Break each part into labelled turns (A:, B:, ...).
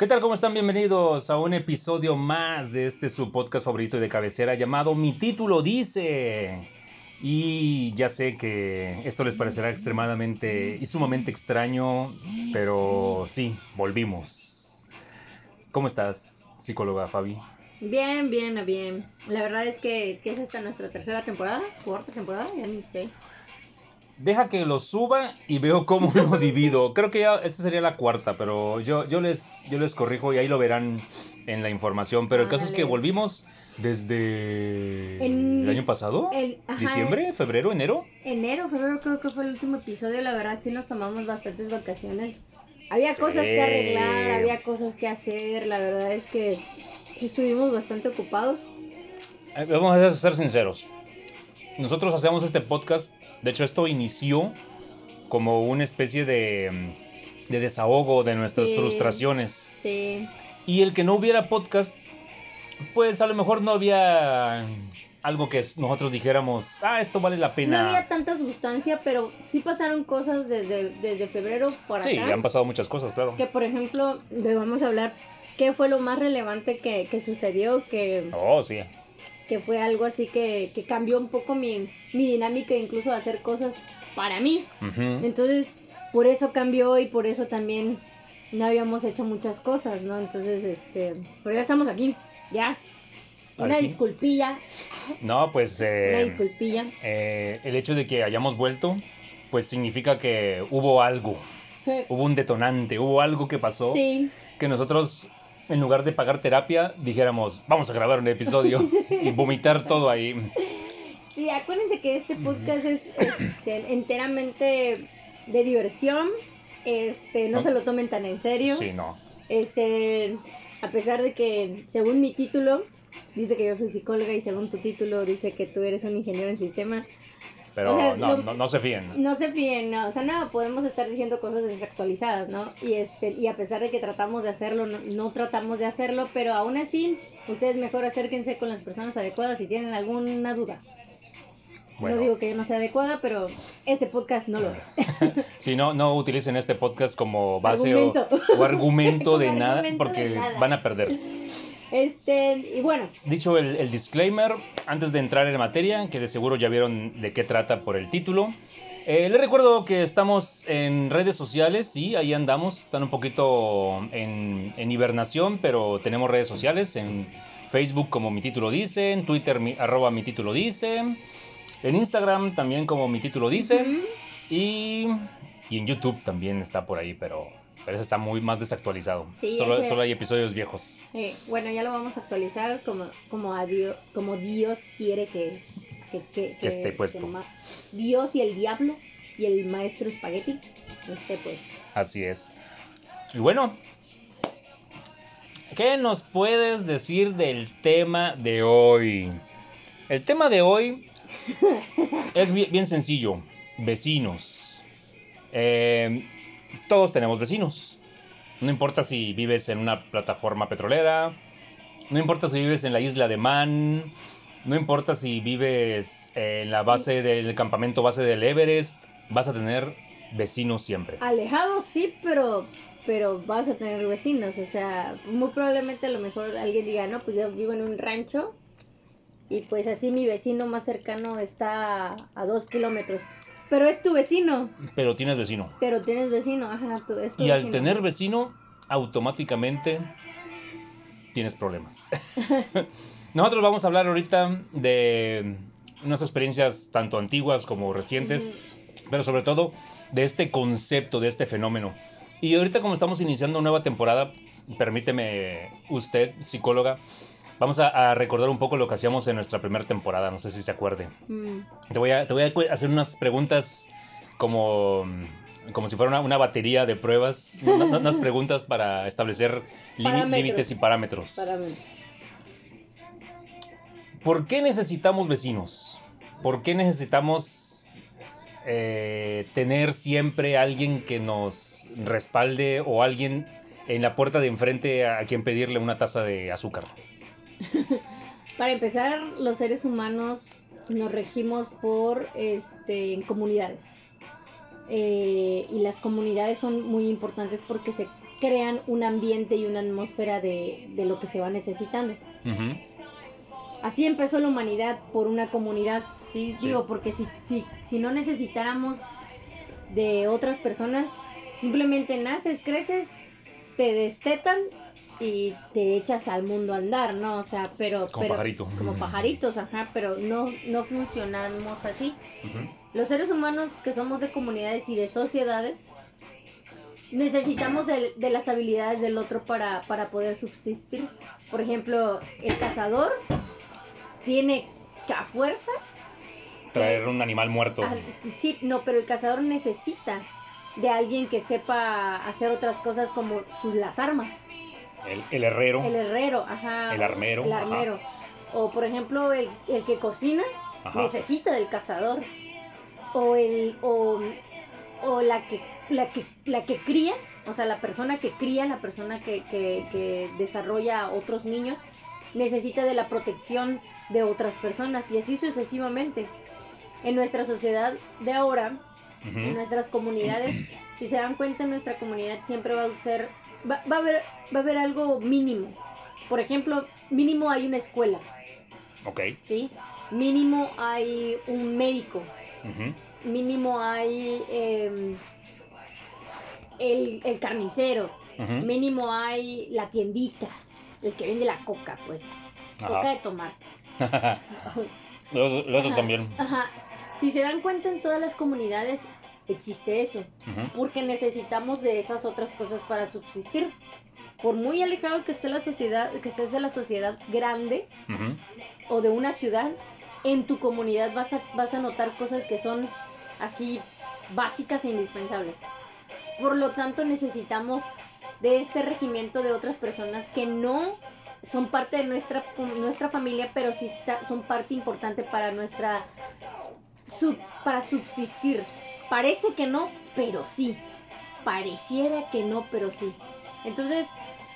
A: ¿Qué tal? ¿Cómo están? Bienvenidos a un episodio más de este su podcast favorito y de cabecera llamado Mi título dice. Y ya sé que esto les parecerá extremadamente y sumamente extraño, pero sí, volvimos. ¿Cómo estás, psicóloga Fabi?
B: Bien, bien, bien. La verdad es que, ¿qué es esta nuestra tercera temporada? ¿Cuarta temporada? Ya ni sé.
A: Deja que lo suba y veo cómo lo divido. Creo que ya esta sería la cuarta, pero yo, yo, les, yo les corrijo y ahí lo verán en la información. Pero el caso es que volvimos desde el año pasado.
B: el- ajá,
A: ¿Diciembre? ¿Febrero? ¿Enero?
B: Enero, febrero creo que fue el último episodio. La verdad sí nos tomamos bastantes vacaciones. Había
A: Sí.
B: cosas que arreglar, había cosas que hacer. La verdad es que estuvimos bastante ocupados.
A: Eh, Vamos a ser sinceros. Nosotros hacemos este podcast. De hecho, esto inició como una especie de, de desahogo de nuestras
B: Sí.
A: frustraciones.
B: Sí.
A: Y el que no hubiera podcast, pues a lo mejor no había algo que nosotros dijéramos, ah, esto vale la
B: No
A: pena.
B: había tanta sustancia, pero sí pasaron cosas desde, desde febrero para
A: sí,
B: acá.
A: han pasado muchas cosas, claro.
B: Que por ejemplo, a hablar qué fue lo más relevante que, que sucedió, que,
A: Oh, sí.
B: Que fue algo así que, que cambió un poco mi, mi dinámica incluso de hacer cosas para mí. Entonces, por eso cambió y por eso también no habíamos hecho muchas cosas, ¿no? Entonces, este, pero ya estamos aquí, ya. Una disculpilla,
A: No, pues eh,
B: una disculpilla.
A: eh, el hecho de que hayamos vuelto, pues significa que hubo algo, hubo un detonante, hubo algo que pasó
B: Sí,
A: que nosotros, en lugar de pagar terapia, dijéramos, vamos a grabar un episodio y vomitar todo ahí.
B: sí, acuérdense que este podcast es este, enteramente de diversión. Este, no
A: No.
B: se lo tomen tan en serio.
A: Sí, no.
B: Este, a pesar de que según mi título dice que yo soy psicóloga y según tu título dice que tú eres un ingeniero en sistemas,
A: Pero
B: O sea,
A: no,
B: lo-
A: no, no se fíen.
B: no se fíen, no, o sea, no, podemos estar diciendo cosas desactualizadas, ¿no? Y este, y a pesar de que tratamos de hacerlo, no, no tratamos de hacerlo, pero aún así, ustedes mejor acérquense con las personas adecuadas si tienen alguna duda.
A: Bueno,
B: No digo que yo no sea adecuada, pero este podcast no lo es.
A: si no, no utilicen este podcast como base o-
B: Argumento.
A: O, argumento de nada,
B: de
A: porque
B: nada.
A: van a perder.
B: Este, y bueno,
A: Dicho el, el disclaimer, antes de entrar en materia, que de seguro ya vieron de qué trata por el título, eh, les recuerdo que estamos en redes sociales, sí, ahí andamos, están un poquito en, en hibernación, pero tenemos redes sociales, en Facebook como mi título dice, en Twitter mi- arroba mi título dice, en Instagram también como mi título dice, y, y en YouTube también está por ahí, pero, pero ese está muy más desactualizado,
B: Sí,
A: solo,
B: ese-
A: solo hay episodios viejos.
B: eh, bueno, ya lo vamos a actualizar como, como, a Dio- como Dios quiere que, que, que-
A: Que esté puesto.
B: ma- Dios y el diablo y el maestro espagueti esté pues.
A: Así es. Y bueno, ¿qué nos puedes decir del tema de hoy? El tema de hoy es bi- bien sencillo. Vecinos. Eh, todos tenemos vecinos. No importa si vives en una plataforma petrolera. No importa si vives en la isla de Man. No importa si vives en la base del campamento base del Everest. Vas a tener vecinos siempre.
B: Alejado sí, pero pero vas a tener vecinos, o sea, muy probablemente a lo mejor alguien diga, no, pues yo vivo en un rancho y pues así mi vecino más cercano está a dos kilómetros, pero es tu vecino,
A: Pero tienes vecino.
B: pero tienes vecino, ajá, tú, es tu
A: Y al
B: vecino.
A: tener vecino, automáticamente tienes problemas. Nosotros vamos a hablar ahorita de unas experiencias tanto antiguas como recientes, pero sobre todo de este concepto, de este fenómeno. Y ahorita como estamos iniciando nueva temporada, permíteme usted, psicóloga, vamos a, a recordar un poco lo que hacíamos en nuestra primera temporada, no sé si se acuerde.
B: Mm,
A: Te voy a, te voy a cu- hacer unas preguntas como, como si fuera una, una batería de pruebas, una- una- unas preguntas para establecer límites y parámetros. ¿Por qué necesitamos vecinos? ¿Por qué necesitamos eh, tener siempre alguien que nos respalde o alguien en la puerta de enfrente a quien pedirle una taza de azúcar?
B: Para empezar, los seres humanos nos regimos por este, en comunidades. Eh, y las comunidades son muy importantes porque se crean un ambiente y una atmósfera de, de lo que se va necesitando. Así empezó la humanidad por una comunidad, ¿sí?
A: Sí.
B: Digo, porque si, si, si no necesitáramos de otras personas, simplemente naces, creces, te destetan y te echas al mundo a andar, ¿no? O sea, pero...
A: Como
B: pero-
A: pajarito.
B: Como pajaritos, ajá, pero no, no funcionamos así. Los seres humanos que somos de comunidades y de sociedades necesitamos de, de las habilidades del otro para, para poder subsistir. Por ejemplo, el cazador tiene que a fuerza.
A: Traer un animal muerto.
B: ah, sí, no, pero el cazador necesita de alguien que sepa hacer otras cosas como sus, las armas.
A: El, el herrero.
B: El herrero, ajá.
A: El armero,
B: El
A: ajá.
B: armero. O por ejemplo, el, el que cocina
A: Ajá.
B: necesita del cazador. O el o, o la que la que la que cría, o sea, la persona que cría, la persona que, que, que desarrolla a otros niños, necesita de la protección de otras personas y así sucesivamente. En nuestra sociedad de ahora, en nuestras comunidades, si se dan cuenta, en nuestra comunidad siempre va a ser, va, va a haber, va a haber algo mínimo. Por ejemplo, mínimo hay una escuela,
A: Ok.
B: ¿sí? Mínimo hay un médico, mínimo hay em, el, el carnicero, mínimo hay la tiendita, el que vende la coca, pues, coca de tomar.
A: Otros
B: Ajá,
A: también.
B: Ajá. Si se dan cuenta en todas las comunidades existe eso. Porque necesitamos de esas otras cosas para subsistir. Por muy alejado que esté la sociedad, que estés de la sociedad grande o de una ciudad, en tu comunidad vas a, vas a notar cosas que son así básicas e indispensables. Por lo tanto, necesitamos de este regimiento de otras personas que no son parte de nuestra, nuestra familia, pero sí está- son parte importante para nuestra sub- para subsistir. Parece que no, pero sí. Pareciera que no, pero sí. Entonces,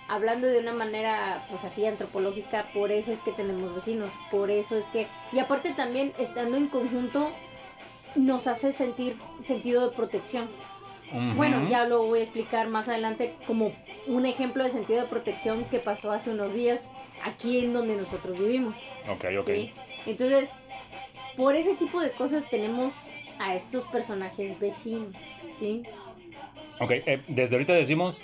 B: hablando de una manera, pues así antropológica, por eso es que tenemos vecinos, por eso es que, y aparte también estando en conjunto, nos hace sentir sentido de protección. Bueno, ya lo voy a explicar más adelante como un ejemplo de sentido de protección que pasó hace unos días aquí en donde nosotros vivimos.
A: Ok, ok.
B: ¿sí? Entonces, por ese tipo de cosas tenemos a estos personajes vecinos, ¿sí?
A: Ok, eh, desde ahorita decimos,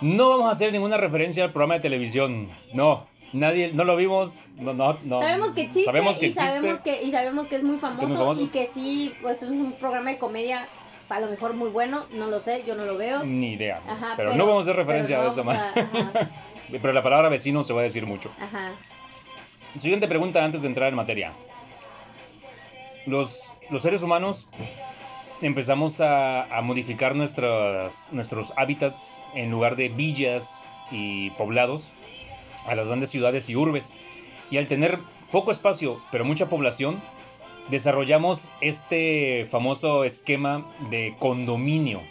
A: no vamos a hacer ninguna referencia al programa de televisión. No, nadie, no lo vimos, no, no, no.
B: sabemos que existe,
A: Sabemos que
B: y
A: existe.
B: sabemos que y sabemos que es muy famoso, y que sí, pues es un programa de comedia a lo mejor muy bueno, no lo sé, yo no lo veo.
A: Ni idea.
B: Ajá,
A: pero, no vamos a hacer referencia
B: no
A: a eso más.
B: a-
A: pero la palabra vecino se va a decir mucho.
B: Ajá.
A: Siguiente pregunta antes de entrar en materia. Los, los seres humanos empezamos a, a modificar nuestras, nuestros hábitats en lugar de villas y poblados a las grandes ciudades y urbes. Y al tener poco espacio, pero mucha población, desarrollamos este famoso esquema de condominio,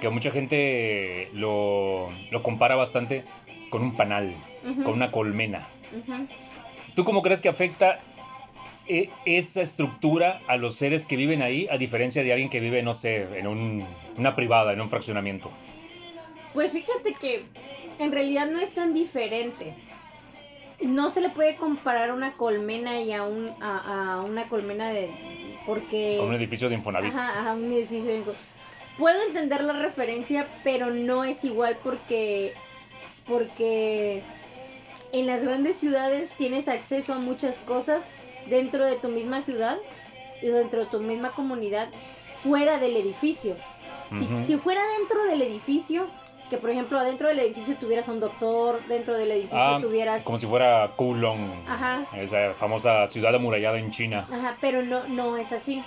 A: que mucha gente lo, lo compara bastante con un panal, con una colmena. ¿Tú cómo crees que afecta esa estructura a los seres que viven ahí, a diferencia de alguien que vive, no sé, en un- una privada, en un fraccionamiento?
B: Pues fíjate que en realidad no es tan diferente. No se le puede comparar una colmena y a, un, a, a una colmena de... porque...
A: A un edificio de Infonavit.
B: Ajá, ajá, un edificio. bien co- Puedo entender la referencia, pero no es igual porque porque en las grandes ciudades tienes acceso a muchas cosas dentro de tu misma ciudad y dentro de tu misma comunidad fuera del edificio. Si,
A: Ujú.
B: si fuera dentro del edificio, que por ejemplo adentro del edificio tuvieras un doctor, dentro del edificio
A: Ah,
B: tuvieras...
A: como si fuera Kowloon,
B: Ajá.
A: esa famosa ciudad amurallada en China.
B: Ajá, pero no, no es así.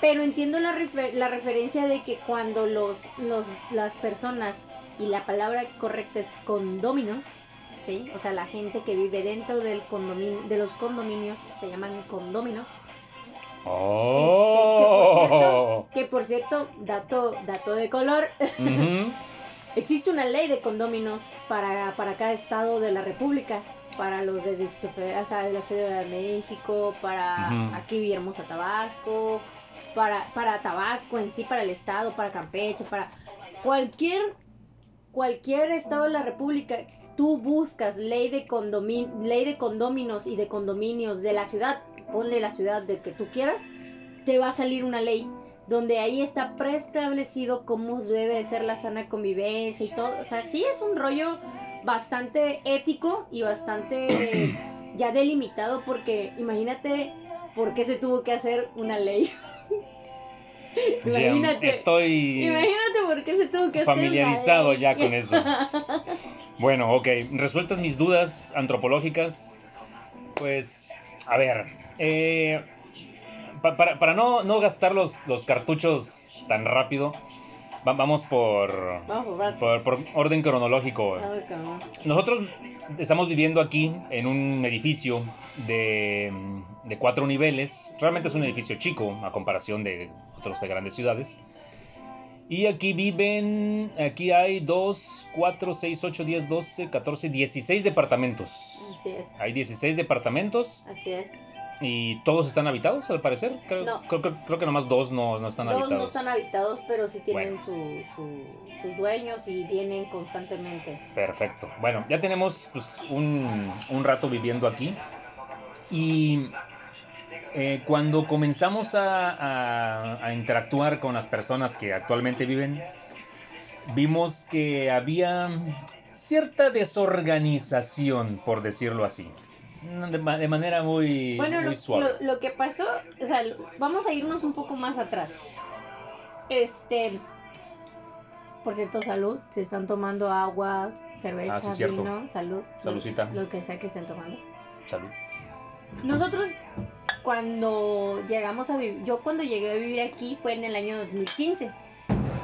B: Pero entiendo la, refer- la referencia de que cuando los, los, las personas, y la palabra correcta es condóminos, ¿sí? O sea, la gente que vive dentro del condominio, de los condominios se llaman condóminos.
A: ¡Oh!
B: Que por cierto, dato, dato de color,
A: Ujú.
B: existe una ley de condóminos para, para cada estado de la República. Para los de, o sea, de la Ciudad de México, para
A: Ujú.
B: aquí Villahermosa, Tabasco, para, para Tabasco en sí, para el estado, para Campeche, para cualquier cualquier estado de la República, tú buscas ley de, condomin ley de condóminos y de condominios de la ciudad, ponle la ciudad de que tú quieras, te va a salir una ley donde ahí está preestablecido cómo debe de ser la sana convivencia y todo. O sea, sí es un rollo bastante ético y bastante ya delimitado porque imagínate por qué se tuvo que hacer una ley.
A: imagínate, estoy
B: imagínate por qué se tuvo que
A: familiarizado ya con eso. bueno, ok, resueltas mis dudas antropológicas, pues, a ver, eh, para, para no, no, gastar los, los cartuchos tan rápido, vamos por, por, por, orden cronológico. Nosotros estamos viviendo aquí en un edificio de, de, cuatro niveles. Realmente es un edificio chico a comparación de otros de grandes ciudades. Y aquí viven, aquí hay 2, 4, 6, 8, 10, 12, 14, 16 departamentos.
B: Así es.
A: Hay 16 departamentos.
B: Así es.
A: ¿Y todos están habitados al parecer? Creo,
B: No.
A: creo, creo- creo que nomás dos no, no están
B: Dos
A: habitados.
B: no están habitados, pero sí tienen
A: Bueno.
B: su, su- sus dueños y vienen constantemente.
A: Perfecto. Bueno, ya tenemos pues, un, un rato viviendo aquí. Y eh, cuando comenzamos a, a- a interactuar con las personas que actualmente viven, vimos que había cierta desorganización, por decirlo así. De, ma- de manera muy,
B: Bueno,
A: muy
B: lo,
A: suave.
B: lo- lo que pasó, o sea, vamos a irnos un poco más atrás. Este, por cierto, salud. Se están tomando agua, cerveza,
A: Ah, sí,
B: vino, salud.
A: Saludcita.
B: Lo, lo que sea que estén tomando.
A: Salud.
B: Nosotros, cuando llegamos a vivir, yo cuando llegué a vivir aquí fue en el año 2015.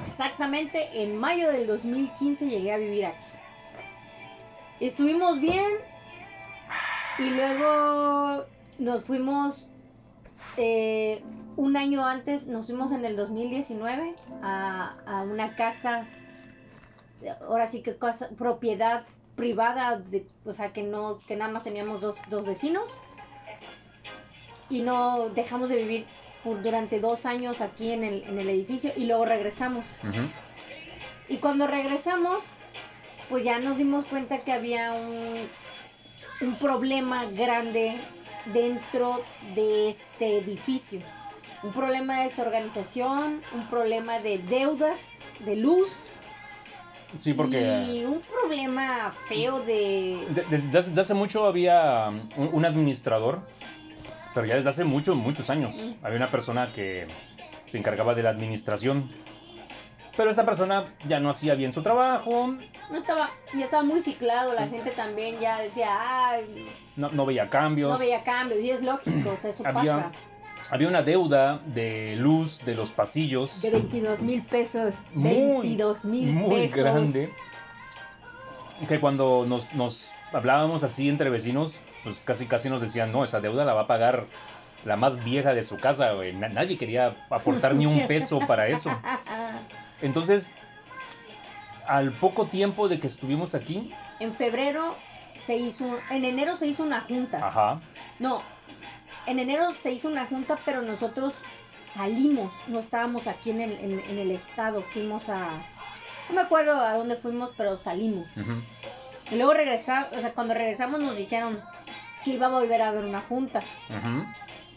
B: Exactamente en mayo del 2015 llegué a vivir aquí. Estuvimos bien y luego nos fuimos eh, un año antes, nos fuimos en el 2019 a, a una casa, ahora sí que casa, propiedad privada, de, o sea que no, que nada más teníamos dos, dos vecinos y no dejamos de vivir por, durante dos años aquí en el, en el edificio y luego regresamos. Y cuando regresamos, pues ya nos dimos cuenta que había un, un problema grande dentro de este edificio. Un problema de desorganización, un problema de deudas, de luz
A: Sí, porque...
B: y un problema feo de...
A: De- de- Desde, hace mucho había um, un, un administrador, pero ya desde hace muchos, muchos años. Había una persona que se encargaba de la administración. Pero esta persona ya no hacía bien su trabajo,
B: No estaba, ya estaba muy ciclado, la gente también ya decía, ay,
A: no, no veía cambios.
B: no veía cambios, y es lógico, o sea, eso
A: Había-
B: pasa.
A: Había una deuda de luz de los pasillos
B: De 22 mil pesos,
A: muy,
B: 22 mil
A: muy
B: pesos.
A: grande. Que cuando nos, nos hablábamos así entre vecinos, pues casi casi nos decían, no, esa deuda la va a pagar la más vieja de su casa, güey. Nadie quería aportar ni un peso para eso. Entonces, al poco tiempo de que estuvimos aquí,
B: En febrero se hizo, un- en enero se hizo una junta.
A: ajá,
B: No, en enero se hizo una junta, pero nosotros salimos, no estábamos aquí en el, en, en el estado, fuimos a, no me acuerdo a dónde fuimos, pero salimos. Y luego regresamos, o sea, cuando regresamos nos dijeron que iba a volver a haber una junta.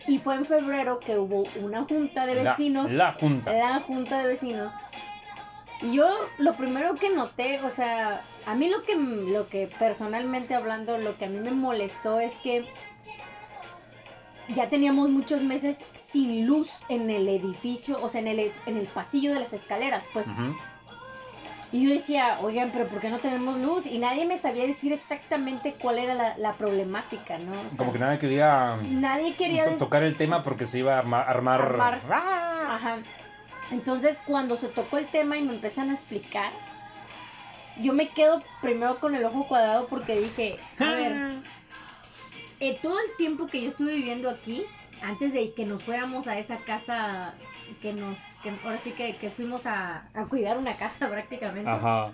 B: Y fue en febrero que hubo una junta de vecinos.
A: La, junta.
B: la junta de vecinos. Y yo lo primero que noté, o sea, a mí lo que lo que personalmente hablando, lo que a mí me molestó es que ya teníamos muchos meses sin luz en el edificio, o sea, en el, en el pasillo de las escaleras, pues.
A: Ujú.
B: Y yo decía, oigan, pero ¿por qué no tenemos luz? Y nadie me sabía decir exactamente cuál era la, la problemática, ¿no? O sea,
A: Como que nadie quería
B: nadie quería
A: to- tocar el tema porque se iba a arma- armar.
B: Armar.
A: ¡Ah!
B: Ajá. Entonces, cuando se tocó el tema y me empiezan a explicar, yo me quedo primero con el ojo cuadrado porque dije, a ver, eh, todo el tiempo que yo estuve viviendo aquí, antes de que nos fuéramos a esa casa que nos, que ahora sí que, que fuimos a, a cuidar una casa prácticamente,
A: Ajá.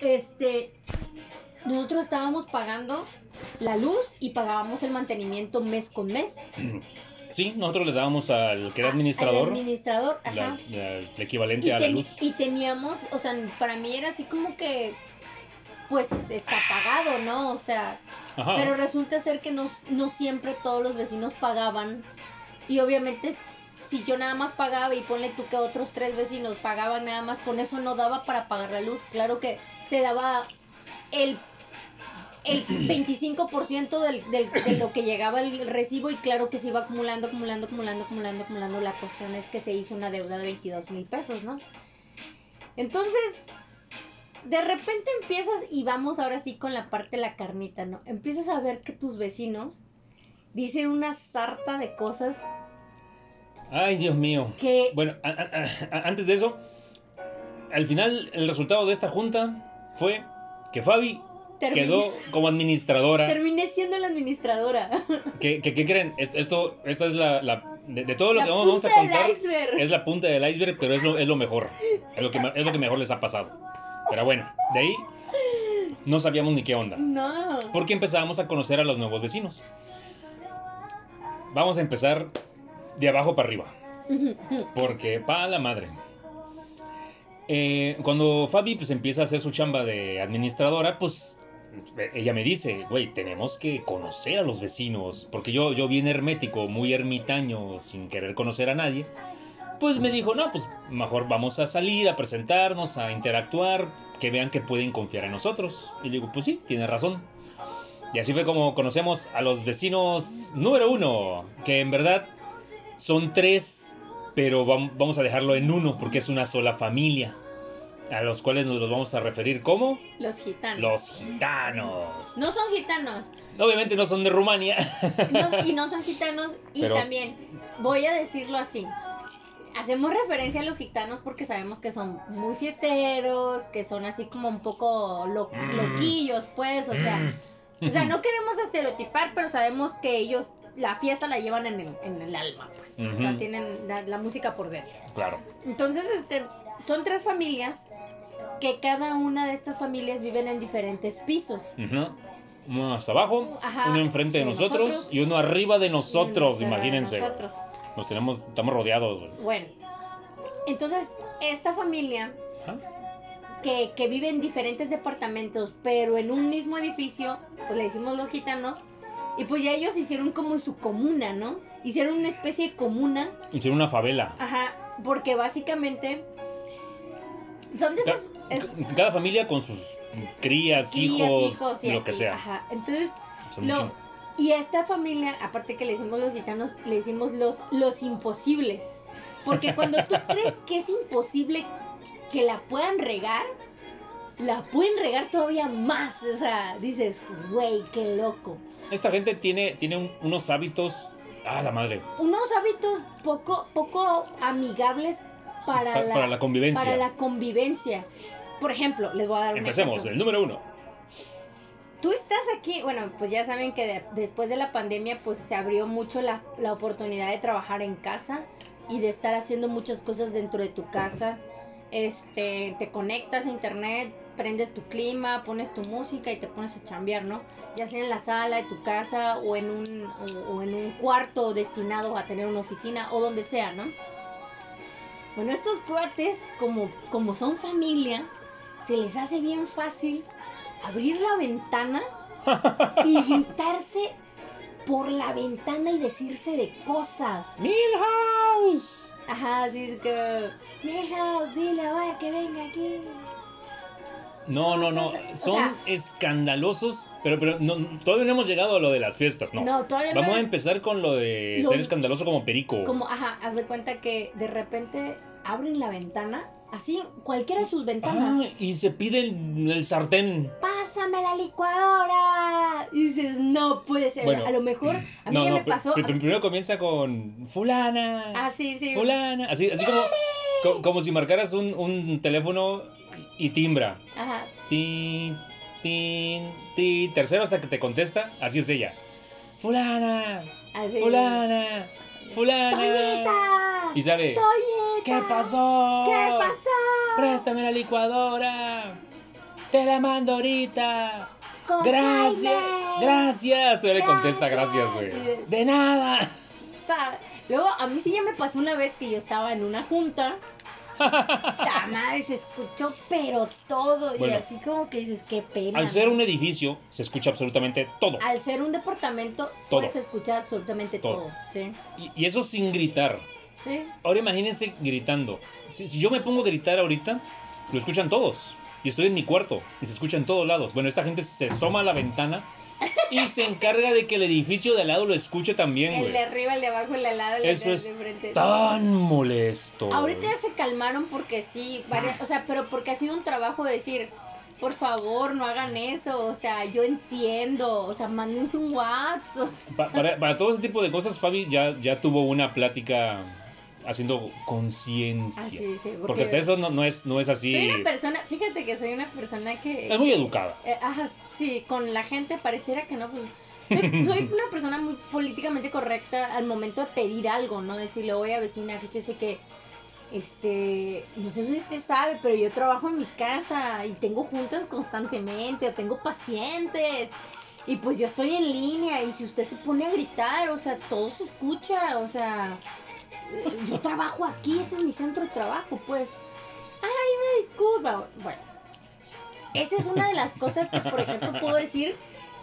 B: este, nosotros estábamos pagando la luz y pagábamos el mantenimiento mes con mes.
A: Sí, nosotros le dábamos al que era
B: a-
A: administrador,
B: Al administrador, ajá.
A: la- la- el equivalente
B: y,
A: a la luz.
B: y teníamos, o sea, para mí era así como que, pues está pagado, ¿no? O sea,
A: Ajá.
B: pero resulta ser que no, no siempre todos los vecinos pagaban. Y obviamente, si yo nada más pagaba y ponle tú que otros tres vecinos pagaban nada más, con eso no daba para pagar la luz. Claro que se daba el, el 25% del, del- de lo que llegaba el recibo y claro que se iba acumulando, acumulando, acumulando, acumulando, acumulando. La cuestión es que se hizo una deuda de 22 mil pesos, ¿no? Entonces, de repente empiezas, y vamos ahora sí con la parte de la carnita, ¿no? Empiezas a ver que tus vecinos dicen una sarta de cosas
A: Ay, Dios mío.
B: que...
A: Bueno, a- a- a- antes de eso, al final el resultado de esta junta fue que Fabi
B: terminé-
A: quedó como administradora.
B: Terminé siendo la administradora.
A: ¿Qué, qué- qué creen? Es- Esto, esta es la, la- de, de todo lo
B: La
A: que vamos, vamos a
B: punta del
A: contar.
B: iceberg.
A: Es la punta del iceberg, pero es lo, es lo mejor. Es lo, que, es lo que mejor les ha pasado. Pero bueno, de ahí no sabíamos ni qué onda.
B: No.
A: Porque empezábamos a conocer a los nuevos vecinos. Vamos a empezar de abajo para arriba. Porque, pa' la madre. Eh, cuando Fabi pues empieza a hacer su chamba de administradora, pues ella me dice, güey, tenemos que conocer a los vecinos. Porque yo, yo bien hermético, muy ermitaño, sin querer conocer a nadie. Pues me dijo, no, pues mejor vamos a salir, a presentarnos, a interactuar, que vean que pueden confiar en nosotros. Y le digo, pues sí, tienes razón. Y así fue como conocemos a los vecinos número uno, que en verdad son tres, pero vam- vamos a dejarlo en uno porque es una sola familia, a los cuales nos los vamos a referir como
B: Los gitanos.
A: los gitanos.
B: No son gitanos.
A: Obviamente no son de Rumania.
B: no- y no son gitanos. Y
A: Pero-
B: también, voy a decirlo así. Hacemos referencia a los gitanos porque sabemos que son muy fiesteros, que son así como un poco lo-
A: Mm.
B: loquillos, pues, o sea, o sea, no queremos estereotipar, pero sabemos que ellos la fiesta la llevan en el, en el alma, pues, o sea, tienen la, la música por dentro.
A: Claro.
B: Entonces, este, son tres familias que cada una de estas familias viven en diferentes pisos.
A: Uno hasta abajo,
B: Ajá,
A: uno enfrente de nosotros,
B: nosotros.
A: y uno arriba de nosotros,
B: de
A: imagínense.
B: nosotros.
A: Nos tenemos, estamos rodeados.
B: Bueno, entonces esta familia que, que vive en diferentes departamentos, pero en un mismo edificio, pues le decimos los gitanos, y pues ya ellos hicieron como su comuna, ¿no? Hicieron una especie de comuna,
A: Hicieron una favela.
B: ajá, porque básicamente son de esas... es-
A: ca- Cada familia con sus crías,
B: crías,
A: hijos,
B: y
A: lo que sea.
B: Ajá, entonces
A: Son
B: Lo- Y a esta familia, aparte que le decimos los gitanos, le decimos los, los imposibles. Porque cuando tú crees que es imposible que la puedan regar, la pueden regar todavía más. O sea, dices, güey, qué loco.
A: Esta gente tiene, tiene un- unos hábitos. Ah, la madre.
B: Unos hábitos poco, poco amigables para,
A: Pa-
B: la,
A: para la convivencia.
B: para la convivencia. Por ejemplo, les voy a dar un
A: Empecemos,
B: ejemplo.
A: el número uno.
B: Tú estás aquí, bueno, pues ya saben que de- después de la pandemia pues se abrió mucho la, la oportunidad de trabajar en casa y de estar haciendo muchas cosas dentro de tu casa. Este, te conectas a internet, prendes tu clima, pones tu música y te pones a chambear, ¿no? Ya sea en la sala de tu casa o en un, o, o en un cuarto destinado a tener una oficina o donde sea, ¿no? Bueno, estos cuates, como, como son familia, se les hace bien fácil abrir la ventana y gritarse por la ventana y decirse de cosas.
A: Milhouse.
B: Ajá, así es que. Mija, dile a ver que venga aquí.
A: No, no, no.
B: O
A: Son
B: sea-
A: escandalosos. Pero, pero no, todavía no hemos llegado a lo de las fiestas, ¿no?
B: No, todavía
A: Vamos
B: no.
A: a empezar con lo de
B: Lo-
A: ser escandaloso como perico.
B: Como, ajá, haz de cuenta que de repente abren la ventana, así, cualquiera de sus ventanas.
A: Ah, y se pide el, el sartén.
B: ¡Pásame la licuadora! Y dices, no puede ser.
A: Bueno,
B: a lo mejor, a mí
A: no,
B: ya
A: no,
B: me pasó.
A: pr- primero comienza con fulana.
B: Ah, sí, sí.
A: Fulana. Así, así como, co- como si marcaras un, un teléfono y, timbra.
B: Ajá.
A: Tin, tin, tin. Tercero hasta que te contesta. Así es ella. Fulana.
B: Así.
A: Fulana. Fulana.
B: ¡Toñita!
A: Y sale.
B: ¡Toñita!
A: ¿Qué pasó?
B: ¿Qué pasó?
A: Préstame la licuadora. Te la mando ahorita.
B: Con
A: Gracias.
B: Jaime.
A: Gracias. Todavía le contesta
B: Gracias.
A: güey. De nada.
B: Luego, a mí sí ya me pasó una vez que yo estaba en una junta. La madre se escuchó, pero todo.
A: Bueno.
B: y así como que dices, qué pena.
A: Al ser un edificio, se escucha absolutamente todo.
B: Al ser un departamento,
A: Todo.
B: puedes escuchar absolutamente
A: Todo.
B: todo. Sí.
A: Y, y eso sin gritar.
B: Sí.
A: Ahora imagínense gritando. Si, si yo me pongo a gritar ahorita, lo escuchan todos. Y estoy en mi cuarto y se escucha en todos lados. Bueno, esta gente se asoma a la ventana y se encarga de que el edificio de al lado lo escuche también,
B: El
A: güey.
B: de arriba, el de abajo, el de al lado, el de
A: Eso es
B: de enfrente.
A: tan molesto.
B: Ahorita ya se calmaron porque sí, varias- o sea, pero porque ha sido un trabajo de decir, por favor, no hagan eso, o sea, yo entiendo, o sea, mándense un WhatsApp. o sea.
A: Pa- para, para todo ese tipo de cosas, Fabi ya, ya tuvo una plática haciendo conciencia.
B: Ah, sí, sí,
A: porque... hasta eso no, no es, no es así.
B: Soy una persona, fíjate que soy una persona que...
A: Es muy educada.
B: Eh, ajá, sí, con la gente pareciera que no, pues... Soy, soy una persona muy políticamente correcta al momento de pedir algo, ¿no? Decirle, oye, vecina, fíjese que, este, no sé si usted sabe, pero yo trabajo en mi casa y tengo juntas constantemente, o tengo pacientes, y pues yo estoy en línea, y si usted se pone a gritar, o sea, todo se escucha, o sea, yo trabajo aquí, este es mi centro de trabajo, pues. Ay, una disculpa. Bueno, esa es una de las cosas que, por ejemplo, puedo decir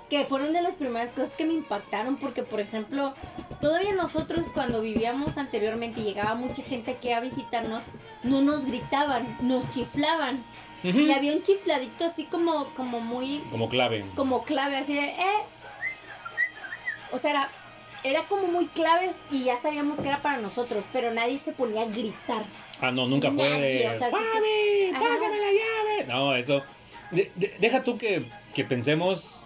B: que fueron de las primeras cosas que me impactaron porque, por ejemplo, todavía nosotros cuando vivíamos anteriormente y llegaba mucha gente aquí a visitarnos, no nos gritaban, nos chiflaban. Y había un chifladito así como, como muy,
A: Como clave.
B: como clave, así de, eh. O sea, era, era como muy clave y ya sabíamos que era para nosotros, pero nadie se ponía a gritar.
A: Ah, no, nunca fue de.
B: o sea, sí
A: ¡Fabi! ¡Pásame la llave! No, eso. De- de- deja tú que, que pensemos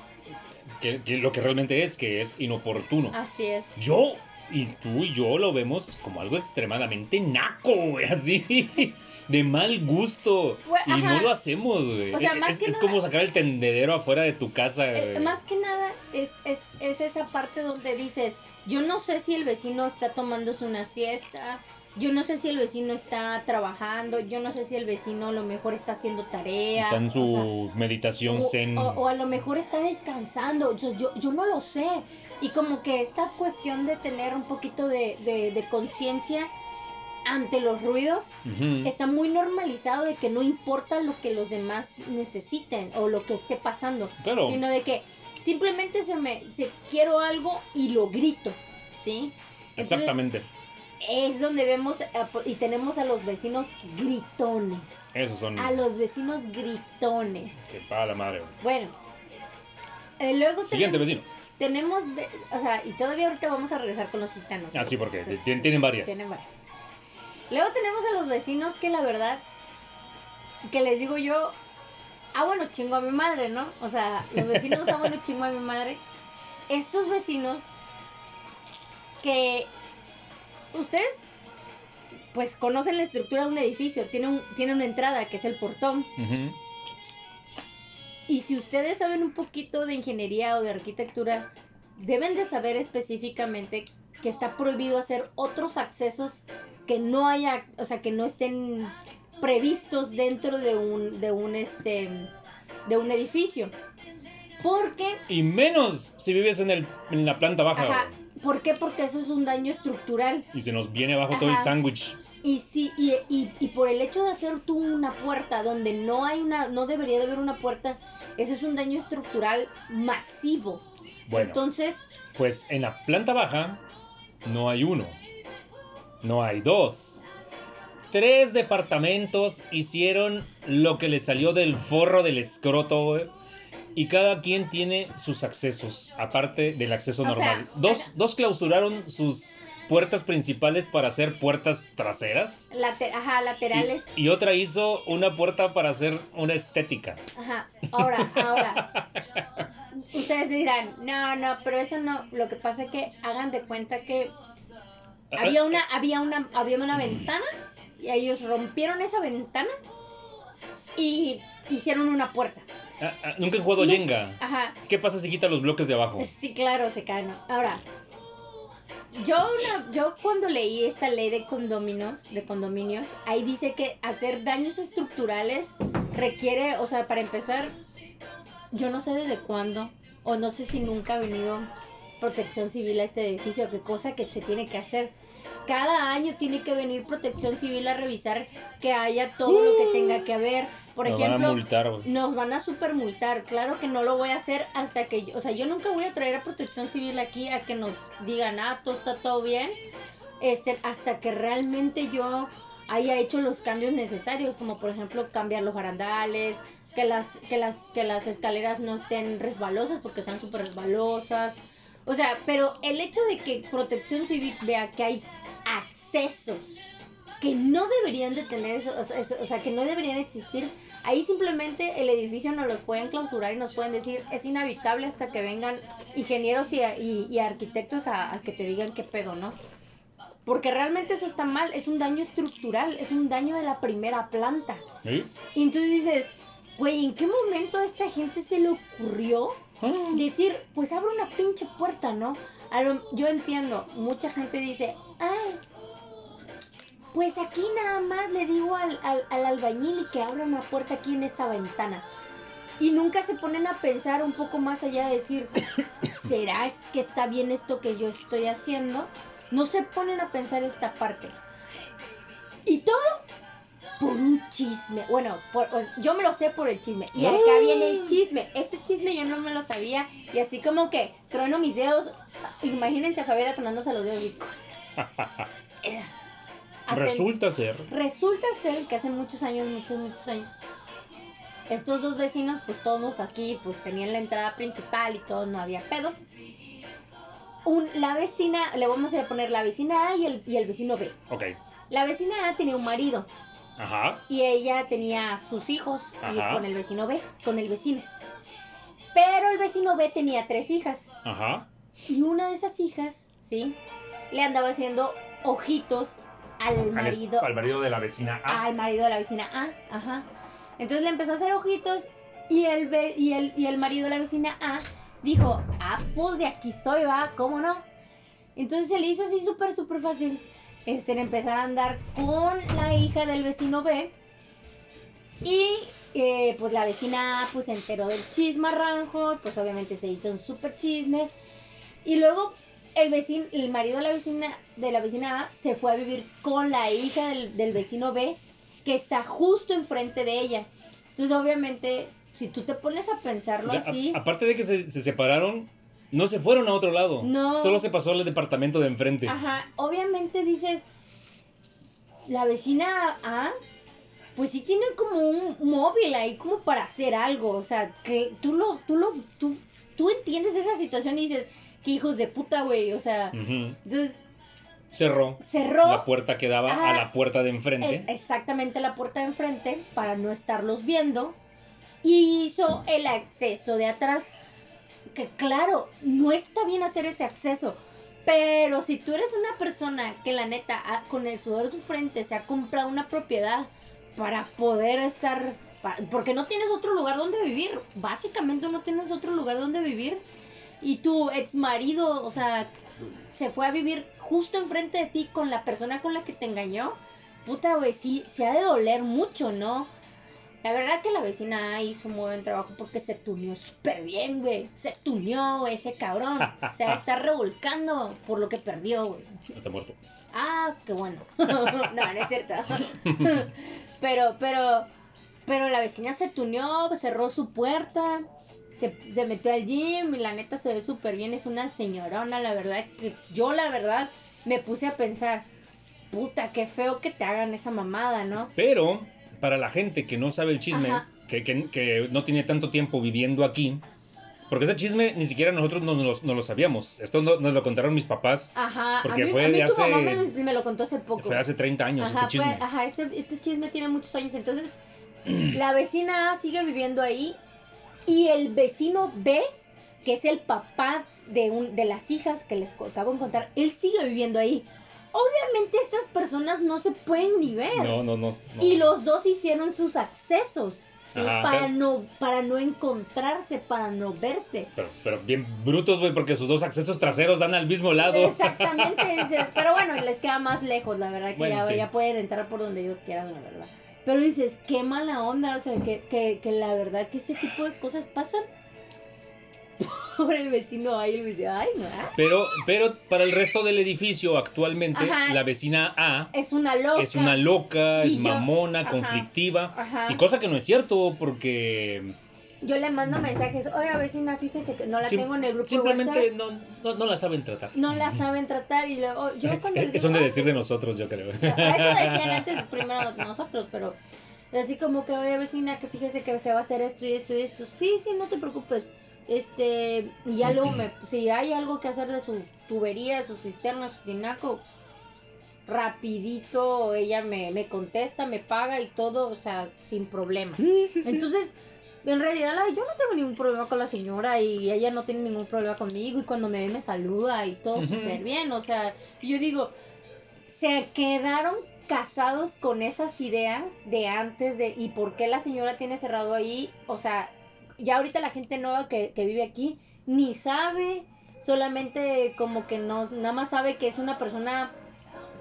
A: que, que lo que realmente es, que es inoportuno.
B: Así es.
A: Yo y tú y yo lo vemos como algo extremadamente naco, güey, así. De mal gusto. Y
B: ajá.
A: no lo hacemos, güey.
B: O sea,
A: es
B: más que
A: es
B: nada-
A: como sacar el tendedero afuera de tu casa,
B: Eh, más que nada es, es, es esa parte donde dices, yo no sé si el vecino está tomándose una siesta, yo no sé si el vecino está trabajando, yo no sé si el vecino a lo mejor está haciendo tarea.
A: Está en
B: o
A: su
B: sea,
A: meditación
B: o,
A: zen.
B: o- o a lo mejor está descansando, yo, yo, yo no lo sé. Y como que esta cuestión de tener un poquito de, de, de conciencia ante los ruidos está muy normalizado de que no importa lo que los demás necesiten o lo que esté pasando,
A: Claro.
B: sino de que simplemente se me se quiero algo y lo grito, ¿sí? Entonces,
A: Exactamente.
B: Es donde vemos y tenemos a los vecinos gritones,
A: Esos son.
B: a los vecinos gritones.
A: Que para la madre.
B: Bueno, eh, luego
A: Siguiente
B: tenemos,
A: vecino.
B: tenemos, o sea, y todavía ahorita vamos a regresar con los gitanos.
A: Ah, sí, porque tienen, tienen varias.
B: Tienen varias. Luego tenemos a los vecinos que la verdad, que les digo yo, ah bueno, chingo a mi madre, ¿no? O sea, los vecinos, ah bueno, chingo a mi madre. Estos vecinos que ustedes pues conocen la estructura de un edificio, tiene, un, tiene una entrada que es el portón. Y si ustedes saben un poquito de ingeniería o de arquitectura, deben de saber específicamente que está prohibido hacer otros accesos que no haya, o sea, que no estén previstos dentro de un, de un, este, de un edificio. Porque,
A: Y menos si vives en, el, en la planta baja.
B: ajá. ¿Por qué? Porque eso es un daño estructural.
A: Y se nos viene abajo todo el sándwich.
B: Y si, y, y, y por el hecho de hacer tú una puerta donde no hay una, no debería de haber una puerta, ese es un daño estructural masivo.
A: Bueno,
B: Entonces,
A: pues en la planta baja no hay uno. No hay dos. Tres departamentos hicieron lo que le salió del forro del escroto. Y cada quien tiene sus accesos, aparte del acceso
B: O sea,
A: normal. dos, dos clausuraron sus puertas principales para hacer puertas traseras.
B: ajá, laterales.
A: Y, y otra hizo una puerta para hacer una estética.
B: Ajá, ahora, ahora. Ustedes dirán, no, no, pero eso no. Lo que pasa es que hagan de cuenta que había una, había una, había una ventana y ellos rompieron esa ventana y hicieron una puerta.
A: Ah, ah, Nunca he jugado
B: No.
A: Jenga.
B: Ajá,
A: ¿Qué pasa si quita los bloques de abajo?
B: sí, claro, se caen. Ahora, yo, una- yo cuando leí esta ley de condominios, de condominios, ahí dice que hacer daños estructurales requiere, o sea, para empezar, yo no sé desde cuándo, o no sé si nunca ha venido protección civil a este edificio, qué cosa que se tiene que hacer. cada año tiene que venir protección civil a revisar que haya todo lo que tenga que haber. Por
A: Nos van a
B: ejemplo,
A: multar,
B: nos van a super multar. Claro que no lo voy a hacer hasta que, yo- o sea, yo nunca voy a traer a protección civil aquí a que nos digan, ah, todo está todo bien, este, hasta que realmente yo haya hecho los cambios necesarios, como por ejemplo cambiar los barandales, que las, que las, que las escaleras no estén resbalosas porque están súper resbalosas. O sea, pero el hecho de que protección civil vea que hay accesos que no deberían de tener eso, o sea, eso- o sea, que no deberían existir. Ahí simplemente el edificio nos los pueden clausurar y nos pueden decir es inhabitable hasta que vengan ingenieros y, y- y arquitectos a, a que te digan qué pedo, ¿no? Porque realmente eso está mal, es un daño estructural, es un daño de la primera planta.
A: ¿Sí?
B: Y entonces dices, güey, ¿en qué momento a esta gente se le ocurrió
A: Ah.
B: decir, pues abre una pinche puerta, ¿no? A lo- yo entiendo, mucha gente dice, ay, pues aquí nada más le digo al, al, al albañil que abra una puerta aquí en esta ventana. Y nunca se ponen a pensar un poco más allá de decir, ¿será que está bien esto que yo estoy haciendo? No se ponen a pensar esta parte. Y todo por un chisme. Bueno, por- yo me lo sé por el chisme. Y acá viene el chisme. Ese chisme yo no me lo sabía. Y así como que trueno mis dedos. Imagínense a Javier atonándose los dedos. y-
A: Resulta ser.
B: Resulta ser que hace muchos años, muchos, muchos años, estos dos vecinos, pues todos aquí, pues tenían la entrada principal y todo, no había pedo. Un, la vecina, le vamos a poner la vecina A y el, y el vecino B.
A: Ok.
B: La vecina A tenía un marido
A: Ajá.
B: y ella tenía sus hijos y con el vecino B, con el vecino. Pero el vecino B tenía tres hijas
A: Ajá.
B: y una de esas hijas, ¿sí? Le andaba haciendo ojitos al marido
A: al marido de la vecina A.
B: al marido de la vecina A, ajá. Entonces le empezó a hacer ojitos y el, ve- y el, y el marido de la vecina A dijo, ah, pues de aquí soy, va, ¿cómo no? Entonces se le hizo así súper, súper fácil este, empezar a andar con la hija del vecino B y eh, pues la vecina A pues se enteró del chismarranjo, pues obviamente se hizo un súper chisme y luego el vecino, el marido de la vecina, de la vecina A se fue a vivir con la hija del, del vecino B, que está justo enfrente de ella. Entonces, obviamente, si tú te pones a pensarlo
A: O sea, a-
B: así,
A: aparte de que se, se separaron, no se fueron a otro lado.
B: No.
A: Solo se pasó al departamento de enfrente.
B: ajá, obviamente dices, la vecina A, pues sí tiene como un móvil ahí como para hacer algo, o sea, que tú lo, tú lo, tú, tú entiendes esa situación y dices, qué hijos de puta, güey, o sea, entonces
A: Cerró
B: cerró.
A: la puerta que daba a la puerta de enfrente.
B: Eh, exactamente la puerta de enfrente para no estarlos viendo y hizo el acceso de atrás que claro no está bien hacer ese acceso pero si tú eres una persona que la neta ah, con el sudor de su frente se ha comprado una propiedad para poder estar porque no tienes otro lugar donde vivir básicamente no tienes otro lugar donde vivir y tu ex marido o sea se fue a vivir justo enfrente de ti con la persona con la que te engañó, puta, güey, sí, se ha de doler mucho, ¿no? La verdad que la vecina hizo un muy buen trabajo porque se tuneó súper bien, güey. Se tuneó, güey, ese cabrón. Se está revolcando por lo que perdió, güey.
A: Está muerto.
B: Ah, qué bueno. no, no es cierto. pero, pero, pero la vecina se tuneó, cerró su puerta, se, se metió al gym y la neta se ve súper bien. Es una señorona, la verdad que yo, la verdad, me puse a pensar, puta, qué feo que te hagan esa mamada, ¿no?
A: Pero, para la gente que no sabe el chisme, que, que- que no tiene tanto tiempo viviendo aquí, porque ese chisme ni siquiera nosotros no, nos no lo sabíamos. Esto no- nos lo contaron mis papás.
B: Ajá,
A: Porque
B: a mí,
A: fue
B: a mí
A: de
B: tu mamá
A: hace-
B: me lo, me lo contó hace poco.
A: Fue hace 30 años
B: Ajá,
A: este
B: fue-
A: chisme.
B: ajá, este, este chisme tiene muchos años. Entonces, la vecina sigue viviendo ahí y el vecino B, que es el papá de, un, de las hijas que les acabo de contar, él sigue viviendo ahí. Obviamente estas personas no se pueden ni ver.
A: No, no, no. no.
B: Y los dos hicieron sus accesos, ¿sí?
A: Ajá,
B: para,
A: pero-
B: no, para no encontrarse, para no verse.
A: Pero, pero bien brutos, güey, porque sus dos accesos traseros dan al mismo lado.
B: Exactamente, pero bueno, les queda más lejos, la verdad, que
A: Bueno,
B: ya,
A: sí.
B: ya pueden entrar por donde ellos quieran, la verdad. Pero dices, qué mala onda, o sea, que, que, que la verdad que este tipo de cosas pasan. pobre vecino ahí, el vecino, ay, no. ah".
A: Pero, pero para el resto del edificio actualmente,
B: Ajá.
A: la vecina A
B: Es una loca.
A: es una loca, es
B: yo-
A: mamona,
B: ajá,
A: conflictiva.
B: ajá.
A: Y cosa que no es cierto, porque
B: Yo le mando mensajes, oiga vecina, fíjese que no la
A: sim-
B: tengo en el grupo de
A: simplemente no, no, no la saben tratar.
B: No la saben tratar y luego yo cuando
A: Es de decir de nosotros, yo creo.
B: Eso decían antes primero nosotros, pero así como que, oye vecina, que fíjese que se va a hacer esto y esto y esto. Sí, sí, no te preocupes. Este, y ya luego me, si hay algo que hacer de su tubería, su cisterna, su tinaco, rapidito ella me, me contesta, me paga y todo, o sea, sin problema.
A: Sí, sí, sí.
B: Entonces, en realidad la- yo no tengo ningún problema con la señora y ella no tiene ningún problema conmigo y cuando me ve me saluda y todo
A: Ujú.
B: súper bien. O sea, yo digo, se quedaron casados con esas ideas de antes de y por qué la señora tiene cerrado ahí. O sea, ya ahorita la gente nueva que, que vive aquí ni sabe, solamente como que no, nada más sabe que es una persona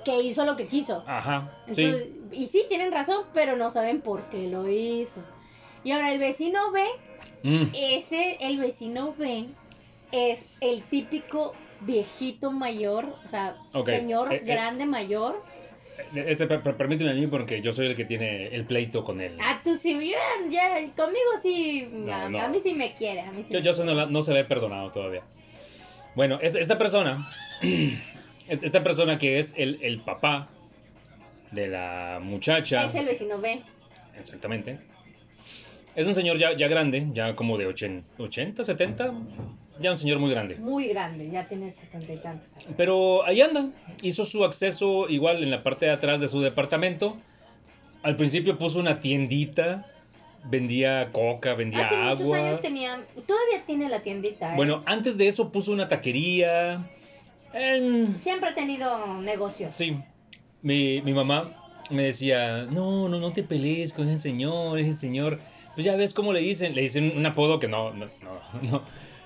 B: que hizo lo que quiso.
A: Ajá,
B: Entonces,
A: sí.
B: Y sí, tienen razón, pero no saben por qué lo hizo. Y ahora el vecino B,
A: Mm,
B: ese, el vecino B, es el típico viejito mayor, o sea, señor
A: eh, eh.
B: grande mayor.
A: Este, per- per- permíteme a mí porque yo soy el que tiene el pleito con él.
B: Ah, tú sí, bien, ya, conmigo sí,
A: No,
B: a,
A: no.
B: a mí sí me quiere, a mí sí
A: Yo, yo no, la- no se la he perdonado todavía. Bueno, esta, esta persona, es- esta persona que es el, el papá de la muchacha,
B: Es el vecino B.
A: exactamente, es un señor ya, ya grande, ya como de 80, 80, 70, ya un señor muy grande.
B: Muy grande, ya tiene setenta y tantos años.
A: Pero ahí anda, hizo su acceso igual en la parte de atrás de su departamento. Al principio puso una tiendita, vendía coca, vendía
B: Hace muchos
A: agua.
B: años tenía, todavía tiene la tiendita, ¿eh?
A: Bueno, antes de eso puso una taquería. En-
B: Siempre ha tenido negocios.
A: Sí, mi, mi mamá me decía, no, no, no te pelees con ese señor, ese señor. Pues ya ves cómo le dicen, le dicen un apodo que no, no, no,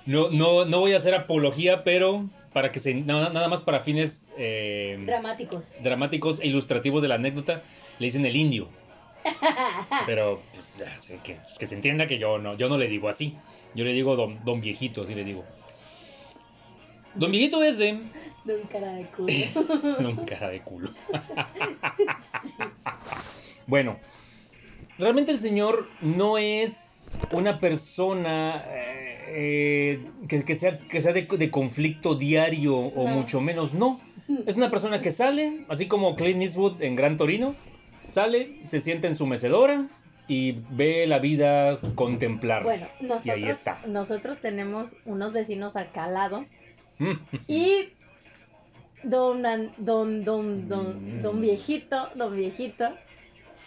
A: no, no, no, voy a hacer apología, pero para que se, nada, nada más para fines eh,
B: Dramáticos.
A: dramáticos e ilustrativos de la anécdota, le dicen el indio. Pero pues, ya que, que se entienda que yo no, yo no le digo así. Yo le digo don, don viejito, así le digo. Don viejito ese,
B: De un cara de culo.
A: don cara de culo. Bueno, realmente el señor no es una persona eh, eh, que, que sea, que sea de, de conflicto diario o
B: No.
A: mucho menos, no. Es una persona que sale, así como Clint Eastwood en Gran Torino, sale, se sienta en su mecedora y ve la vida contemplar.
B: Bueno, nosotros,
A: y ahí está.
B: nosotros tenemos unos vecinos acá al lado
A: Mm.
B: y don, An- don, don, don,
A: Mm.
B: don viejito, don viejito,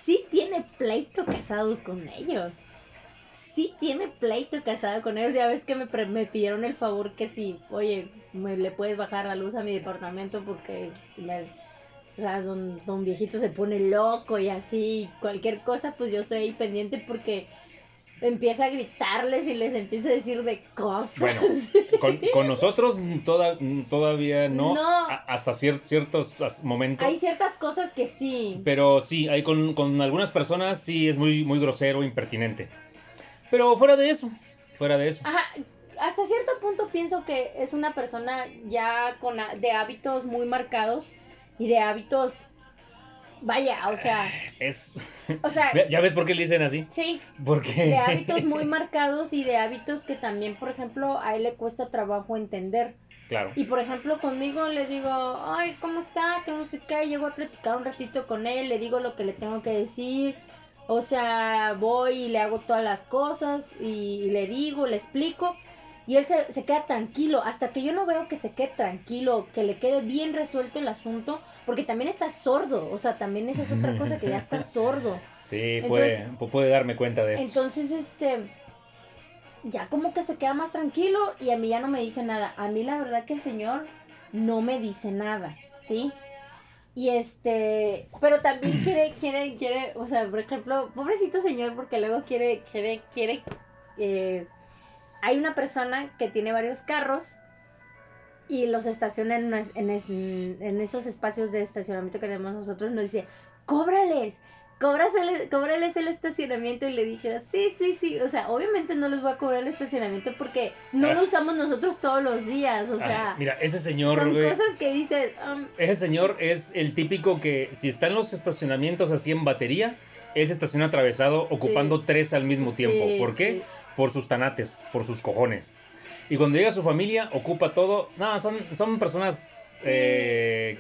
B: sí tiene pleito casado con ellos. Sí tiene pleito casado con ellos. Ya ves que me, me pidieron el favor que si, oye, me le puedes bajar la luz a mi departamento porque o sea, don, don viejito se pone loco y así, cualquier cosa, pues yo estoy ahí pendiente porque empieza a gritarles y les empieza a decir de cosas.
A: Bueno, con, con nosotros toda- todavía no,
B: No.
A: a- hasta cier- ciertos momentos.
B: Hay ciertas cosas que sí.
A: Pero sí, hay con, con algunas personas sí es muy, muy grosero, impertinente. Pero fuera de eso, fuera de eso.
B: Ajá, hasta cierto punto pienso que es una persona ya con de hábitos muy marcados y de hábitos, vaya, o sea,
A: Es...
B: o sea,
A: ¿Ya ves por qué le dicen así?
B: sí,
A: Porque...
B: de hábitos muy marcados y de hábitos que también, por ejemplo, a él le cuesta trabajo entender.
A: Claro.
B: Y por ejemplo, conmigo le digo, ay, ¿cómo está? Que no sé qué. Llego a platicar un ratito con él, le digo lo que le tengo que decir. O sea, voy y le hago todas las cosas y, y le digo, le explico. Y él se, se queda tranquilo, hasta que yo no veo que se quede tranquilo, que le quede bien resuelto el asunto, porque también está sordo, o sea, también esa es otra cosa que ya está sordo.
A: Sí, puede, pu- puede darme cuenta de eso.
B: Entonces, este, ya como que se queda más tranquilo y a mí ya no me dice nada. A mí la verdad que el señor no me dice nada, ¿sí? Y este, pero también quiere, quiere, quiere, o sea, por ejemplo, pobrecito señor, porque luego quiere, quiere, quiere, eh, hay una persona que tiene varios carros y los estaciona en, una- en, es- en esos espacios de estacionamiento que tenemos nosotros, nos dice, cóbrales, cóbrasele- cóbrales el estacionamiento y le dije, sí, sí, sí, o sea, obviamente no les voy a cobrar el estacionamiento porque no lo
A: Ah.
B: usamos nosotros todos los días, o sea,
A: Ay, mira, ese señor,
B: son
A: güey.
B: cosas que dices, um,
A: Ese señor es el típico que si está en los estacionamientos así en batería, él se estaciona atravesado ocupando tres al mismo tiempo.
B: Sí,
A: ¿Por qué?
B: sí.
A: Por sus tanates, por sus cojones. Y cuando llega su familia, ocupa todo. No, son, son personas eh,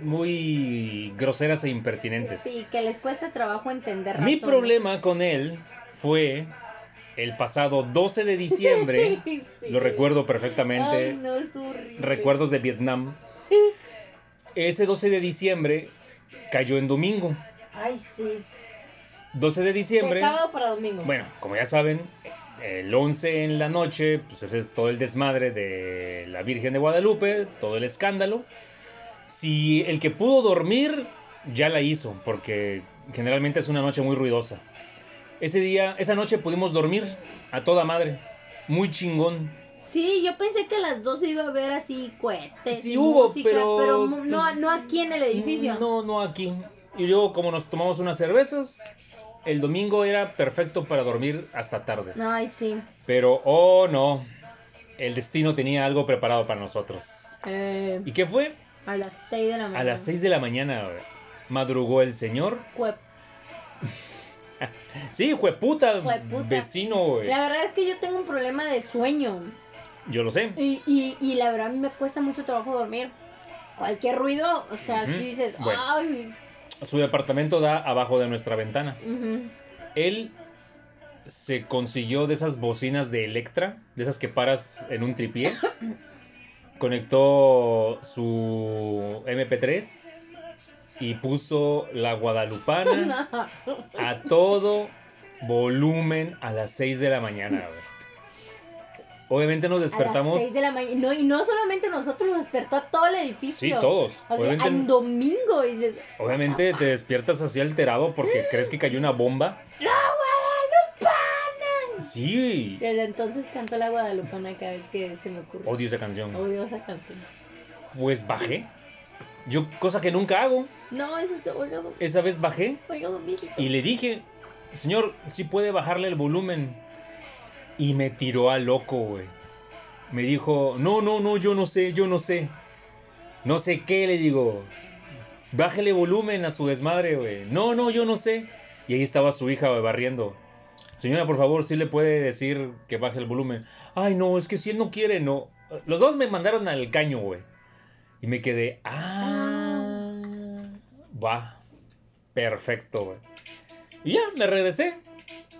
A: muy groseras e impertinentes.
B: sí, que les cuesta trabajo entender
A: Mi
B: razones.
A: problema con él fue el pasado 12 de diciembre.
B: Sí.
A: Lo recuerdo perfectamente.
B: Ay, no, es horrible.
A: recuerdos de Vietnam. Ese 12 de diciembre cayó en domingo.
B: Ay, sí.
A: 12 de diciembre.
B: De sábado para domingo.
A: Bueno, como ya saben, el 11 en la noche, pues ese es todo el desmadre de la Virgen de Guadalupe, todo el escándalo. Si el que pudo dormir, ya la hizo, porque generalmente es una noche muy ruidosa. Ese día, esa noche pudimos dormir a toda madre. Muy chingón.
B: Sí, yo pensé que a las 12 iba a haber así cohetes.
A: Sí hubo,
B: música,
A: pero,
B: no,
A: pues,
B: no aquí en el edificio.
A: No, no aquí. Y luego, como nos tomamos unas cervezas, el domingo era perfecto para dormir hasta tarde.
B: Ay, sí.
A: Pero, oh no, el destino tenía algo preparado para nosotros.
B: Eh,
A: ¿Y qué fue?
B: a las 6 de la mañana.
A: A las 6 de la mañana madrugó el señor.
B: Jue-
A: Sí, jueputa,
B: Jueputa.
A: vecino, güey.
B: La verdad es que yo tengo un problema de sueño.
A: Yo lo sé.
B: Y, y, y la verdad a mí me cuesta mucho trabajo dormir. Cualquier ruido, o sea, si dices,
A: Bueno.
B: ay.
A: Su departamento da abajo de nuestra ventana. Él se consiguió de esas bocinas de Electra, de esas que paras en un tripié. Conectó su MP3 y puso la guadalupana a todo volumen a las 6 de la mañana. güey. Obviamente nos
B: A las
A: despertamos.
B: 6 de la mañana. No, y no solamente nosotros, nos despertó a todo el edificio.
A: Sí, todos.
B: O sea, en domingo y dices,
A: Obviamente te despiertas así alterado porque crees que cayó una bomba.
B: ¡La Guadalupana!
A: Sí,
B: Desde entonces canto la Guadalupana cada vez que se me ocurre.
A: odio esa canción.
B: Odio esa canción.
A: Pues bajé. Yo, cosa que nunca hago.
B: No, es esto, oiga,
A: Esa vez bajé
B: oiga,
A: y le dije, señor, si puede bajarle el volumen. Y me tiró a loco, güey. Me dijo, no, no, no, yo no sé, yo no sé. No sé qué, le digo. Bájele volumen a su desmadre, güey. No, no, yo no sé. Y ahí estaba su hija güey, barriendo. Señora, por favor, si le puede decir que baje el volumen. Ay, no, es que si él no quiere, no. Los dos me mandaron al caño, güey. Y me quedé, ah, va, perfecto, güey. Y ya, me regresé,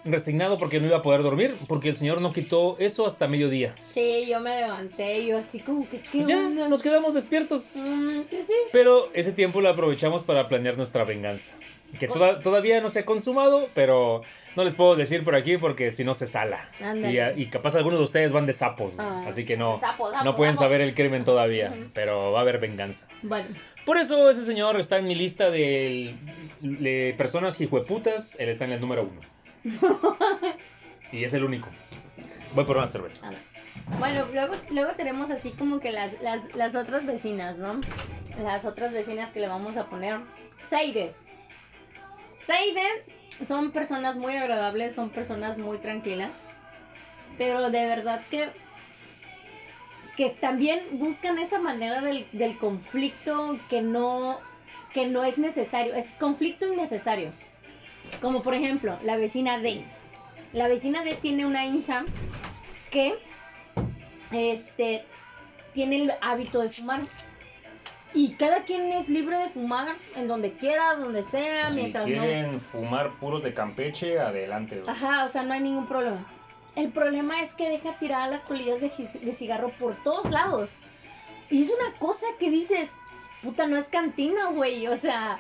A: resignado porque no iba a poder dormir, porque el señor no quitó eso hasta mediodía.
B: Sí, yo me levanté yo así como que, ¿qué
A: Pues ya,
B: onda?
A: nos quedamos despiertos.
B: Mm, que sí.
A: Pero ese tiempo lo aprovechamos para planear nuestra venganza. Que toda- todavía no se ha consumado, pero no les puedo decir por aquí porque si no se sala. Y, y capaz algunos de ustedes van de sapos.
B: Ah,
A: así que no,
B: sapo, sapo,
A: no pueden
B: sapo.
A: saber el crimen todavía,
B: Ujú.
A: pero va a haber venganza.
B: Bueno,
A: Por eso ese señor está en mi lista de, de personas hijueputas, él está en el número uno. y es el único. Voy por una cerveza.
B: Bueno, luego, luego tenemos así como que las, las, las otras vecinas, ¿no? Las otras vecinas que le vamos a poner. Seide. Seide son personas muy agradables, son personas muy tranquilas. Pero de verdad que que también buscan esa manera del, del conflicto que no que no es necesario, es conflicto innecesario. Como por ejemplo, la vecina D. La vecina D tiene una hija que este tiene el hábito de fumar. Y cada quien es libre de fumar en donde quiera, donde sea, mientras no
A: fumar puros de Campeche, adelante.
B: Ajá, o sea, no hay ningún problema. El problema es que deja tiradas las colillas de, de cigarro por todos lados. Y es una cosa que dices, puta, no es cantina, güey. O sea,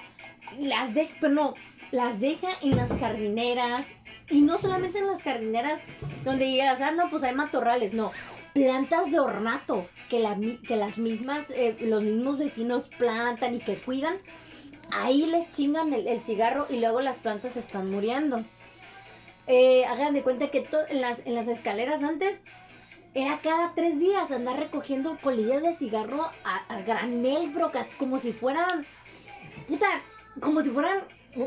B: las deja, pero no, las deja en las jardineras. Y no solamente en las jardineras donde digas, ah, no, pues hay matorrales, no. Plantas de ornato que, la que las mismas, eh, los mismos vecinos plantan y que cuidan. Ahí les chingan el, el cigarro y luego las plantas están muriendo. Eh, hagan de cuenta que en, las, en las escaleras antes era cada tres días andar recogiendo colillas de cigarro a, granel, brocas, como si fueran, como si fueran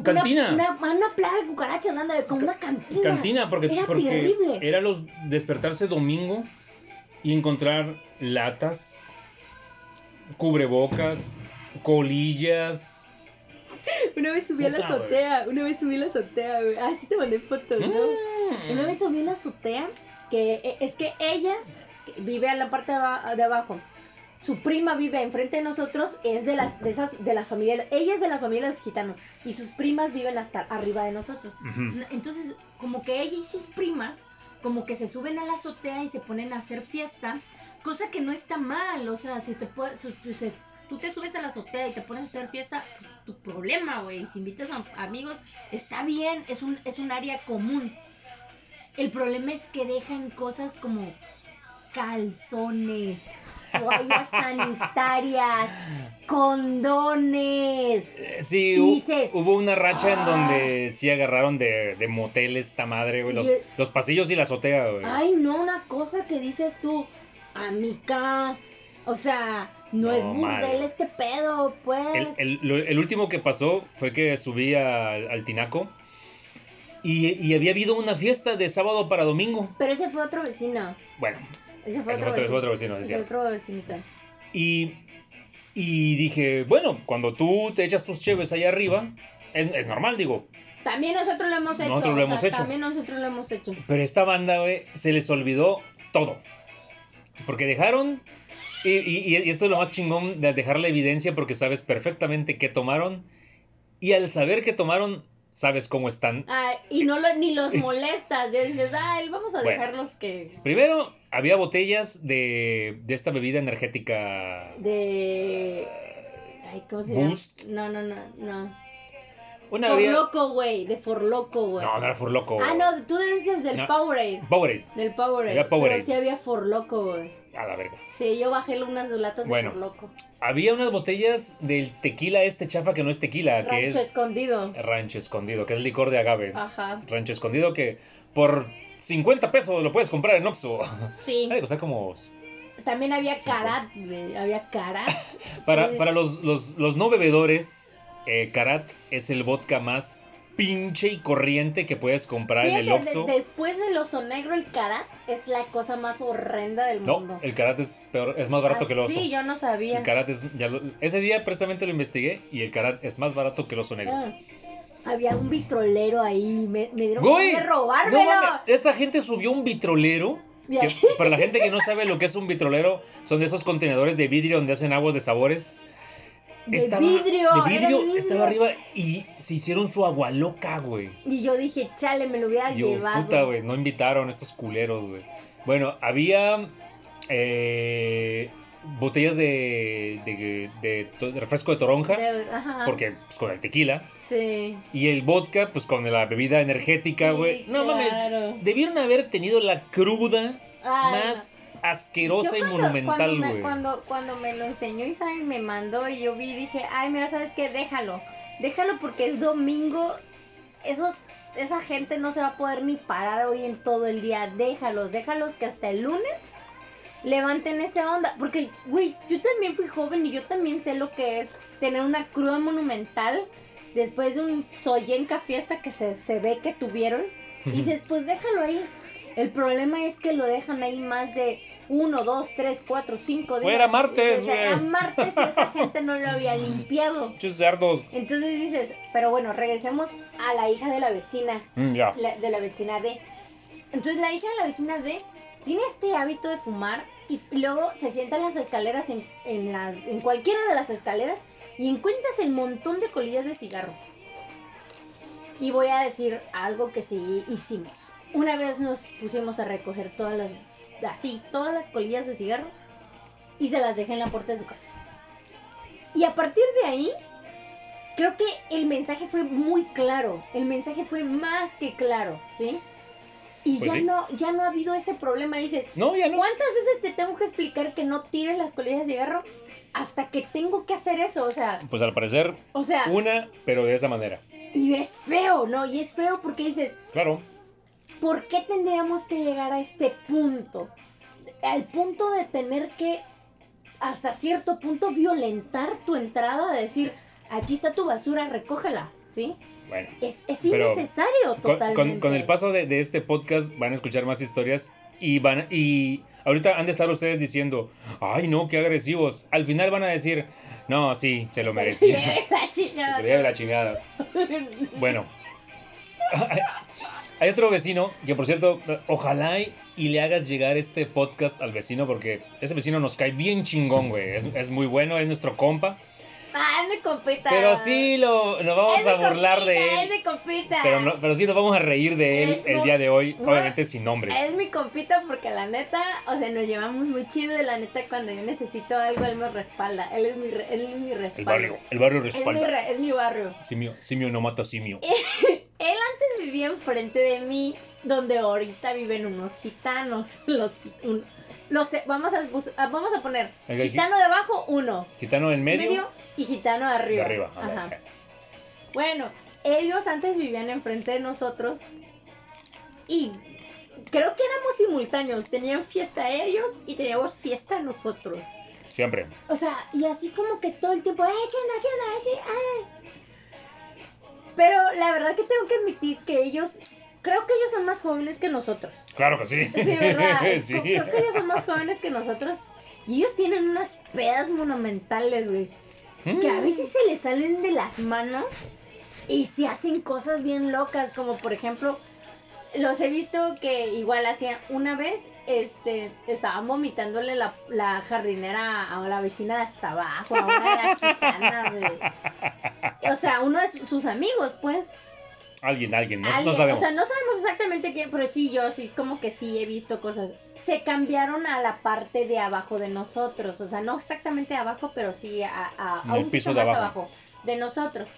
A: Cantina.
B: Una, una, una plaga de cucarachas, anda, como una cantina.
A: Cantina, porque,
B: Era
A: porque
B: terrible.
A: era los despertarse domingo y encontrar latas, cubrebocas, colillas.
B: Una vez subí a la azotea, una vez subí a la azotea. Ah, sí te mandé fotos, ¿no?
A: Mm.
B: Una vez subí a la azotea, que eh, es que ella vive en la parte de abajo. Su prima vive enfrente de nosotros, es de las de esas de la familia, ella es de la familia de los gitanos y sus primas viven hasta arriba de nosotros. Entonces, como que ella y sus primas, como que se suben a la azotea y se ponen a hacer fiesta, cosa que no está mal, o sea, si te si- si tú te subes a la azotea y te pones a hacer fiesta, tu problema, güey, si invitas a amigos, está bien, es un, es un área común. El problema es que dejan cosas como calzones, toallas sanitarias, condones.
A: Eh, Sí,
B: dices,
A: hubo una racha en
B: "Ah".
A: donde sí agarraron de, de moteles esta madre, güey. Los, pasillos y la azotea, güey.
B: Ay, no, una cosa que dices tú, amica. O sea, no,
A: No,
B: es
A: mal.
B: burdel este pedo, pues.
A: El, el- lo- el último que pasó fue que subí al, al Tinaco y, y había habido una fiesta de sábado para domingo.
B: Pero ese fue otro vecino.
A: Bueno,
B: Ese fue
A: Ese
B: otro,
A: fue otro-
B: vecino.
A: fue otro
B: vecinito.
A: y, y dije, bueno, cuando tú te echas tus cheves allá arriba, es, es normal, digo.
B: También nosotros lo hemos hecho.
A: Nosotros lo hemos
B: sea,
A: hecho.
B: También nosotros lo hemos hecho.
A: Pero esta banda, güey, se les olvidó todo. Porque dejaron, y, y- y esto es lo más chingón de dejar la evidencia porque sabes perfectamente qué tomaron. Y al saber que tomaron, sabes cómo están.
B: Ay, y no lo- ni los molestas. Ya dices, ay, vamos a
A: Bueno.
B: dejarlos que.
A: Primero, había botellas de, de esta bebida energética.
B: De. Ay, ¿cómo se
A: Boost.
B: llama? No, no, no, no.
A: Una
B: For
A: bebida.
B: loco, güey. De For loco, güey.
A: No, no era For Loco.
B: Ah, no, tú dices del
A: No.
B: Powerade.
A: Powerade.
B: Del Powerade.
A: Era Powerade.
B: Pero sí había For loco, güey.
A: A la verga.
B: Sí, yo bajé unas latas de. For loco.
A: Había unas botellas del tequila este chafa que no es tequila, que
B: Rancho
A: es
B: escondido.
A: rancho escondido, que es licor de agave.
B: Ajá.
A: Rancho escondido que por 50 pesos lo puedes comprar en Oxxo.
B: Sí.
A: Ha de costar como...
B: También había Karat. Había Karat.
A: Para,
B: Sí.
A: para los, los, los no bebedores, eh, Karat es el vodka más pinche y corriente que puedes comprar en el
B: Fíjate, de-
A: Oxxo.
B: después del oso negro, el Karat es la cosa más horrenda del
A: No,
B: mundo.
A: el Karat es peor, es más barato
B: Ah,
A: que el oso.
B: Sí, yo no sabía.
A: El Karat es, ya lo- ese día precisamente lo investigué y el Karat es más barato que el oso negro.
B: Mm. Había un vitrolero ahí. Me, me dieron ganas de
A: no
B: robármelo.
A: esta gente subió un vitrolero. Que- para la gente que no sabe lo que es un vitrolero, son de esos contenedores de vidrio donde hacen aguas de sabores.
B: De
A: Estaba-
B: vidrio,
A: de vidrio, estaba arriba y se hicieron su agua loca, güey.
B: Y yo dije, chale, me lo hubiera
A: Yo,
B: llevado.
A: puta, güey, no invitaron a estos culeros, güey. Bueno, había eh, botellas de, de, de to- de refresco de toronja, porque pues, con el tequila.
B: Sí.
A: Y el vodka, pues con la bebida energética,
B: Sí,
A: güey. no
B: claro.
A: mames, debieron haber tenido la cruda
B: Ay,
A: más asquerosa
B: Yo
A: y
B: cuando-
A: monumental,
B: cuando me,
A: güey.
B: cuando, cuando me lo enseñó Isabel me mandó y yo vi y dije, ay, mira, ¿sabes qué? Déjalo. Déjalo porque es domingo. Esos, esa gente no se va a poder ni parar hoy en todo el día. Déjalos, déjalos que hasta el lunes levanten esa onda. Porque, güey, yo también fui joven y yo también sé lo que es tener una cruda monumental después de un Soyenca fiesta que se, se ve que tuvieron. Y dices, pues déjalo ahí. El problema es que lo dejan ahí más de uno, dos, tres, cuatro, cinco días.
A: Fuera martes,
B: Y dices, Era
A: güey.
B: martes y esa gente no lo había limpiado.
A: Cerdos.
B: Entonces dices, pero bueno, regresemos a la hija de la vecina,
A: Mm, ya.
B: la- de la vecina D. Entonces la hija de la vecina D tiene este hábito de fumar y luego se sienta en las escaleras, en, en, la- en cualquiera de las escaleras, y encuentras el montón de colillas de cigarros. Y voy a decir algo que sí hicimos. Una vez nos pusimos a recoger todas las, así, todas las colillas de cigarro y se las dejé en la puerta de su casa. Y a partir de ahí, creo que el mensaje fue muy claro. El mensaje fue más que claro, ¿sí? Y
A: Pues
B: ya
A: sí.
B: no, ya no ha habido ese problema. Dices,
A: No, ya no.
B: ¿cuántas veces te tengo que explicar que no tires las colillas de cigarro hasta que tengo que hacer eso? O sea,
A: Pues al parecer,
B: o sea,
A: una, pero de esa manera.
B: y es feo, ¿no? Y es feo porque dices,
A: Claro.
B: ¿Por qué tendríamos que llegar a este punto? Al punto de tener que, hasta cierto punto, violentar tu entrada, de decir, aquí está tu basura, recógela, ¿sí?
A: Bueno.
B: Es, es innecesario totalmente.
A: con- con el paso de, de este podcast van a escuchar más historias y van y ahorita han de estar ustedes diciendo, ay no, qué agresivos. Al final van a decir, no, sí, se lo
B: Se
A: merecía.
B: lleve la chingada.
A: se la chingada. Bueno, hay otro vecino que, por cierto, ojalá y, le hagas llegar este podcast al vecino porque ese vecino nos cae bien chingón, güey. Es, es muy bueno, es nuestro compa.
B: Ah, es mi compita.
A: Pero sí lo, nos vamos
B: Es
A: a burlar
B: compita,
A: de
B: Es
A: él.
B: mi compita.
A: Pero, no- pero sí nos vamos a reír de él el día de hoy,
B: no.
A: obviamente sin nombres.
B: Es mi compita porque la neta, o sea, nos llevamos muy chido y la neta cuando yo necesito algo, él me respalda. Él es mi, él es mi respaldo.
A: El barrio, el barrio
B: Es mi,
A: respalda.
B: re- es mi barrio.
A: Simio, simio no mata simio.
B: Él antes vivía enfrente de mí, donde ahorita viven unos gitanos. Los, un- los vamos a ah, vamos a poner gitano de abajo, uno.
A: Gitano en medio,
B: y gitano de arriba. Ajá. Bueno, ellos antes vivían enfrente de nosotros y creo que éramos simultáneos. Tenían fiesta ellos y teníamos fiesta nosotros.
A: Siempre.
B: O sea, y así como que todo el tiempo, ¡ay, qué onda, qué onda! ¡ay! Pero la verdad que tengo que admitir que ellos, creo que ellos son más jóvenes que nosotros.
A: Claro que sí.
B: Sí, ¿verdad?
A: Sí.
B: Creo que ellos son más jóvenes que nosotros. Y ellos tienen unas pedas monumentales, güey. Que a veces se les salen de las manos y se hacen cosas bien locas, como por ejemplo, los he visto que igual hacían una vez, este, estaban vomitándole la, la jardinera a la vecina de hasta abajo, a una de las gitanas, güey. O sea, uno de su- sus amigos, pues.
A: Alguien, alguien, no, sabemos.
B: O sea, no sabemos exactamente quién, pero sí, yo sí, como que sí he visto cosas. Se cambiaron a la parte de abajo de nosotros, o sea, no exactamente abajo, pero sí a, a, a un
A: piso
B: piso
A: de
B: más
A: abajo.
B: abajo. de nosotros.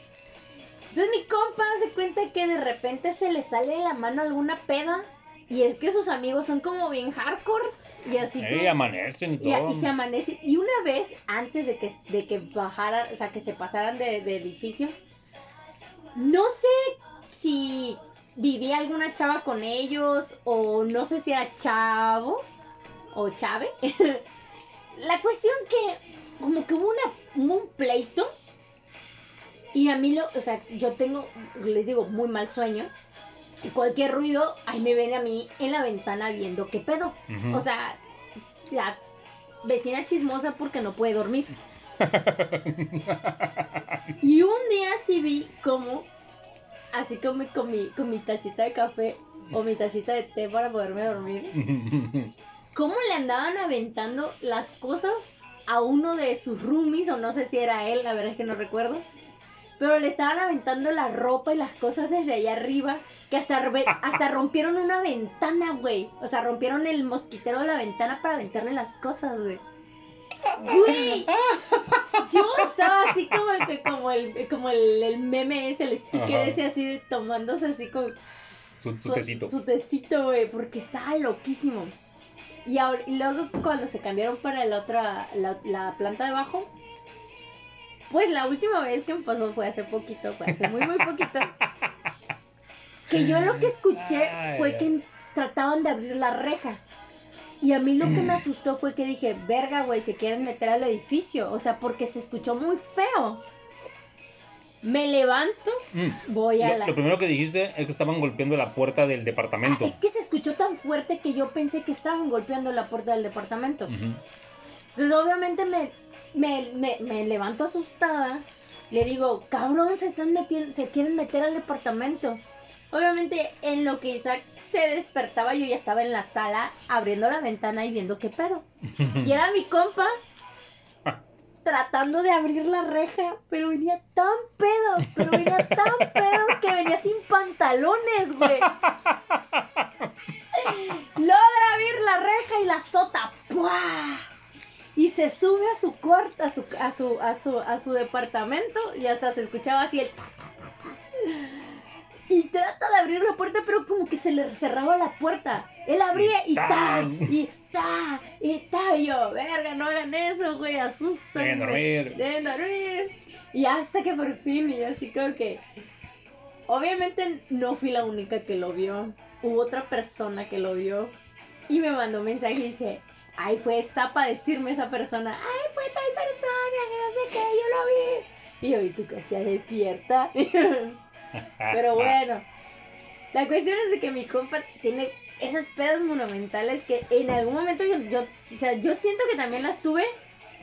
B: Entonces mi compa se cuenta que de repente se le sale de la mano alguna peda y es que sus amigos son como bien hardcore y así
A: Ey,
B: como-
A: amanecen y todo.
B: y se amanece. Y una vez, antes de que, de que bajaran, o sea, que se pasaran de, de edificio, no sé si vivía alguna chava con ellos o no sé si era chavo o chave. La cuestión que como que hubo una, un pleito y a mí lo, o sea, yo tengo, les digo, muy mal sueño. Y cualquier ruido, ahí me ven a mí en la ventana viendo qué pedo. O sea, la vecina chismosa porque no puede dormir. Y un día sí vi como, así como con mi, con mi tacita de café o mi tacita de té para poderme dormir, cómo le andaban aventando las cosas a uno de sus roomies, o no sé si era él, la verdad es que no recuerdo. Pero le estaban aventando la ropa y las cosas desde allá arriba, que hasta, hasta rompieron una ventana, güey. O sea, rompieron el mosquitero de la ventana para aventarle las cosas, güey. Güey, yo estaba así como que como el como el, el meme ese, el sticker
A: Ajá.
B: ese así tomándose así como
A: su, su tecito.
B: su tecito, güey, porque estaba loquísimo. Y, ahora, y luego cuando se cambiaron para la otra, la, la planta de abajo, pues la última vez que me pasó fue hace poquito, fue hace muy, muy poquito. Que yo lo que escuché
A: Ay,
B: fue que trataban de abrir la reja. Y a mí lo que me asustó fue que dije, verga, güey, se quieren meter al edificio. O sea, porque se escuchó muy feo. Me levanto,
A: Mm.
B: voy a
A: Lo,
B: la...
A: lo primero que dijiste es que estaban golpeando la puerta del departamento.
B: Ah, es que se escuchó tan fuerte que yo pensé que estaban golpeando la puerta del departamento. Entonces obviamente me, me, me, me levanto asustada. Le digo, cabrón, se están metiendo, se quieren meter al departamento. Obviamente en lo que Isaac se despertaba, yo ya estaba en la sala abriendo la ventana y viendo qué pedo. Y era mi compa tratando de abrir la reja, pero venía tan pedo, pero venía tan pedo que venía sin pantalones, güey. Logra abrir la reja y la. ¡Puah! Y se sube a su cuarto, a su, a su, a su, a su departamento y hasta se escuchaba así el y trata de abrir la puerta, pero como que se le cerraba la puerta. Él abría y ta,
A: ¡Tas!
B: y ta, y ta, y yo, verga, no hagan eso, güey, asustan.
A: Dejen dormir.
B: Dejen dormir. Y hasta que por fin, y así como que. Obviamente no fui la única que lo vio. Hubo otra persona que lo vio. Y me mandó un mensaje y dice, ay, fue esa para decirme esa persona, ay, fue tal persona, que no sé qué, yo lo vi. Y yo, ¿y tú qué hacías despierta? Pero bueno, la cuestión es de que mi compa tiene esas pedas monumentales que en algún momento yo, yo, o sea, yo siento que también las tuve,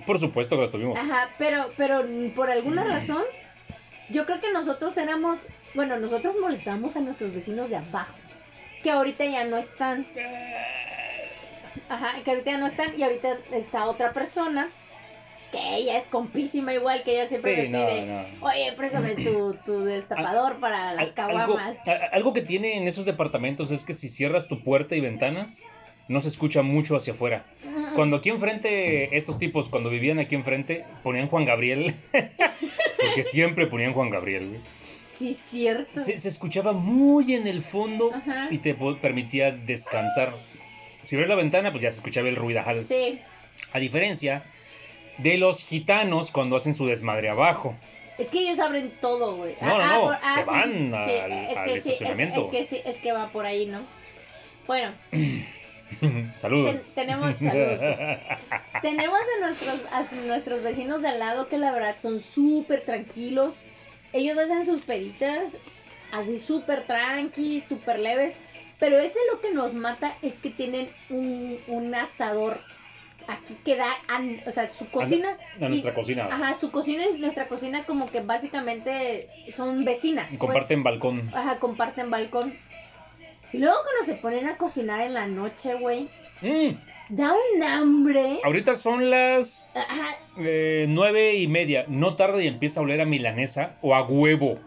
A: Por supuesto que las tuvimos.
B: ajá, pero, pero por alguna razón, yo creo que nosotros éramos, bueno, nosotros molestábamos a nuestros vecinos de abajo, que ahorita ya no están, ajá, que ahorita ya no están, y ahorita está otra persona, que ella es compísima igual, que ella siempre
A: Sí,
B: me
A: no,
B: pide,
A: no.
B: oye, préstame tu, tu destapador para las
A: algo,
B: caguamas.
A: algo que tiene en esos departamentos es que si cierras tu puerta y ventanas, no se escucha mucho hacia afuera. Cuando aquí enfrente, estos tipos, cuando vivían aquí enfrente, ponían Juan Gabriel. porque siempre ponían Juan Gabriel.
B: Sí, cierto.
A: Se, se escuchaba muy en el fondo
B: Ajá.
A: y te permitía descansar. Si ves la ventana, pues ya se escuchaba el ruidajal.
B: Sí.
A: A diferencia de los gitanos cuando hacen su desmadre abajo.
B: Es que ellos abren todo, güey.
A: No, no, se van al-
B: es
A: al
B: que sí, es-
A: estacionamiento.
B: Es, que sí, es que va por ahí, ¿no? Bueno,
A: Saludos.
B: Ten- tenemos- saludos. tenemos a nuestros, a nuestros vecinos de al lado que la verdad son súper tranquilos. Ellos hacen sus peditas así súper tranqui, súper leves. Pero ese lo que nos mata es que tienen un, un asador aquí que da, a- o sea, su cocina.
A: A nuestra
B: y-
A: cocina.
B: Ajá, su cocina y nuestra cocina como que básicamente son vecinas. pues.
A: Comparten balcón.
B: Ajá, comparten balcón. Y luego cuando se ponen a cocinar en la noche, güey,
A: Mm,
B: da un hambre.
A: ahorita son las
B: Ajá,
A: eh, nueve y media. No tarda y empieza a oler a milanesa o a huevo.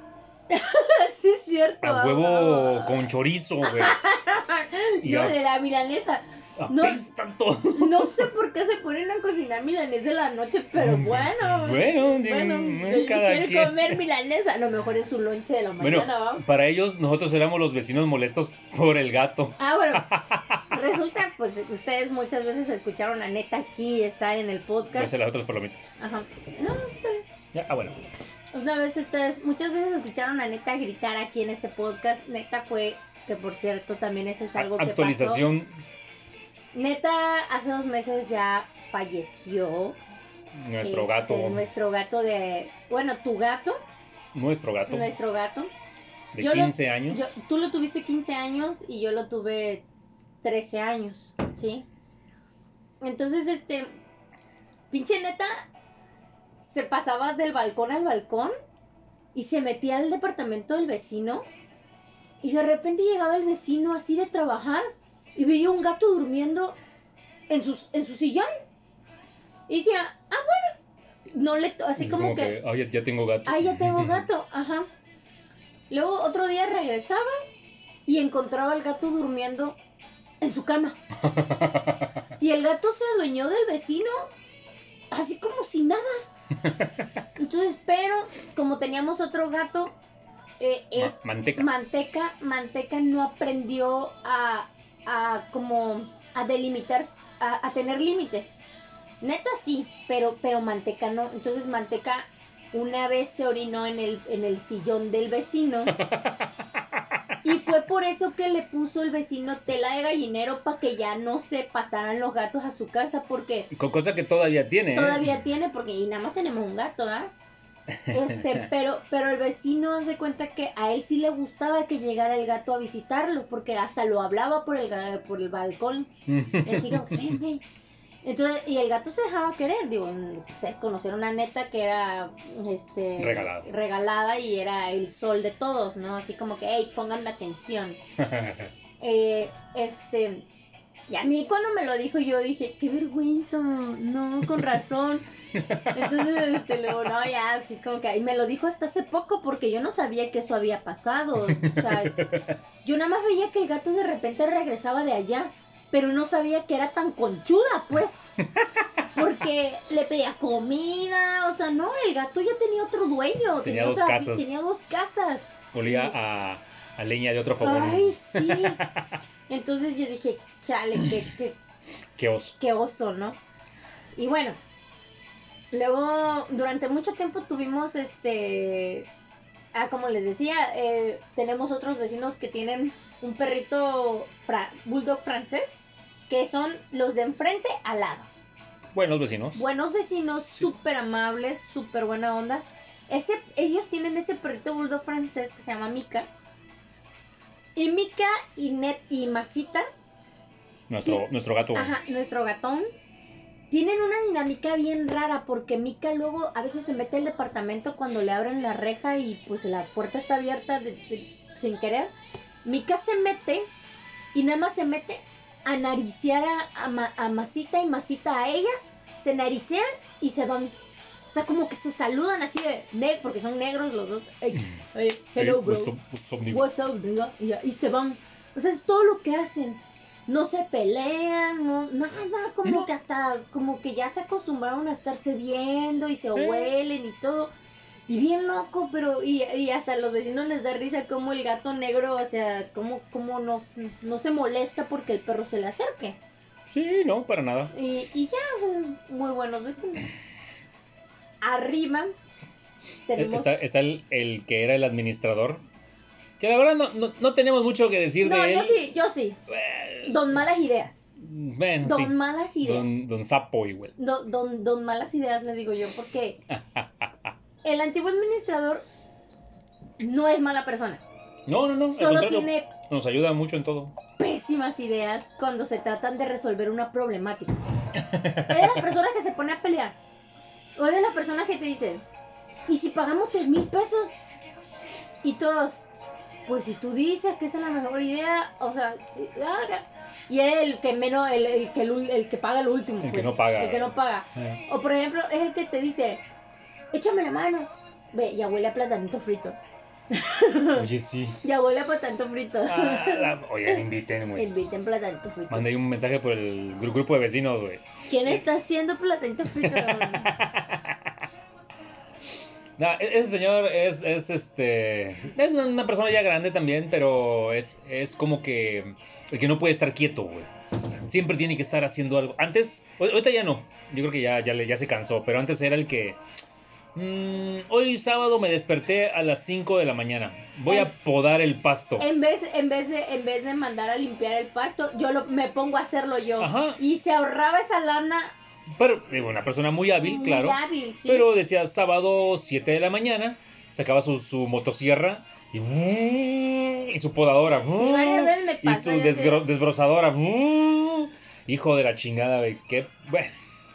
B: sí es cierto.
A: A huevo con chorizo, güey. y a-
B: de la milanesa. No. No sé por qué se ponen a cocinar milanesa en la noche, pero bueno.
A: Bueno, digo,
B: Bueno,
A: mm, cada quien.
B: comer milanesa. A lo mejor es su lonche de la
A: Bueno,
B: mañana, ¿va?
A: para ellos, nosotros éramos los vecinos molestos por el gato.
B: Ah, bueno. Resulta, pues, ustedes muchas veces escucharon a Neta aquí estar en el podcast.
A: No sé las otras palomitas.
B: Ajá. No, no, está bien.
A: Ya, ah, bueno.
B: Una vez ustedes, muchas veces escucharon a Neta gritar aquí en este podcast. Neta fue, que por cierto también eso es algo que
A: Actualización.
B: Neta hace dos meses ya falleció.
A: Nuestro
B: Este,
A: gato.
B: Nuestro gato de, bueno, tu gato,
A: Nuestro gato.
B: nuestro gato.
A: De
B: yo lo-
A: 15 años.
B: Yo, tú lo tuviste 15 años y yo lo tuve 13 años, ¿sí? Entonces, este, pinche neta, se pasaba del balcón al balcón y se metía al departamento del vecino y de repente llegaba el vecino así de trabajar y veía un gato durmiendo en su, en su sillón y decía, ah, bueno, no le, así como, que
A: "Ah, ya, ya tengo gato.
B: Ah, ya tengo gato, ajá. Luego otro día regresaba y encontraba al gato durmiendo en su cama. Y el gato se adueñó del vecino así como si nada. Entonces, pero como teníamos otro gato, eh, es
A: Ma- Manteca.
B: Manteca, Manteca no aprendió a, a como a delimitar, a, a tener límites. Neta sí, pero, pero Manteca no. Entonces Manteca una vez se orinó en el, en el sillón del vecino. Y fue por eso que le puso el vecino tela de gallinero para que ya no se pasaran los gatos a su casa, porque
A: Con cosa que todavía tiene. ¿eh?
B: todavía tiene, porque y nada más tenemos un gato, ¿ah? Este, pero, pero el vecino hace cuenta que a él sí le gustaba que llegara el gato a visitarlo, porque hasta lo hablaba por el, por el balcón. Y así como, ven, ven. Entonces, y el gato se dejaba querer, digo, ustedes conocieron a Neta que era este
A: Regalada.
B: regalada y era el sol de todos, ¿no? Así como que, hey, pónganme atención. Eh, este, y a mí cuando me lo dijo yo dije, qué vergüenza, no, con razón. Entonces, este, luego, no, ya, así como que, y me lo dijo hasta hace poco porque yo no sabía que eso había pasado. O sea, yo nada más veía que el gato de repente regresaba de allá, pero no sabía que era tan conchuda, pues. Porque le pedía comida, o sea, no, el gato ya tenía otro dueño.
A: Tenía dos
B: otra-
A: casas.
B: Tenía dos casas.
A: Olía a, a leña de otro fogón.
B: Ay, sí. Entonces yo dije, chale, qué, qué,
A: Qué oso.
B: qué oso, ¿no? Y bueno, luego durante mucho tiempo tuvimos este. Ah, como les decía, eh, tenemos otros vecinos que tienen un perrito fra- bulldog francés, que son los de enfrente al lado.
A: Buenos vecinos.
B: Buenos vecinos,
A: Sí.
B: súper amables, súper buena onda. ese, ellos tienen ese perrito bulldog francés que se llama Mika. Y Mika y Net y Masita,
A: Nuestro,
B: Sí.
A: nuestro gato.
B: ajá, nuestro gatón, tienen una dinámica bien rara porque Mika luego a veces se mete al departamento cuando le abren la reja y pues la puerta está abierta de- de- sin querer. Mika se mete y nada más se mete a nariciar a, a Ma- a Masita y Masita a ella, se naricean y se van. O sea, como que se saludan así de ne porque son negros los dos. Ey, ey, hello,
A: Eh,
B: bro.
A: what's up- what's
B: y se van. O sea, es todo lo que hacen. No se pelean, no, nada, como
A: No.
B: que hasta, como que ya se acostumbraron a estarse viendo y se
A: Eh.
B: huelen y todo. Y bien loco, pero, y, y hasta a los vecinos les da risa como el gato negro, o sea, como, como no, no se molesta porque el perro se le acerque.
A: Sí, no, para nada.
B: Y, y ya, o sea, muy buenos vecinos. Arriba tenemos...
A: Está, está el, el que era el administrador. Que la verdad no, no, no tenemos mucho que decir
B: no,
A: de él.
B: yo sí, yo sí. Don Malas Ideas.
A: Bueno,
B: Don
A: sí.
B: Malas Ideas.
A: Don, don Sapo igual.
B: Don, don, don Malas Ideas le digo yo, porque el antiguo administrador no es mala persona.
A: No, no, no.
B: Solo tiene
A: Nos ayuda mucho en todo.
B: pésimas ideas cuando se tratan de resolver una problemática. Es de la persona que se pone a pelear. O es de la persona que te dice, ¿y si pagamos tres mil pesos? Y todos, pues si tú dices que esa es la mejor idea, o sea, haga. Y es el que menos, el, el que, el, el que paga lo último.
A: El que
B: pues,
A: no paga.
B: El que no paga.
A: Eh,
B: O por ejemplo, es el que te dice, échame la mano. Ve, ya huele a platanito frito.
A: Oye, sí.
B: Ya huele a platanito frito.
A: Ah, la- Oye, inviten, güey.
B: Inviten platanito frito.
A: Mandé un mensaje por el gru- grupo de vecinos, güey.
B: ¿Quién está haciendo platanito frito?
A: No, e- ese señor es, es este. Es una, persona ya grande también, pero es, es como que. El que no puede estar quieto, güey. Siempre tiene que estar haciendo algo. Antes, ahor- ahorita ya no. Yo creo que ya, ya, ya se cansó, pero antes era el que. "Mm, hoy sábado me desperté a las 5 de la mañana. Voy a podar el pasto.
B: en vez, en vez de, en vez de mandar a limpiar el pasto, yo lo, me pongo a hacerlo yo.
A: Ajá.
B: Y se ahorraba esa lana
A: Pero, una persona muy hábil,
B: muy
A: claro.
B: hábil, sí.
A: Pero decía sábado 7 de la mañana, sacaba su, su motosierra y, y su podadora.
B: Sí,
A: y su desgro- desbrozadora. Hijo de la chingada, güey. Qué. Bueno,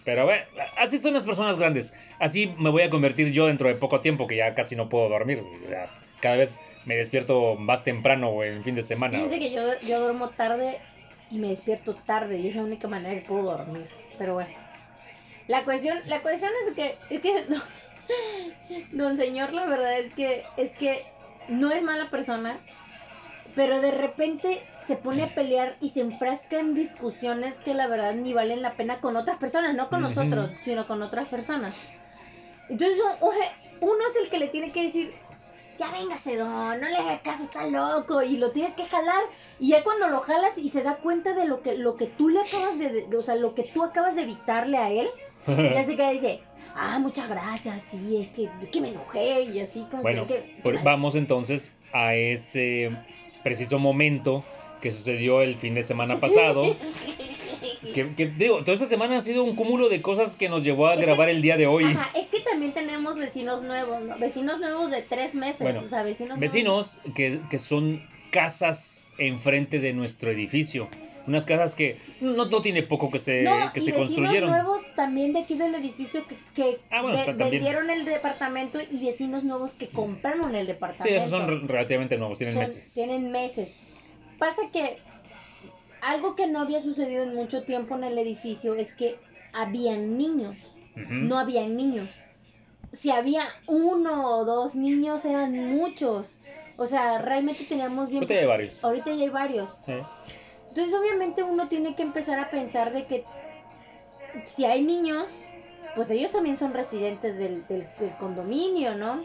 A: pero bueno, así son las personas grandes. Así me voy a convertir yo dentro de poco tiempo, que ya casi no puedo dormir. Ya Cada vez me despierto más temprano, güey, en fin de semana. Güey.
B: que yo, yo duermo tarde y me despierto tarde y es la única manera que puedo dormir. Pero bueno. La cuestión, la cuestión es que, es que no- don señor, la verdad es que, es que no es mala persona, pero de repente se pone a pelear y se enfrasca en discusiones que la verdad ni valen la pena con otras personas, no con nosotros, sino con otras personas. Entonces uno es el que le tiene que decir, ya véngase don, no le haga caso, está loco, y lo tienes que jalar, y ya cuando lo jalas y se da cuenta de lo que, lo que tú le acabas de, de- o sea, lo que tú acabas de evitarle a él, ya se queda y dice, ah, muchas gracias, sí, es que, es que me enojé, y así como
A: Bueno,
B: que... que-
A: vamos entonces a ese preciso momento que sucedió el fin de semana pasado. Que, que, digo, toda esta semana ha sido un cúmulo de cosas que nos llevó a
B: Es que-
A: grabar el día de hoy.
B: Ajá, es que también tenemos vecinos nuevos, ¿no? Vecinos nuevos de tres meses,
A: Bueno,
B: o sea, vecinos nuevos-
A: Vecinos que, que son casas enfrente de nuestro edificio. Unas casas que no, no tiene poco que se,
B: No,
A: que
B: y
A: se
B: vecinos
A: construyeron.
B: nuevos también de aquí del edificio que, que
A: Ah, bueno,
B: ve- vendieron el departamento y vecinos nuevos que compraron el
A: Sí,
B: departamento.
A: esos son re- relativamente nuevos, tienen
B: Son-
A: meses.
B: Tienen meses. Pasa que algo que no había sucedido en mucho tiempo en el edificio es que habían niños. No habían niños. Si había uno o dos niños eran muchos. O sea, realmente teníamos bien...
A: Ahorita ya hay varios.
B: Ahorita ya hay varios.
A: Eh,
B: Entonces obviamente uno tiene que empezar a pensar de que si hay niños, pues ellos también son residentes del, del, del condominio, ¿no?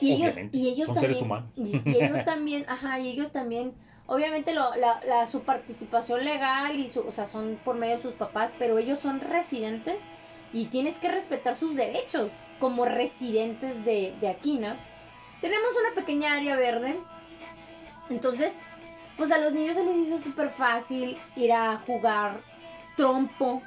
B: Y ellos, y ellos
A: son
B: también,
A: seres humanos.
B: Y, y ellos también, ajá, y ellos también, obviamente lo, la, la, su participación legal y su, o sea, son por medio de sus papás, pero ellos son residentes y tienes que respetar sus derechos como residentes de, de aquí, ¿no? Tenemos una pequeña área verde, entonces, pues a los niños se les hizo súper fácil ir a jugar trompo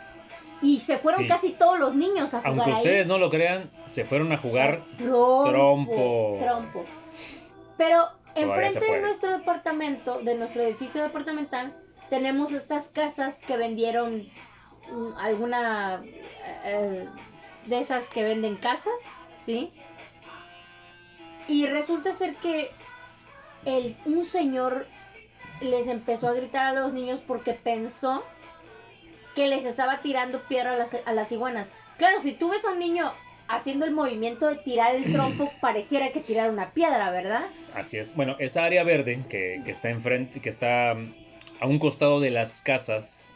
B: Y se fueron
A: Sí.
B: casi todos los niños a jugar
A: Aunque
B: ahí.
A: ustedes no lo crean, se fueron a jugar.
B: Trompo.
A: Trompo.
B: Trompo. Pero
A: Todavía
B: enfrente de nuestro departamento, de nuestro edificio departamental, tenemos estas casas que vendieron mm, alguna eh, de esas que venden casas, ¿sí? Y resulta ser que el, un señor les empezó a gritar a los niños porque pensó que les estaba tirando piedra a las, a las iguanas. Claro, si tú ves a un niño haciendo el movimiento de tirar el trompo, pareciera que tirar una piedra, ¿verdad?
A: Así es. Bueno, esa área verde que, que está enfrente, que está mm, a un costado de las casas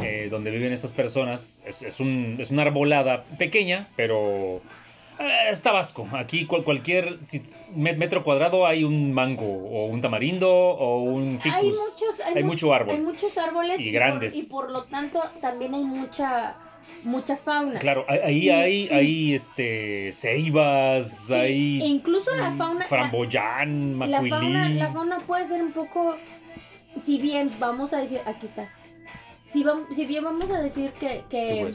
A: eh, donde viven estas personas, es, es un, es una arbolada pequeña, pero es Tabasco. Aquí cual- cualquier metro cuadrado hay un mango o un tamarindo o un ficus.
B: Hay muchos, hay,
A: Hay
B: mu-
A: mucho árbol.
B: Hay muchos árboles
A: Y
B: por-
A: grandes.
B: y por lo tanto también hay mucha mucha fauna.
A: Claro, ahí-
B: Y-
A: hay,
B: y-
A: hay este ceibas,
B: Sí,
A: hay
B: e incluso la fauna la-
A: framboyán,
B: la,
A: macuilí.
B: fauna la fauna puede ser un poco si bien vamos a decir aquí está. Si, si bien vamos a decir que, que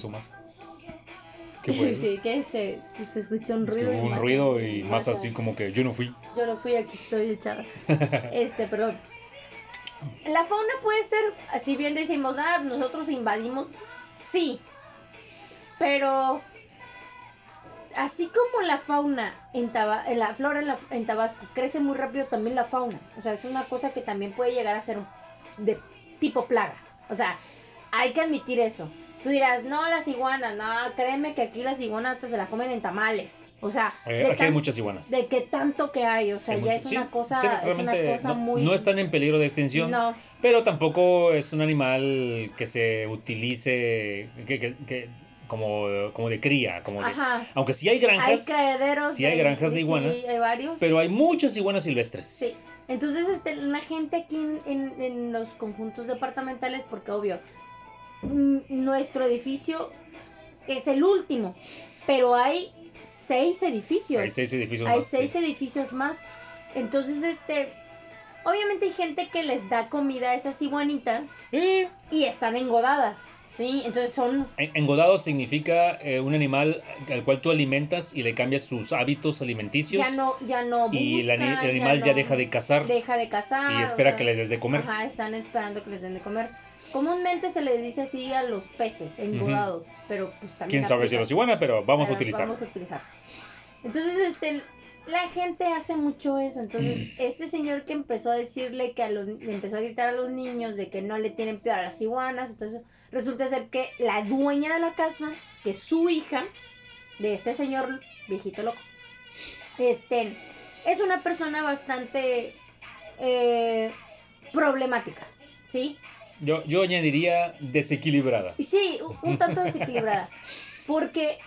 A: ¿Qué
B: sí, que se, se- escuchó un
A: Es que hubo un ruido y más así como que yo no fui.
B: Yo no fui, aquí estoy echada. Este, pero la fauna puede ser, si bien decimos, ah, nosotros invadimos, sí, pero así como la fauna en, Taba- en la flora en, la- en Tabasco crece muy rápido, también la fauna, o sea, es una cosa que también puede llegar a ser de tipo plaga, o sea, hay que admitir eso. Tú dirás, no, las iguanas, no, créeme que aquí las iguanas hasta se las comen en tamales. O sea,
A: Eh,
B: de
A: aquí hay muchas iguanas.
B: de que tanto que hay, o sea,
A: Hay
B: ya
A: muchas.
B: es
A: Sí,
B: una cosa,
A: sí,
B: es una cosa
A: no,
B: muy...
A: no están en peligro de extinción,
B: No,
A: pero tampoco es un animal que se utilice que, que- que- como, como de cría, como de- aunque sí hay
B: Hay
A: granjas,
B: criaderos.
A: sí hay granjas de
B: sí,
A: iguanas.
B: hay varios.
A: pero hay muchas iguanas silvestres.
B: Sí. Entonces, este, la gente aquí en, en- en los conjuntos departamentales, porque obvio, nuestro edificio es el último, pero hay seis edificios.
A: Hay seis edificios
B: hay
A: más.
B: seis
A: sí.
B: edificios más. Entonces, este, obviamente hay gente que les da comida a esas iguanitas
A: Eh,
B: y están engodadas, ¿sí? Entonces son,
A: en- engodado significa eh, un animal al cual tú alimentas y le cambias sus hábitos alimenticios
B: ya no, ya no
A: y el, ani-
B: buscan,
A: el animal ya,
B: no-
A: deja de cazar
B: deja de cazar.
A: y
B: o
A: espera
B: sea,
A: que le des de comer.
B: Ajá, están esperando que les den de comer. Comúnmente se les dice así a los peces engodados, pero pues también
A: Quién sabe si los iguana, pero vamos a utilizar.
B: Vamos a utilizar. Entonces, este, la gente hace mucho eso. Entonces, este señor que empezó a decirle que a los, le empezó a gritar a los niños de que no le tienen piedad a las iguanas, entonces resulta ser que la dueña de la casa, que es su hija, de este señor viejito loco, este, es una persona bastante eh, problemática, ¿sí?
A: Yo, yo añadiría desequilibrada.
B: Sí, un- tanto desequilibrada. Porque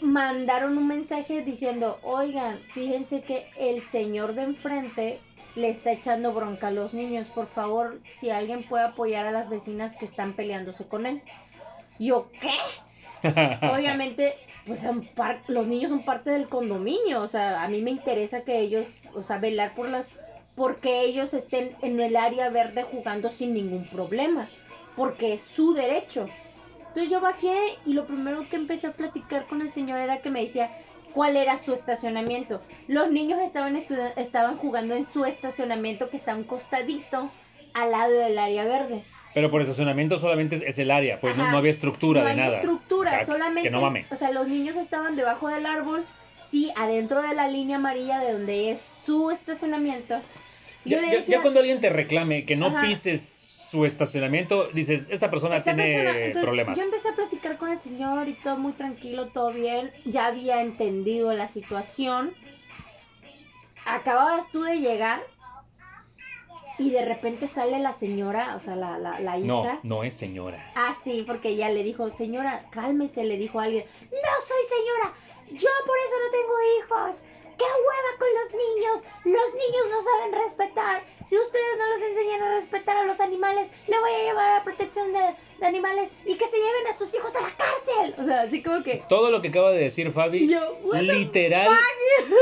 B: mandaron un mensaje diciendo, oigan, fíjense que el señor de enfrente le está echando bronca a los niños. Por favor, si alguien puede apoyar a las vecinas que están peleándose con él. Yo, ¿qué? Obviamente, pues son par- los niños son parte del condominio. O sea, a mí me interesa que ellos, o sea, velar por las... Porque ellos estén en el área verde jugando sin ningún problema. Porque es su derecho. Entonces yo bajé y lo primero que empecé a platicar con el señor era que me decía cuál era su estacionamiento. Los niños estaban, estaban jugando en su estacionamiento que está a un costadito al lado del área verde.
A: Pero por estacionamiento solamente es, el área, pues no, no había estructura
B: no
A: de
B: hay
A: nada.
B: estructura,
A: O sea,
B: solamente.
A: Que no mame.
B: O sea, los niños estaban debajo del árbol, sí, adentro de la línea amarilla de donde es su estacionamiento. Yo
A: Ya, ya-
B: decía,
A: ya cuando alguien te reclame que no
B: Ajá.
A: pises su estacionamiento, dices, esta persona
B: Esta
A: tiene
B: persona- entonces,
A: problemas.
B: Yo empecé a platicar con el señor y todo muy tranquilo, todo bien. Ya había entendido la situación. Acababas tú de llegar y de repente sale la señora, o sea, la, la, la hija.
A: No, no es señora.
B: Ah, sí, porque ella le dijo, señora, cálmese, le dijo a alguien. No soy señora, yo por eso no tengo hijos. Animales, le voy a llevar a la protección de, de animales y que se lleven a sus hijos a la cárcel. O sea, así como que...
A: Todo lo que acaba de decir Fabi,
B: yo,
A: literal,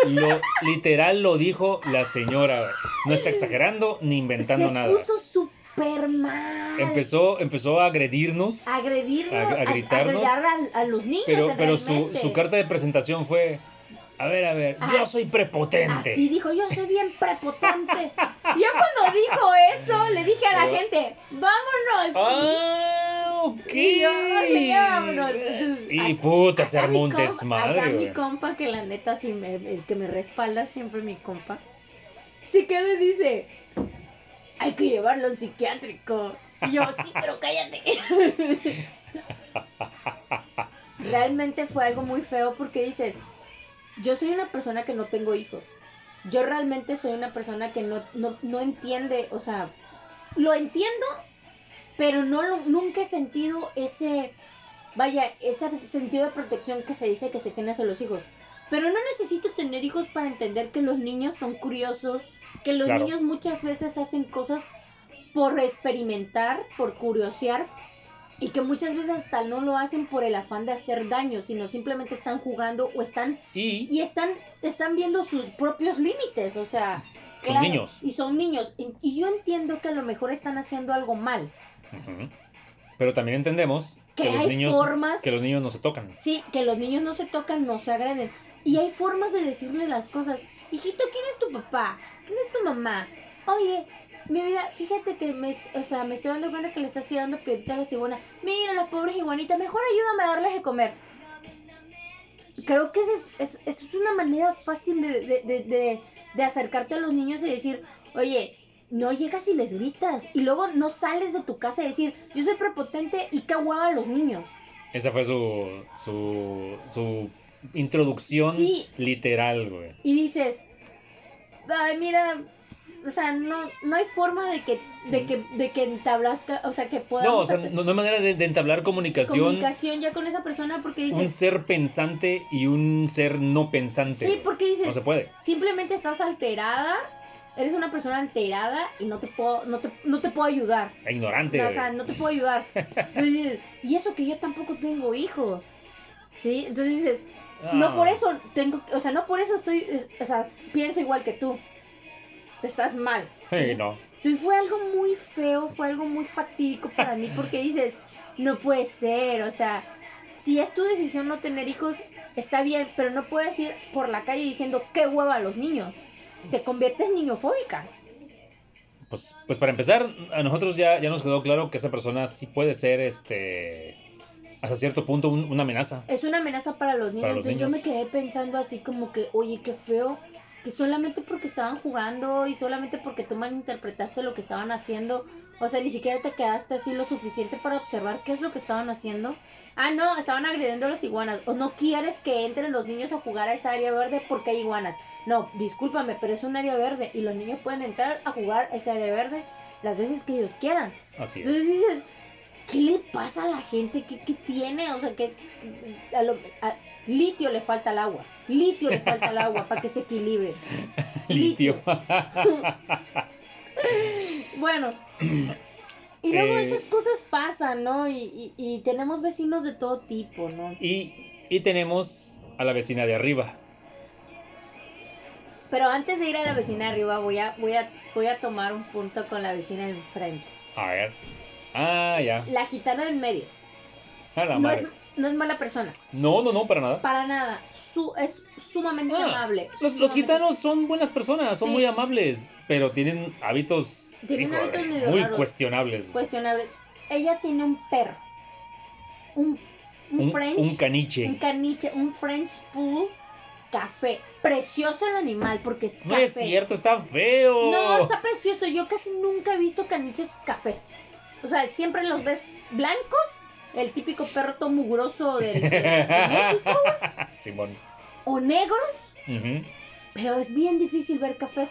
A: lo, literal lo dijo la señora. No está exagerando ni inventando
B: se
A: nada.
B: puso súper mal.
A: empezó, empezó a agredirnos.
B: a agredirnos,
A: a- a
B: a,
A: gritarnos,
B: a, a, a los niños.
A: pero pero su carta de presentación fue, a ver, a ver, yo soy prepotente.
B: Así dijo, yo soy bien prepotente. Yo cuando dijo eso, le dije a la gente, vámonos.
A: Ah, ok.
B: Y yo, "Sí, vámonos".
A: Y
B: acá-
A: puta, se armó un desmadre,
B: Acá mi compa, que la neta, sí me, el que me respalda siempre mi compa, se queda y dice, hay que llevarlo al psiquiátrico. Y yo, sí, pero cállate. Realmente fue algo muy feo porque dices, yo soy una persona que no tengo hijos. Yo realmente soy una persona que no, no, no entiende, o sea, lo entiendo, pero no lo- nunca he sentido ese, vaya, ese sentido de protección que se dice que se tiene hacia los hijos. Pero no necesito tener hijos para entender que los niños son curiosos, que los
A: Claro.
B: niños muchas veces hacen cosas por experimentar, por curiosear, y que muchas veces hasta no lo hacen por el afán de hacer daño, sino simplemente están jugando o están
A: Y
B: y están están viendo sus propios límites, o sea,
A: Son niños.
B: y son niños y, y yo entiendo que a lo mejor están haciendo algo mal.
A: Pero también entendemos que,
B: Que
A: los
B: hay
A: niños
B: formas-
A: que los niños no se tocan.
B: Sí, que los niños no se tocan, no se agreden. Y hay formas de decirle las cosas. Hijito, ¿quién es tu papá? ¿Quién es tu mamá? Oye, mi vida, fíjate que me, o sea, me estoy dando cuenta que le estás tirando piedritas a la cigüeña. Mira, las pobres iguanitas, mejor ayúdame a darles de comer. Creo que esa es, es, es una manera fácil de, de, de, de, acercarte a los niños y decir, oye, no llegas y les gritas. Y luego no sales de tu casa y decir, yo soy prepotente y qué hueva a los niños.
A: Esa fue su su, su introducción
B: Sí.
A: literal, güey.
B: y dices, ay, mira, o sea, no, no hay forma de que, de que, de que entablas, o sea, que podamos
A: No, o sea, no, no hay manera de, de entablar comunicación,
B: comunicación ya con esa persona porque
A: un
B: dices,
A: ser pensante y un ser no pensante.
B: sí, porque dices,
A: No se puede.
B: simplemente estás alterada, eres una persona alterada y no te puedo, no te, no te puedo ayudar.
A: Ignorante.
B: No, o sea, no te puedo ayudar. Entonces dices, y eso que yo tampoco tengo hijos. ¿Sí? Entonces dices, no
A: Ah.
B: por eso tengo, o sea, no por eso estoy, es- o sea, pienso igual que tú. Estás mal.
A: Sí,
B: ¿sí?
A: no.
B: Entonces fue algo muy feo, fue algo muy fatídico para mí porque dices, no puede ser, o sea, si es tu decisión no tener hijos, está bien, pero no puedes ir por la calle diciendo qué hueva a los niños. Te conviertes en niñofóbica.
A: Pues, pues para empezar, a nosotros ya, ya nos quedó claro que esa persona sí puede ser, este, hasta cierto punto, un- una amenaza.
B: Es una amenaza para los niños.
A: Para los
B: Entonces yo me
A: niños.
B: quedé pensando así como que, oye, qué feo, que solamente porque estaban jugando y solamente porque tú malinterpretaste lo que estaban haciendo, o sea, ni siquiera te quedaste así lo suficiente para observar qué es lo que estaban haciendo. Ah, no, estaban agrediendo a las iguanas. O no quieres que entren los niños a jugar a esa área verde porque hay iguanas. No, discúlpame, pero es un área verde y los niños pueden entrar a jugar a esa área verde las veces que ellos quieran.
A: Así es.
B: Entonces dices, ¿qué le pasa a la gente? ¿Qué, qué tiene? O sea, que a lo- a- litio le falta al agua. Litio le falta al agua para que se equilibre.
A: Litio.
B: Bueno. Y luego
A: Eh.
B: esas cosas pasan, ¿no? Y, y- y tenemos vecinos de todo tipo, ¿no?
A: y, y tenemos a la vecina de arriba.
B: Pero antes de ir a la vecina de arriba, voy a, voy a, voy a tomar un punto con la vecina de enfrente.
A: A ver. Ah, ya.
B: La gitana en medio.
A: A la
B: No
A: madre.
B: es, no es mala persona.
A: No, no, no, para nada.
B: Para nada. Su, es sumamente
A: Ah,
B: amable.
A: Los, los gitanos son buenas personas, son
B: Sí.
A: muy amables, pero tienen hábitos,
B: Tienen
A: híjole,
B: hábitos medio
A: muy
B: raros.
A: cuestionables. güey.
B: cuestionable. Ella tiene un perro. Un, un,
A: un,
B: French.
A: un caniche.
B: un caniche, un French Pool café. Precioso el animal porque es
A: no
B: café.
A: es cierto, está feo.
B: No, está precioso. Yo casi nunca he visto caniches cafés. O sea, siempre los ves blancos. El típico perro todo mugroso del- de, de México.
A: Simón.
B: O negros. Pero es bien difícil ver cafés.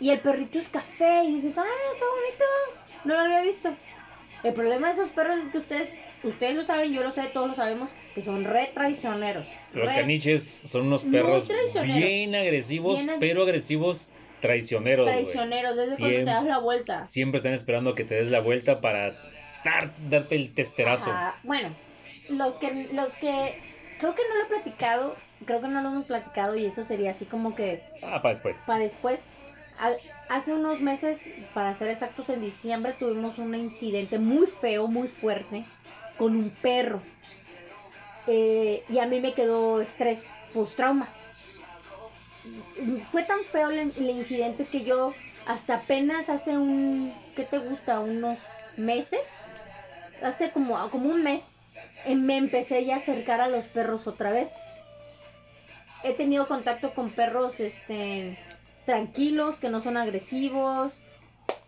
B: Y el perrito es café. Y dices, ah, está bonito. No lo había visto. El problema de esos perros es que ustedes, ustedes lo saben, yo lo sé, todos lo sabemos, que son re traicioneros.
A: Los
B: Re-
A: caniches son unos perros bien agresivos,
B: Bien ag-
A: pero agresivos traicioneros.
B: Traicioneros, desde cuando te das la vuelta.
A: Siempre están esperando que te des la vuelta para dar- darte el testerazo.
B: Ajá. Bueno, los que, los que, creo que no lo he platicado, creo que no lo hemos platicado y eso sería así como que
A: Ah, para después.
B: para después. hace unos meses, para ser exactos, en diciembre tuvimos un incidente muy feo, muy fuerte, con un perro. Eh, y a mí me quedó estrés post-trauma. Fue tan feo el, el incidente que yo hasta apenas hace un, ¿qué te gusta? Unos meses, hace como, como un mes, eh, me empecé ya a acercar a los perros otra vez. He tenido contacto con perros este, tranquilos, que no son agresivos.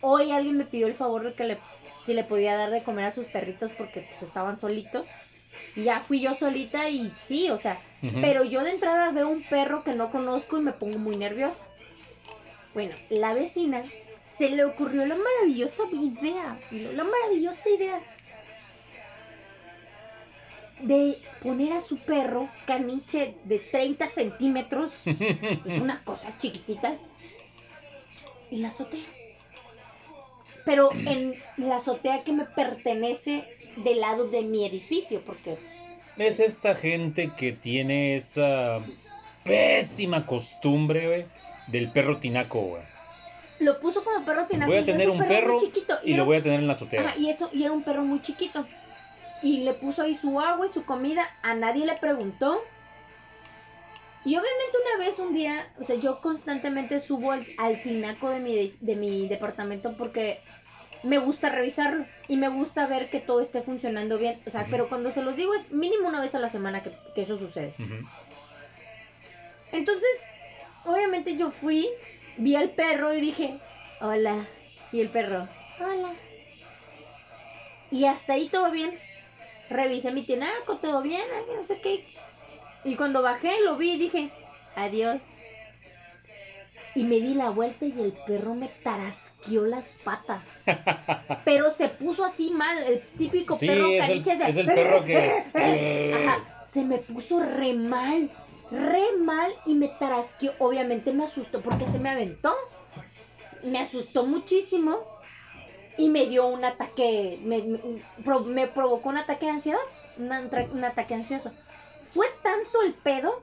B: Hoy alguien me pidió el favor de que le, si le podía dar de comer a sus perritos porque pues, estaban solitos. Y ya fui yo solita y sí, o sea, pero yo de entrada veo un perro que no conozco y me pongo muy nerviosa. Bueno, la vecina se le ocurrió la maravillosa idea, la maravillosa idea de poner a su perro caniche de 30 centímetros, es una cosa chiquitita, y la azotea. Pero en la azotea que me pertenece del lado de mi edificio, porque
A: Es esta gente que tiene esa pésima costumbre, güey, del perro tinaco, güey.
B: lo puso como perro tinaco.
A: Voy a tener un perro
B: chiquito,
A: y
B: era
A: lo voy a tener en la azotea.
B: Ajá, y eso, y era un perro muy chiquito. Y le puso ahí su agua y su comida, a nadie le preguntó. Y obviamente una vez, un día, o sea, yo constantemente subo al, al tinaco de mi, de, de mi departamento porque me gusta revisarlo y me gusta ver que todo esté funcionando bien. O sea, pero cuando se los digo es mínimo una vez a la semana que, que eso sucede. Entonces, obviamente yo fui, vi al perro y dije, hola. Y el perro, hola. Y hasta ahí todo bien. Revisé mi tinaco, todo bien, ay, no sé qué. Y cuando bajé, lo vi y dije, adiós. Y me di la vuelta y el perro me tarasqueó las patas. Pero se puso así mal, el típico
A: Sí,
B: perro
A: es el,
B: caniche de...
A: es el perro que...
B: Ajá, se me puso re mal, re mal y me tarasqueó. Obviamente me asustó porque se me aventó. Me asustó muchísimo y me dio un ataque, me, me- pro- me provocó un ataque de ansiedad, un, un ataque ansioso. Fue tanto el pedo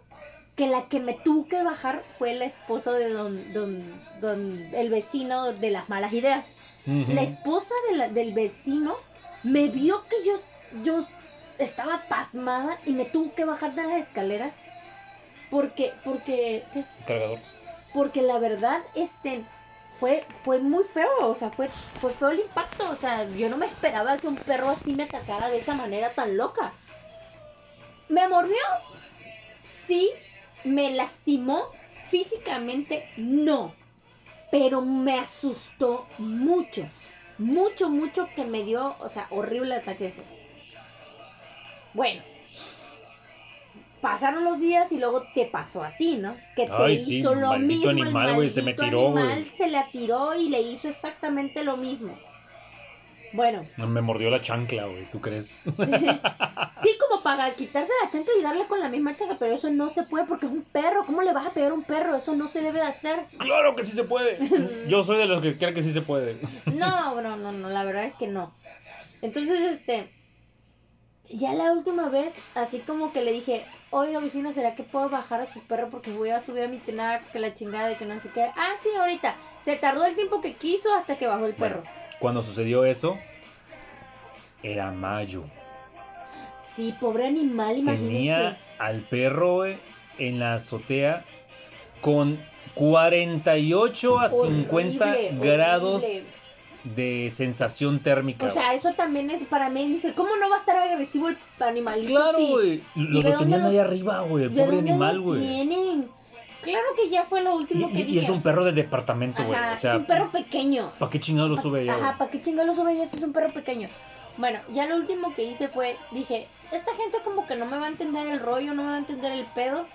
B: que la que me tuvo que bajar fue el esposo de don, don, don, el vecino de las malas ideas. La esposa de la- del vecino me vio que yo, yo estaba pasmada y me tuvo que bajar de las escaleras porque, porque, ¿qué?
A: Cargador.
B: porque la verdad, este, fue, fue muy feo, o sea, fue, fue feo el impacto, o sea, yo no me esperaba que un perro así me atacara de esa manera tan loca. ¿Me mordió? Sí. ¿Me lastimó? Físicamente, no. Pero me asustó mucho. Mucho, mucho que me dio, o sea, horrible ataque ese. Bueno. Pasaron los días y luego te pasó a ti, ¿no? Que te
A: Ay, sí,
B: hizo lo
A: maldito
B: mismo. el
A: animal, güey, se me tiró,
B: animal se le atiró y le hizo exactamente lo mismo. Bueno,
A: Me mordió la chancla, güey, ¿tú crees?
B: sí, como para quitarse la chancla y darle con la misma chancla, pero eso no se puede porque es un perro. ¿Cómo le vas a pegar a un perro? Eso no se debe de hacer.
A: claro que sí se puede. Yo soy de los que creen que sí se puede.
B: No, no, no, no, la verdad es que no. Entonces, este, ya la última vez, así como que le dije, oiga vecina, ¿será que puedo bajar a su perro porque voy a subir a mi tinaco, que la chingada, y que no sé qué? Ah, sí, ahorita. Se tardó el tiempo que quiso hasta que bajó el perro.
A: Cuando sucedió eso, era mayo.
B: Sí, pobre animal, imagínese.
A: Tenía al perro güey, en la azotea con 48 a 50
B: Horrible,
A: grados. De sensación térmica.
B: O sea, eso también es para mí, dice, ¿cómo no va a estar agresivo el animalito?
A: claro, güey.
B: si
A: Lo, lo tenían
B: lo-
A: ahí arriba, güey. El
B: ¿De
A: pobre animal, güey.
B: tienen? Claro que ya fue lo
A: Y,
B: último que
A: y- y
B: dije.
A: es un perro de departamento, güey. O sea,
B: es un perro pequeño.
A: ¿para qué chingado lo sube allá,
B: Ajá? ¿para qué chingados lo sube ya si es un perro pequeño? Bueno, ya lo último que hice fue, dije, esta gente como que no me va a entender el rollo, no me va a entender el pedo.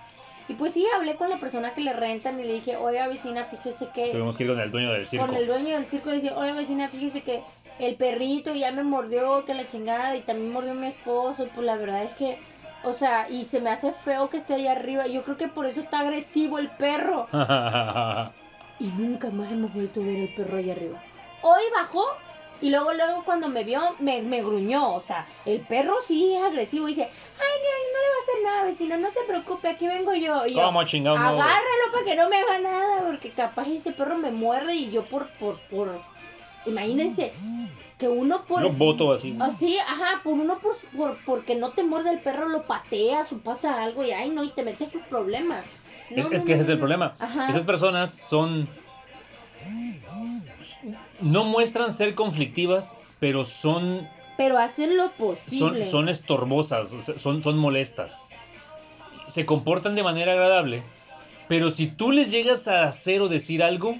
B: Y pues sí, hablé con la persona que le rentan y le dije, oiga vecina, fíjese que...
A: Tuvimos que ir con el dueño del circo.
B: Con el dueño del circo le decía, oiga vecina, fíjese que el perrito ya me mordió, que la chingada, y también mordió a mi esposo, y pues la verdad es que, o sea, y se me hace feo que esté ahí arriba, yo creo que por eso está agresivo el perro. Y nunca más hemos vuelto a ver el perro ahí arriba. Hoy bajó Y luego, luego cuando me vio, me, me gruñó. O sea, el perro sí es agresivo. Y dice, ay, no, no le va a hacer nada, vecino, no se preocupe, aquí vengo yo. Y yo,
A: ¿Cómo chingado? no,
B: agárralo para que no me haga nada, porque capaz ese perro me muerde y yo por, por, por, imagínense, que uno por...
A: Yo voto así.
B: Así, ajá, por uno por, por, porque no te muerde el perro, lo pateas o pasa algo y ay no, y te metes en problemas. No,
A: Es,
B: no,
A: es que
B: no,
A: ese es el
B: no.
A: problema.
B: Ajá.
A: Esas personas son. No muestran ser conflictivas, pero son,
B: Pero hacen lo
A: son,
B: posible.
A: son estorbosas, o sea, son, son molestas. Se comportan de manera agradable, pero si tú les llegas a hacer o decir algo,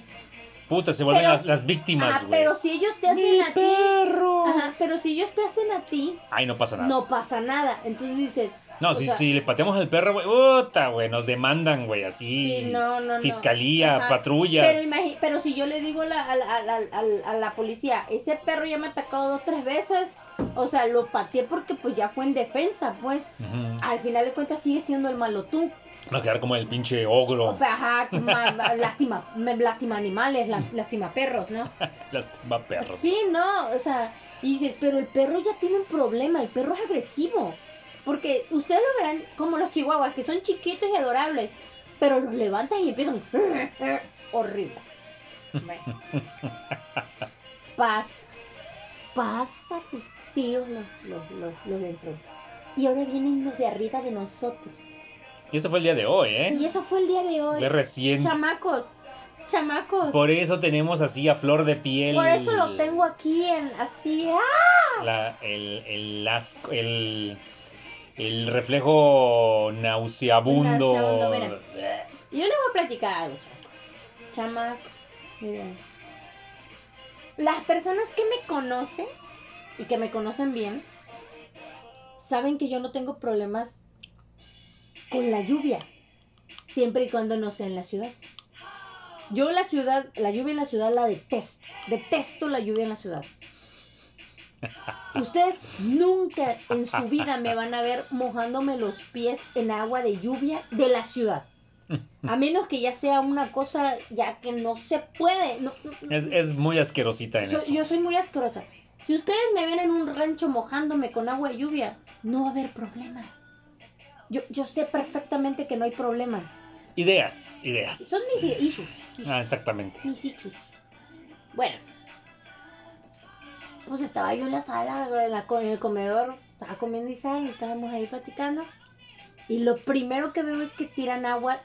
A: puta, se vuelven
B: Pero-
A: las, las víctimas, güey.
B: pero si ellos te hacen
A: ¡Mi
B: a ti,
A: perro!
B: ajá, pero si ellos te hacen a ti,
A: Ay, no pasa nada.
B: no pasa nada. Entonces dices,
A: No, si,
B: sea,
A: si le pateamos al perro, güey, puta, güey, nos demandan, güey, así.
B: Sí, no, no, no.
A: Fiscalía,
B: Ajá.
A: patrullas.
B: Pero, pero si yo le digo a la, a, a a a la policía, ese perro ya me ha atacado dos, tres veces, o sea, lo pateé porque pues ya fue en defensa, pues.
A: Ujú.
B: Al final de cuentas sigue siendo el malo tú.
A: Va a quedar como el pinche ogro.
B: Ajá, ma- ma- lástima, lástima animales, lástima perros, ¿no?
A: Lastima perros.
B: Sí, no, o sea, y dices, pero el perro ya tiene un problema, el perro es agresivo. Porque ustedes lo verán como los chihuahuas, que son chiquitos y adorables, pero los levantan y empiezan horrible. Bueno. Paz, pasa tus tíos los, los, los, los de enfrente. Y ahora vienen los de arriba de nosotros.
A: Y eso fue el día de hoy, ¿eh?
B: Y eso fue el día de hoy.
A: De recién.
B: Chamacos, chamacos.
A: Por eso tenemos así a flor de piel.
B: Por eso lo tengo aquí en así. ¡ah!
A: la- el, el asco, el, el reflejo nauseabundo.
B: Yo les voy a platicar algo. Chamaco, miren. Las personas que me conocen y que me conocen bien saben que yo no tengo problemas con la lluvia, siempre y cuando no sea en la ciudad. Yo la ciudad, la lluvia en la ciudad la detesto. Detesto la lluvia en la ciudad. Ustedes nunca en su vida me van a ver mojándome los pies en agua de lluvia de la ciudad. A menos que ya sea una cosa ya que no se puede. no-
A: Es, es muy asquerosita en
B: yo,
A: eso.
B: yo soy muy asquerosa. Si ustedes me ven en un rancho mojándome con agua de lluvia, no va a haber problema. Yo, yo sé perfectamente que no hay problema.
A: Ideas, ideas.
B: Son mis issues. issues,
A: Ah, exactamente.
B: Mis issues. Bueno. Pues estaba yo en la sala, en, la- en el comedor, estaba comiendo Isaac y estábamos ahí platicando. Y lo primero que veo es que tiran agua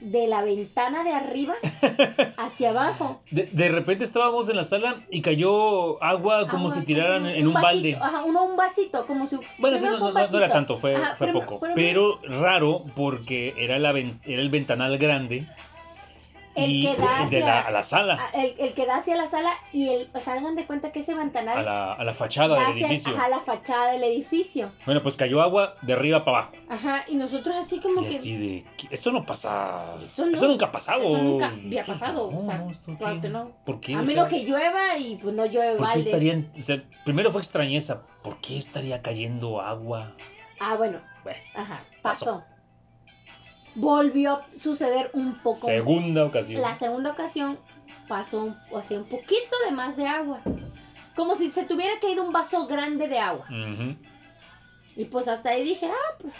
B: de la ventana de arriba hacia abajo.
A: De, de repente estábamos en la sala y cayó agua como si tiraran en un
B: vasito,
A: balde.
B: Ajá, uno un vasito, como si.
A: Bueno, sí, no, no- no era tanto, fue,
B: Ajá,
A: fue
B: primero-
A: poco. Pero raro porque era, la era el ventanal grande
B: El que da
A: de la,
B: hacia-
A: a la sala,
B: a- el, el que da hacia la sala y el. O sea, hagan de cuenta que ese ventanal.
A: a la, a la fachada
B: da
A: del
B: hacia-
A: edificio.
B: Ajá, la fachada del edificio.
A: Bueno, pues cayó agua de arriba para abajo.
B: Ajá, y nosotros así como
A: Y
B: que.
A: así de, esto no pasa,
B: Eso
A: esto,
B: no-
A: nunca ha pasado.
B: eso nunca había pasado,
A: No,
B: o sea,
A: no, ¿esto
B: claro que no.
A: ¿Por qué?
B: A
A: O
B: menos
A: sea,
B: que llueva y pues no llueve
A: ¿Por qué estarían, o sea, primero fue extrañeza, ¿por qué estaría cayendo agua?
B: Ah, bueno,
A: Bueno,
B: ajá,
A: Pasó.
B: pasó. Volvió a suceder un poco.
A: segunda ocasión.
B: La segunda ocasión pasó un, o sea, un poquito de más de agua. Como si se tuviera caído un vaso grande de agua. Y pues hasta ahí dije, ah, pues,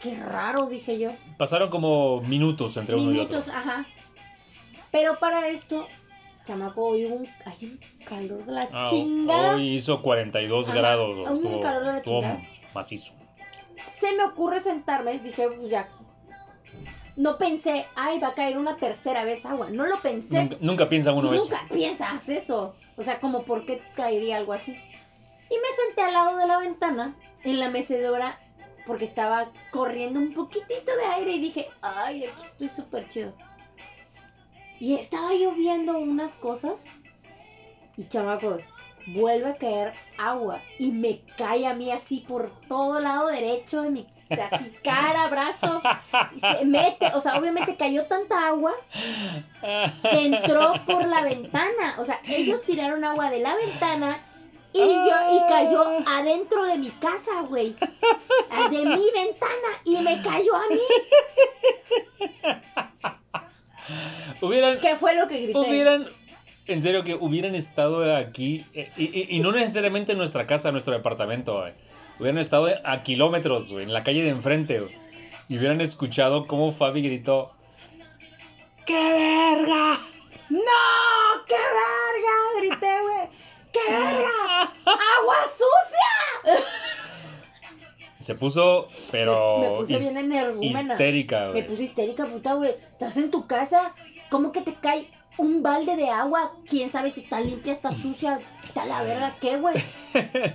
B: qué raro, dije yo.
A: Pasaron como minutos entre uno y
B: Minutos,
A: otro.
B: ajá. Pero para esto, chamaco, hoy hubo un, hay un calor de la
A: Ah,
B: chingada.
A: Hoy hizo 42
B: Ajá,
A: grados,
B: un
A: estuvo,
B: calor de la chingada.
A: macizo.
B: Se me ocurre sentarme, dije, pues ya. No pensé, ay, va a caer una tercera vez agua. No lo pensé.
A: Nunca, nunca piensa uno
B: y
A: eso.
B: nunca piensas eso. O sea, como por qué caería algo así. Y me senté al lado de la ventana, en la mecedora, porque estaba corriendo un poquitito de aire y dije, ay, aquí estoy súper chido. Y estaba yo viendo unas cosas y chamacos, vuelve a caer agua y me cae a mí así por todo lado derecho de mi así cara, brazo, y se mete, o sea, obviamente cayó tanta agua que entró por la ventana. O sea, ellos tiraron agua de la ventana y yo y cayó adentro de mi casa, güey. De mi ventana y me cayó a mí.
A: Hubieran,
B: ¿Qué fue lo que grité?
A: hubieran en serio que hubieran estado aquí, eh, y, y- y no necesariamente en nuestra casa, en nuestro departamento, güey. Hubieran estado a kilómetros, güey, en la calle de enfrente, güey, y hubieran escuchado cómo Fabi gritó, ¡Qué verga!
B: ¡No! ¡Qué verga! Grité, güey. ¡Qué verga! ¡Agua sucia!
A: Se puso, pero
B: me, me puse bien energúmena.
A: histérica,
B: Me
A: güey.
B: puse histérica, puta, güey. Estás en tu casa, ¿cómo que te cae un balde de agua? ¿Quién sabe si está limpia, está sucia? ¿Está la verga qué, güey?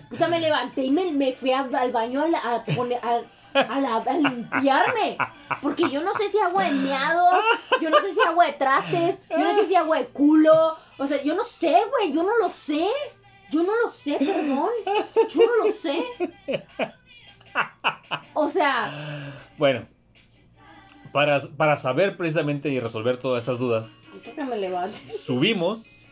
B: Puta, me levanté y me, me fui a- al baño a, a poner... A, a, la- a limpiarme, porque yo no sé si agua de meados, yo no sé si agua de trastes, yo no sé si agua de culo, o sea, yo no sé, güey, yo no lo sé, yo no lo sé, perdón, yo no lo sé. O sea,
A: Bueno, para, para saber precisamente y resolver todas esas dudas,
B: me
A: subimos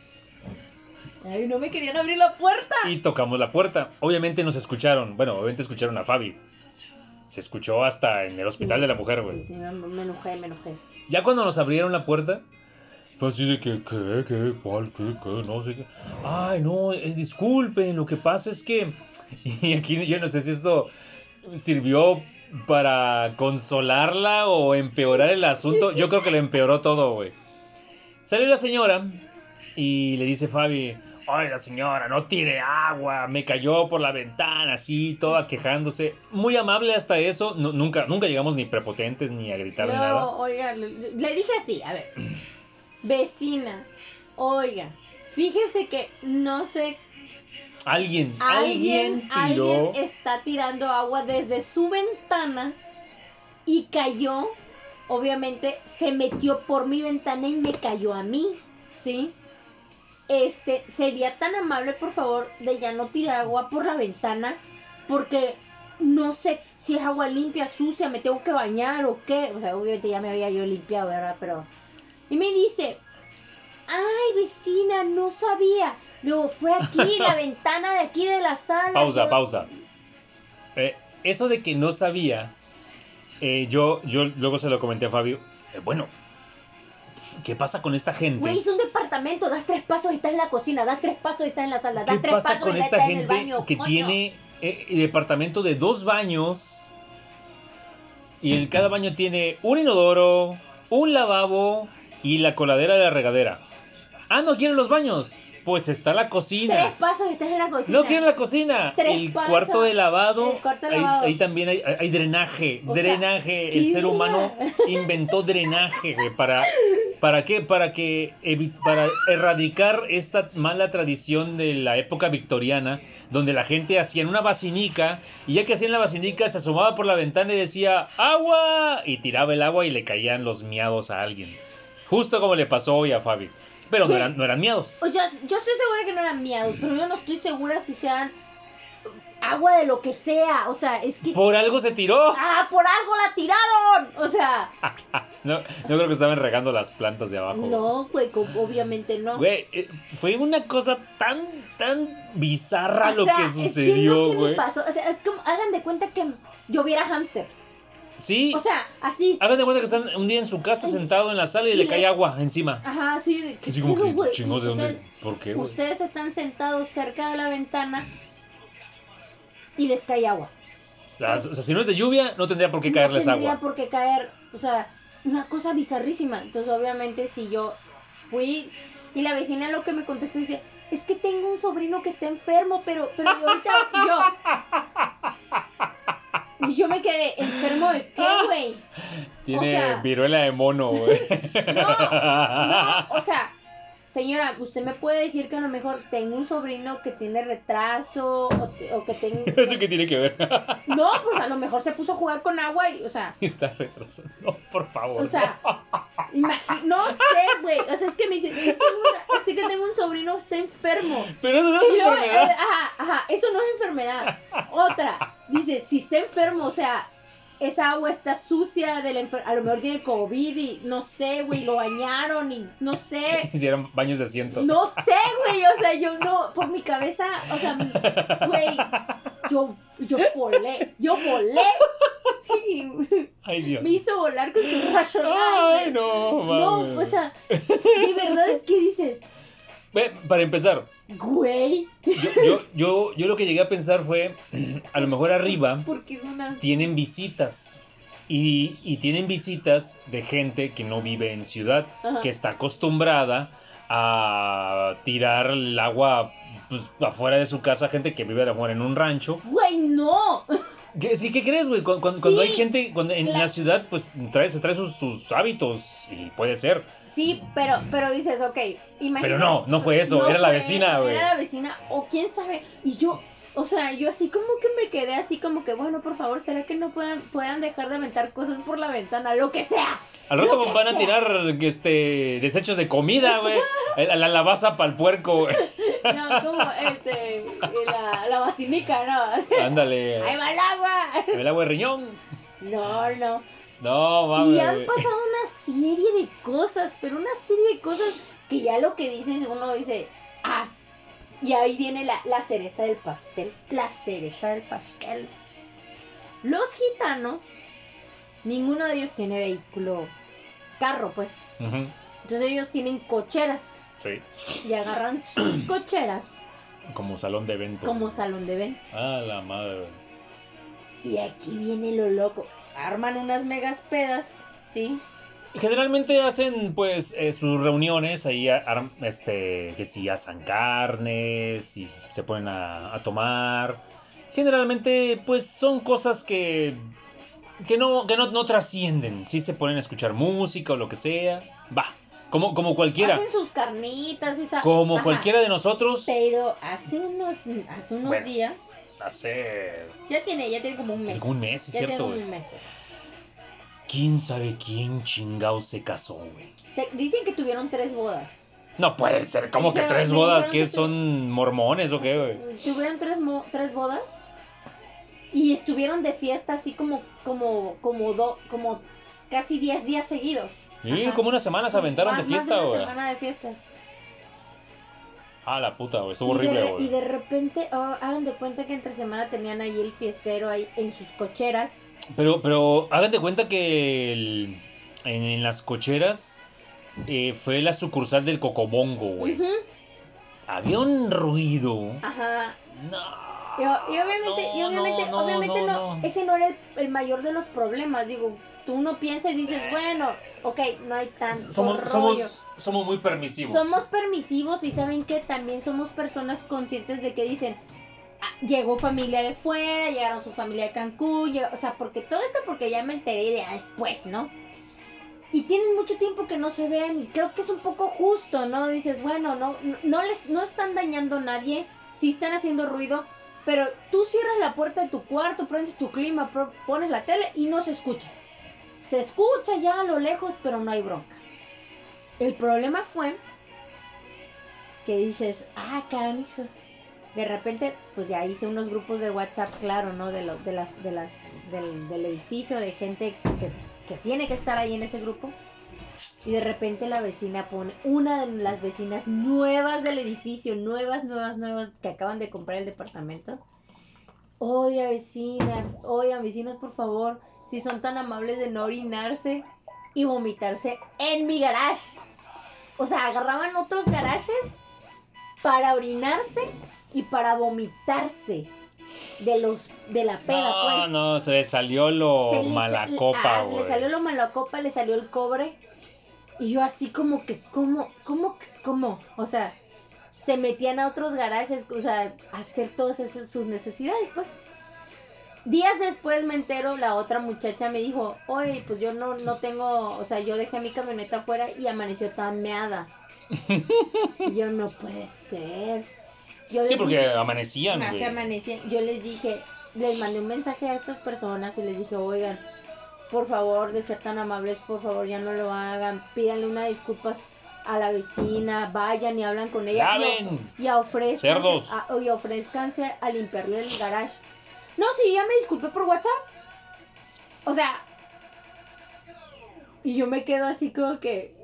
B: Ay, no me querían abrir la puerta.
A: y tocamos la puerta. Obviamente nos escucharon, bueno, obviamente escucharon a Fabi. Se escuchó hasta en el hospital de la mujer, güey.
B: Sí, sí, me, me enojé, me enojé.
A: Ya cuando nos abrieron la puerta, fue así de que, ¿qué, qué, cuál, qué, qué, no sé qué. Ay, no, eh, disculpen, lo que pasa es que. Y aquí yo no sé si esto sirvió para consolarla o empeorar el asunto. Yo creo que lo empeoró todo, güey. Sale la señora y le dice Fabi. Oiga señora, no tire agua, me cayó por la ventana, así, toda quejándose. Muy amable hasta eso, nu- nunca, nunca llegamos ni prepotentes ni a gritar ni nada.
B: No, oiga, le, le dije así, a ver. Vecina, oiga, fíjese que no sé,
A: Alguien,
B: alguien,
A: alguien tiró.
B: alguien está tirando agua desde su ventana y cayó, obviamente se metió por mi ventana y me cayó a mí, ¿sí? Este, sería tan amable, por favor, de ya no tirar agua por la ventana, porque no sé si es agua limpia, sucia, me tengo que bañar o qué. O sea, obviamente ya me había yo limpiado, ¿verdad? Pero. Y me dice, ay, vecina, no sabía. Luego fue aquí, la ventana de aquí de la sala.
A: Pausa,
B: Yo-
A: pausa. Eh, eso de que no sabía, eh, yo, yo luego se lo comenté a Fabio. eh, bueno, ¿qué pasa con esta gente?
B: Güey, es un departamento, das tres pasos y estás en la cocina, das tres pasos y estás en la sala, das
A: ¿Qué
B: tres
A: pasa
B: pasos
A: con
B: y
A: esta
B: estás en el
A: gente
B: baño.
A: que
B: coño.
A: tiene eh, departamento de dos baños y en cada baño tiene un inodoro, un lavabo y la coladera de la regadera? Ah, no quieren los baños. Pues está la
B: Tres
A: cocina.
B: pasos y estás en la cocina.
A: No quieren la cocina.
B: Tres
A: el
B: pasos,
A: cuarto de lavado.
B: el cuarto de
A: ahí-
B: lavado.
A: Ahí, también hay, hay drenaje.
B: O
A: drenaje.
B: ¿qué
A: el ser humano inventó drenaje para. ¿Para qué? Para que para erradicar esta mala tradición de la época victoriana, donde la gente hacía en una basinica, y ya que hacían la basinica, se asomaba por la ventana y decía ¡Agua! y tiraba el agua y le caían los miados a alguien. Justo como le pasó hoy a Fabi. Pero no eran, no eran miados.
B: O yo, yo estoy segura que no eran miados, pero yo no estoy segura si sean agua de lo que sea. O sea, es que.
A: Por algo se tiró.
B: ¡Ah, por algo la tiraron! O sea,
A: No, no creo que estaban regando las plantas de abajo.
B: no, güey, obviamente no.
A: Güey, eh, fue una cosa tan, tan bizarra
B: O
A: lo
B: sea,
A: que
B: es
A: sucedió,
B: que
A: güey.
B: pasó, o sea, es como, hagan de cuenta que yo viera hamsters.
A: Sí,
B: O sea, así.
A: hagan de cuenta que están un día en su casa sentado en la sala y,
B: Y
A: le
B: le-
A: cae agua encima.
B: Ajá, que
A: Así como que,
B: güey?
A: chingos, ¿de dónde?
B: Ustedes-
A: ¿Por qué, güey?
B: Ustedes están sentados cerca de la ventana y les cae agua.
A: Ah, O sea, si no es de lluvia, no tendría por qué
B: no
A: caerles
B: tendría
A: agua.
B: por qué caer, o sea, una cosa bizarrísima. Entonces, obviamente, si yo fui y la vecina lo que me contestó dice, es que tengo un sobrino que está enfermo, pero, pero yo ahorita yo, y yo me quedé enfermo de qué, güey.
A: Tiene
B: o sea-
A: viruela de mono, güey.
B: No, no, o sea, señora, usted me puede decir que a lo mejor tengo un sobrino que tiene retraso o, te- o que tengo...
A: ¿Eso qué tiene que ver?
B: No, pues a lo mejor se puso a jugar con agua y, o sea,
A: Está retrasado. No, por favor.
B: O sea, no sé, güey. O sea, es que me dice, es que tengo, que un sobrino está enfermo.
A: Pero eso no
B: Y
A: es
B: luego, eh,
A: enfermedad.
B: ajá, ajá, eso no es enfermedad. Otra, dice, si está enfermo, o sea, esa agua está sucia, de la a lo mejor tiene COVID y no sé, güey, lo bañaron y no sé.
A: Hicieron baños de asiento.
B: No sé, güey, o sea, yo no, por mi cabeza, o sea, güey, yo, yo volé, yo volé. Y
A: Ay, Dios.
B: me hizo volar con su rayo
A: Ay, no,
B: No,
A: mames.
B: o sea, de verdad es que dices,
A: Para empezar,
B: Güey.
A: yo, yo, yo, yo lo que llegué a pensar fue, a lo mejor arriba tienen visitas. Y, y tienen visitas de gente que no vive en ciudad,
B: Ajá.
A: que está acostumbrada a tirar el agua pues, afuera de su casa, gente que vive a lo mejor en un rancho.
B: Güey, no.
A: ¿Qué, sí, ¿qué crees, güey? Cuando, cuando- cuando
B: Sí,
A: hay gente cuando en
B: la-
A: la ciudad, pues trae, se trae sus, sus hábitos y puede ser.
B: Sí, pero, pero dices, ok, imagínate.
A: Pero no, no fue eso, era la vecina, güey.
B: Era la vecina, o quién sabe. Y yo, o sea, yo así como que me quedé así como que, bueno, por favor, ¿será que no puedan, puedan dejar de aventar cosas por la ventana? Lo que sea.
A: Al rato van a tirar este desechos de comida, güey. La, la lavaza para el puerco, güey.
B: No, como, este, la, la ¿no?
A: Ándale.
B: Ahí va el agua.
A: El agua de riñón.
B: No, no.
A: No, mames.
B: Y han pasado una serie de cosas, pero una serie de cosas que ya lo que dices, uno dice, ah, y ahí viene la, la cereza del pastel, la cereza del pastel. Los gitanos, ninguno de ellos tiene vehículo, carro, pues. Entonces ellos tienen cocheras
A: Sí.
B: y agarran sus cocheras
A: Como salón de eventos.
B: como salón de evento.
A: Ah, la madre.
B: Y aquí viene lo loco. Arman unas megas pedas, ¿sí?
A: Generalmente hacen pues eh, sus reuniones ahí, a- este, que si asan carnes y se ponen a, a tomar. Generalmente pues son cosas que que no que no, no trascienden. Si se ponen a escuchar música o lo que sea, va, como como cualquiera,
B: Hacen sus carnitas y esa-
A: como
B: Ajá.
A: cualquiera de nosotros.
B: Pero hace unos, hace unos
A: Bueno.
B: días,
A: Hace
B: ya tiene, ya tiene como un mes.
A: Como un mes, es
B: ya
A: cierto,
B: tiene un mes.
A: quién sabe quién chingado se casó, güey.
B: Se- dicen que tuvieron tres bodas.
A: No puede ser, como que tres bodas,
B: dijeron
A: que son mormones o qué, güey.
B: Tuvieron tres, mo- tres bodas y estuvieron de fiesta así como, como, como, do- como casi 10 días seguidos.
A: Sí,
B: Ajá.
A: como una semana se aventaron de
B: Más-
A: fiesta,
B: una
A: güey.
B: semana de fiestas.
A: Ah, la puta, güey. Estuvo
B: y,
A: horrible,
B: re- y
A: güey.
B: de repente, oh, hagan de cuenta que entre semana tenían ahí el fiestero ahí en sus cocheras.
A: Pero, pero, hagan de cuenta que el- en, en las cocheras eh, fue la sucursal del Cocobongo, güey. Había un ruido.
B: Ajá.
A: No.
B: Y, y obviamente, y
A: no,
B: obviamente,
A: no,
B: obviamente
A: no,
B: no,
A: no.
B: ese no era el, el mayor de los problemas. Digo, tú no piensas y dices, bueno, ok, no hay tanto
A: Somos,
B: rollo.
A: somos, somos muy permisivos.
B: Somos permisivos y saben que también somos personas conscientes de que dicen, "Ah, llegó familia de fuera, llegaron su familia de Cancún, llegó- o sea, porque todo esto porque ya me enteré de después, ¿no? Y tienen mucho tiempo que no se ven, y creo que es un poco justo, ¿no? Dices, bueno, no, no, no les, no están dañando a nadie, sí están haciendo ruido, pero tú cierras la puerta de tu cuarto, prendes tu clima, pones la tele y no se escucha. Se escucha ya a lo lejos, pero no hay bronca. El problema fue que dices, ah, canijo. De repente, pues ya hice unos grupos de WhatsApp, claro, ¿no? De, lo- de las, de las, del, edificio, de gente que, que tiene que estar ahí en ese grupo. Y de repente la vecina pone, una de las vecinas nuevas del edificio, nuevas, nuevas, nuevas, que acaban de comprar el departamento. Oiga, vecina, oigan, vecinos, por favor, si son tan amables de no orinarse y vomitarse en mi garage. O sea, agarraban otros garajes para orinarse y para vomitarse de los de la peda,
A: No,
B: pues.
A: no, se le salió lo
B: Se le-
A: mala
B: se-
A: copa,
B: ah,
A: güey.
B: Le salió lo mala copa, le salió el cobre. Y yo así como que, ¿cómo? ¿Cómo? ¿Cómo? O sea, se metían a otros garajes, o sea, a hacer todas esas, sus necesidades, pues. Días después me entero, la otra muchacha me dijo, oye, pues yo no, no tengo, o sea, yo dejé mi camioneta afuera y amaneció tan meada. y yo, no puede ser. Yo
A: Sí, porque
B: dije-
A: amanecían, güey.
B: amanecían. Yo les dije, les mandé un mensaje a estas personas y les dije, oigan, por favor, de ser tan amables, por favor, ya no lo hagan. Pídanle una disculpas a la vecina, vayan y hablan con ella. y o-
A: ¡Laven!
B: Y, ofrezcanse, a, y ofrezcanse a limpiarle el garage. No, sí, ya me disculpé por WhatsApp. O sea, y yo me quedo así como que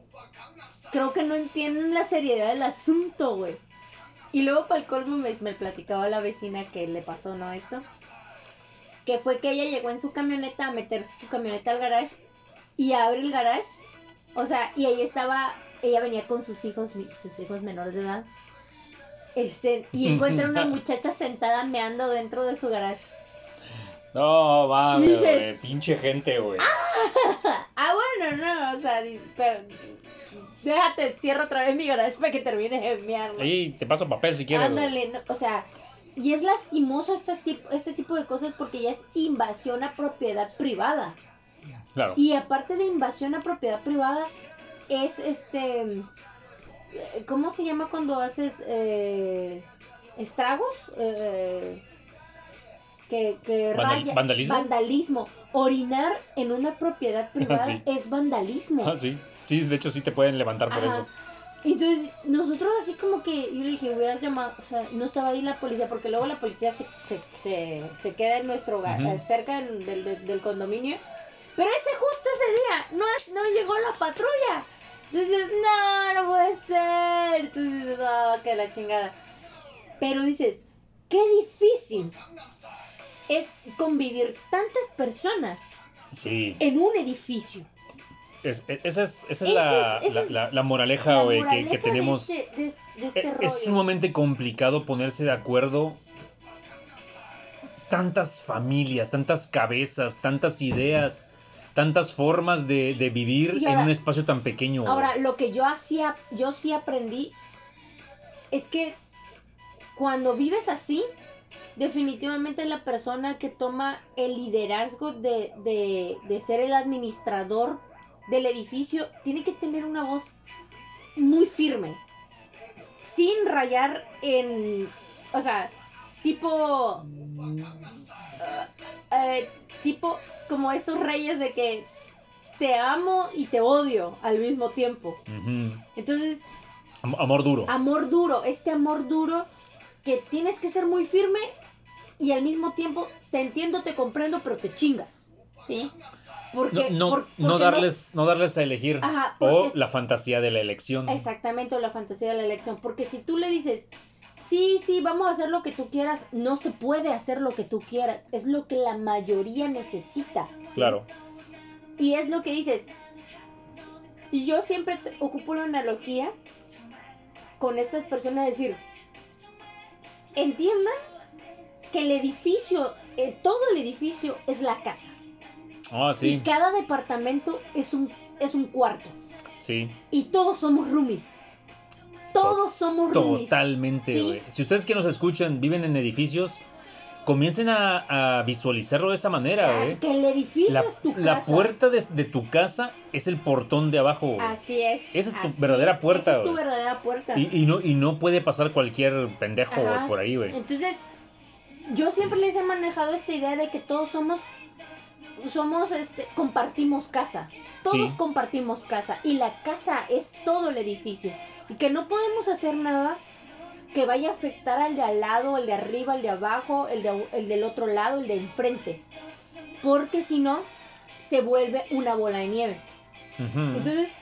B: creo que no entienden la seriedad del asunto, güey. Y luego para el colmo me, me platicaba la vecina que le pasó, ¿no? Esto. Que fue que ella llegó en su camioneta a meterse su camioneta al garage y abre el garage. O sea, y ahí estaba ella venía con sus hijos, sus hijos menores de edad. Este, y encuentra una muchacha sentada meando dentro de su garage.
A: No, mames,
B: Dices-
A: güey. Pinche gente, güey.
B: ah, bueno, no, o sea, pero déjate, cierro otra vez mi garage para que termine de. ¿no?
A: Ahí te paso papel si quieres.
B: Ándale, no, o sea, y es lastimoso este tipo, este tipo de cosas porque ya es invasión a propiedad privada.
A: Claro.
B: Y aparte de invasión a propiedad privada, es este. eh, ¿Cómo se llama cuando haces eh, estragos? Eh, que que
A: Vandal-
B: raya-
A: ¿vandalismo?
B: Vandalismo. Orinar en una propiedad privada
A: Sí.
B: es vandalismo.
A: Ah, sí. Sí, de hecho sí te pueden levantar por
B: Ajá.
A: eso.
B: Entonces, nosotros así como que, yo le dije, hubieras llamado, o sea, no estaba ahí la policía, porque luego la policía se, se, se, se queda en nuestro hogar, cerca del, del, del condominio. Pero ese justo ese día, no, no llegó la patrulla. Entonces, no, no puede ser. Entonces, no, que la chingada. Pero dices, qué difícil es convivir tantas personas
A: Sí.
B: en un edificio.
A: Es- e- esa es, esa es la,
B: es-
A: la,
B: es
A: la- la moraleja, que, que tenemos.
B: De este, de- de este
A: E-
B: rollo.
A: Es sumamente complicado ponerse de acuerdo. Tantas familias, tantas cabezas, tantas ideas, tantas formas de, de vivir
B: Y
A: en
B: ahora-
A: un espacio tan pequeño.
B: Ahora, lo que yo hacía, yo sí aprendí, es que cuando vives así, definitivamente la persona que toma el liderazgo de, de, de ser el administrador del edificio tiene que tener una voz muy firme, sin rayar en, o sea, tipo, eh, eh, tipo como estos reyes de que te amo y te odio al mismo tiempo. Entonces,
A: Am- Amor duro.
B: amor duro, este amor duro que tienes que ser muy firme y al mismo tiempo te entiendo, te comprendo, pero te chingas, ¿sí? Porque
A: no, no,
B: por-
A: no
B: porque
A: darles, no darles a elegir.
B: Ajá,
A: o la fantasía de la elección.
B: Exactamente, o la fantasía de la elección. Porque si tú le dices, sí, sí, vamos a hacer lo que tú quieras, no se puede hacer lo que tú quieras. Es lo que la mayoría necesita.
A: Claro.
B: Y es lo que dices. Y yo siempre te- ocupo la analogía con estas personas, decir, entiendan que el edificio, eh, todo el edificio es la casa.
A: Ah,
B: Y
A: sí.
B: cada departamento es un, es un cuarto.
A: Sí.
B: Y todos somos roomies. Todos somos roomies.
A: Totalmente,
B: Sí.
A: Si ustedes que nos escuchan viven en edificios, comiencen a, a visualizarlo de esa manera, güey.
B: Que el edificio
A: La,
B: es tu
A: la
B: casa.
A: puerta de, de tu casa es el portón de abajo.
B: Así es.
A: Esa es tu verdadera
B: es,
A: puerta,
B: Esa es tu verdadera puerta.
A: Y, y no, y no puede pasar cualquier pendejo
B: Ajá.
A: por ahí, güey.
B: Entonces, yo siempre les he manejado esta idea de que todos somos, somos, este, compartimos casa. Todos
A: Sí.
B: compartimos casa. Y la casa es todo el edificio. Y que no podemos hacer nada que vaya a afectar al de al lado, el de arriba, el de abajo, el, de, el del otro lado, el de enfrente. Porque si no, se vuelve una bola de nieve. Entonces,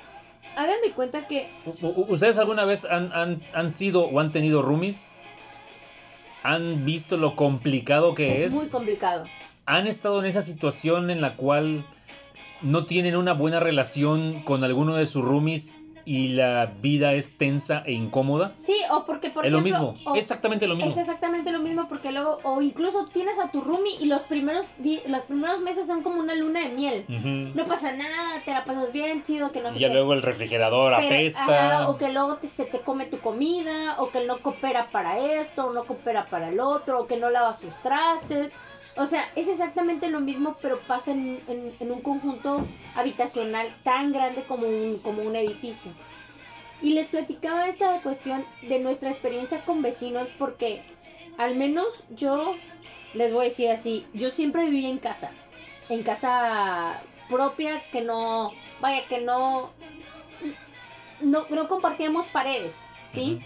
B: hagan de cuenta que
A: ¿Ustedes alguna vez han, han, han sido o han tenido roomies? ¿Han visto lo complicado que
B: es
A: es?
B: muy complicado.
A: ¿Han estado en esa situación en la cual no tienen una buena relación con alguno de sus roomies y la vida es tensa e incómoda?
B: Sí, o porque por
A: es lo mismo, exactamente lo mismo.
B: Es exactamente lo mismo porque luego, o incluso tienes a tu roomie y los primeros, di- los primeros meses son como una luna de miel. No pasa nada, te la pasas bien, chido, que no sé
A: Y ya
B: qué.
A: luego el refrigerador
B: Pero,
A: apesta.
B: ajá, o que luego te- se te come tu comida, o que no coopera para esto, o no coopera para el otro, o que no lava sus trastes. O sea, es exactamente lo mismo, pero pasa en, en- en un conjunto habitacional tan grande como un, como un edificio. Y les platicaba esta cuestión de nuestra experiencia con vecinos, porque al menos yo les voy a decir así, yo siempre viví en casa, en casa propia, que no, vaya, que no, no, no compartíamos paredes, ¿sí?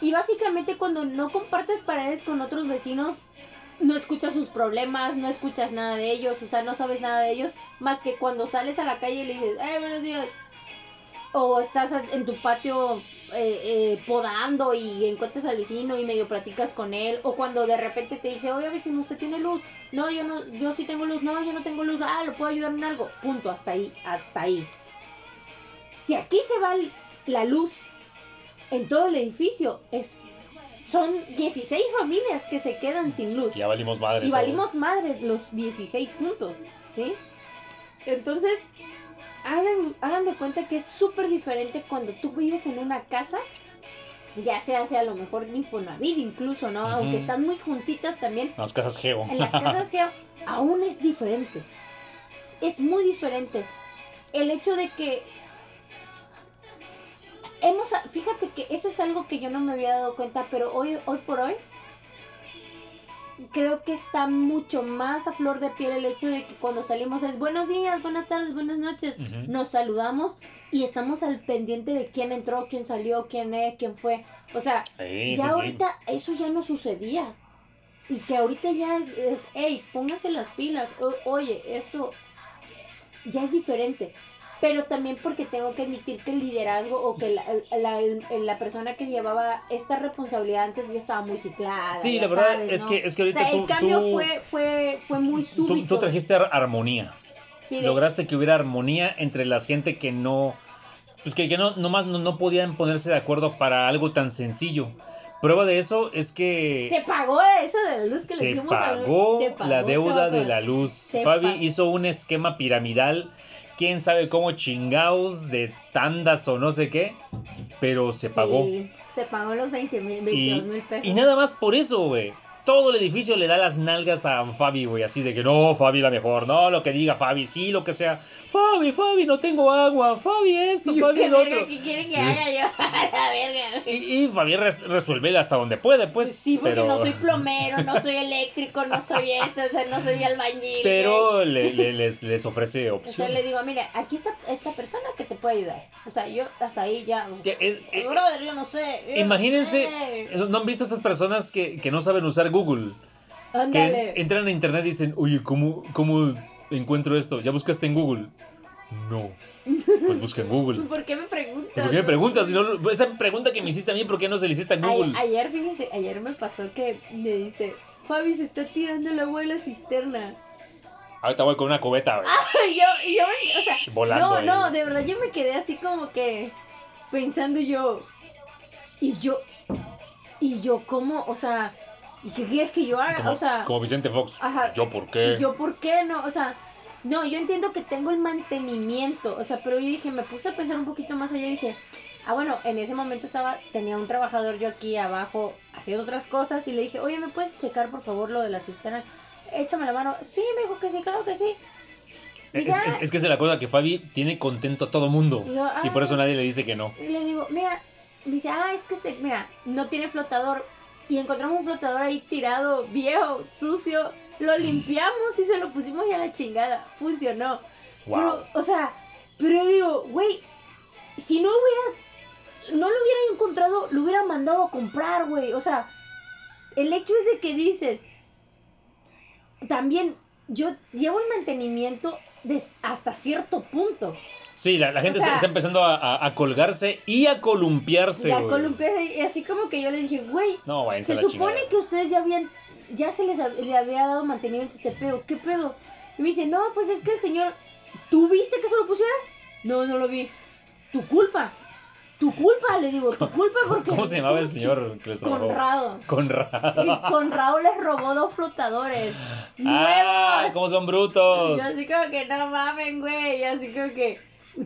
B: Y básicamente cuando no compartes paredes con otros vecinos, no escuchas sus problemas, no escuchas nada de ellos, o sea, no sabes nada de ellos, más que cuando sales a la calle y le dices, ¡eh, buenos días! O estás en tu patio eh, eh, podando y encuentras al vecino y medio platicas con él, o cuando de repente te dice, oye vecino, ¿usted tiene luz? No, yo no, yo sí tengo luz, no, yo no tengo luz, ah, ¿lo puedo ayudar en algo? Punto, hasta ahí, hasta ahí. si aquí se va la luz en todo el edificio, es, son 16 familias que se quedan sin luz.
A: Ya valimos madre.
B: Y valimos madre los 16 juntos, ¿sí? Entonces, hagan, hagan de cuenta que es súper diferente cuando tú vives en una casa, ya sea, sea a lo mejor Infonavit incluso, ¿no? Aunque están muy juntitas también,
A: Las casas Geo.
B: en las casas que aún es diferente. Es muy diferente. El hecho de que hemos, fíjate que eso es algo que yo no me había dado cuenta, pero hoy, hoy por hoy creo que está mucho más a flor de piel el hecho de que cuando salimos es buenos días, buenas tardes, buenas noches, nos saludamos y estamos al pendiente de quién entró, quién salió, quién es, quién fue. O sea,
A: Sí,
B: ya
A: sí, sí.
B: ahorita eso ya no sucedía. Y que ahorita ya es, es hey, póngase las pilas. o- oye, esto ya es diferente. Pero también porque tengo que admitir que el liderazgo o que la, la, la persona que llevaba esta responsabilidad antes ya estaba muy ciclada.
A: Sí, la verdad
B: sabes,
A: es
B: ¿no?
A: que- es que ahorita
B: O sea, el
A: tú-
B: cambio
A: tú-
B: fue, fue, fue muy súbito.
A: tú trajiste ar- armonía.
B: Sí, de-
A: Lograste que hubiera armonía entre la gente que no. Pues que, que no, nomás no, no podían ponerse de acuerdo para algo tan sencillo. Prueba de eso es que.
B: Se pagó eso de la luz que le
A: se
B: dijimos a- se pagó,
A: la deuda de la luz.
B: Se
A: Fabi hizo un esquema piramidal, quién sabe cómo chingados de tandas o no sé qué, pero se pagó.
B: Sí, se pagó los 20 mil,
A: y,
B: 22 mil pesos.
A: y nada más por eso, güey. Todo el edificio le da las nalgas a Fabi, güey, así de que no, Fabi la mejor, no, lo que diga Fabi, sí, lo que sea. Fabi, Fabi, no tengo agua, Fabi esto, Fabi
B: ¿Qué
A: lo otro.
B: que quieren que haga yo? La verga.
A: Y, y Fabi res- resuelve hasta donde puede, pues.
B: sí, porque
A: pero...
B: no soy plomero, no soy eléctrico, no soy esto, o sea, no soy albañil.
A: Pero le- le- les, les ofrece
B: güey. O sea,
A: opciones.
B: le digo, mira, aquí está esta persona que te puede ayudar. O sea, yo hasta ahí ya.
A: Es-
B: Brother, yo no sé. yo no
A: Imagínense,
B: sé.
A: ¿no han visto estas personas que, que no saben usar Google? Que
B: Ándale.
A: entran a internet y dicen, oye, ¿cómo, ¿cómo encuentro esto? ¿Ya buscaste en Google? No. Pues busca en Google.
B: ¿Por qué me preguntas?
A: ¿Y por qué me preguntas? Si no, esta pregunta que me hiciste a mí, ¿por qué no se le hiciste a Google?
B: ayer, fíjense, ayer me pasó que me dice, Fabi se está tirando el agua de la cisterna.
A: Ahorita voy con una cubeta, güey.
B: Y yo, y yo, o sea,
A: Volando
B: no,
A: ahí.
B: no, de verdad yo me quedé así como que pensando yo, y yo, y yo, ¿cómo? O sea, ¿y qué quieres que yo haga?
A: Como,
B: o sea,
A: como Vicente Fox.
B: ajá.
A: ¿Yo por qué?
B: ¿y yo por qué no? O sea, no, yo entiendo que tengo el mantenimiento, o sea, pero yo dije, me puse a pensar un poquito más allá y dije, ah, bueno, en ese momento estaba, tenía un trabajador yo aquí abajo haciendo otras cosas y le dije, oye, ¿me puedes checar por favor lo de la cisterna? Échame la mano. Sí, me dijo que sí, claro que sí.
A: Es, es- es que es la cosa que Fabi tiene contento a todo mundo.
B: Y yo,
A: Y por eso
B: ah.
A: nadie le dice que no.
B: Y le digo, mira, dice, ah, es que se, mira, no tiene flotador. Y encontramos un flotador ahí tirado, viejo, sucio. Lo limpiamos y se lo pusimos ya a la chingada. Funcionó.
A: Wow.
B: Pero, o sea, pero digo, güey, si no hubiera, no lo hubiera encontrado, lo hubiera mandado a comprar, güey. O sea, el hecho es de que dices, también yo llevo el mantenimiento des- hasta cierto punto.
A: Sí, la, la gente
B: o sea-
A: está, empezando a, a- a colgarse y a columpiarse.
B: Y a columpiarse, y así como que yo le dije, güey,
A: No,
B: se supone
A: chingada.
B: que ustedes ya habían, ya se les hab- le había dado mantenimiento a este pedo, ¿qué pedo? Y me dice, no, pues es que el señor, ¿tú viste que se lo pusiera? No, no lo vi. Tu culpa, tu culpa, le digo, tu culpa porque...
A: ¿Cómo se llamaba el señor que les trabajó?
B: Conrado.
A: Conrado.
B: Y Conrado les robó dos flotadores.
A: ¡Ah!
B: ¡Nuevos!
A: ¿Cómo son
B: Y
A: brutos?
B: yo así como que no mamen, güey. Y así como que,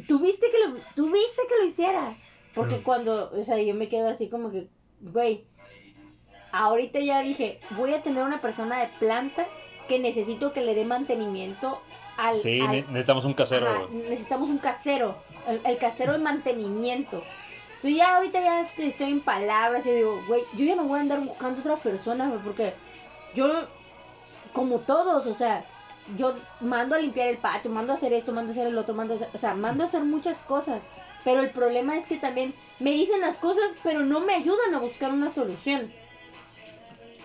B: ¿tuviste que lo, tuviste que lo hiciera? Porque cuando, o sea, yo me quedo así como que, güey, ahorita ya dije, voy a tener una persona de planta que necesito que le dé mantenimiento al...
A: Sí,
B: al-
A: necesitamos un casero.
B: Ajá, necesitamos un casero, el, el casero de mantenimiento. Entonces ya ahorita ya estoy, en palabras y digo, güey, yo ya no voy a andar buscando otra persona, porque yo, como todos, o sea, yo mando a limpiar el patio, mando a hacer esto, mando a hacer el otro, mando a hacer, o sea, mando a hacer muchas cosas. Pero el problema es que también me dicen las cosas, pero no me ayudan a buscar una solución.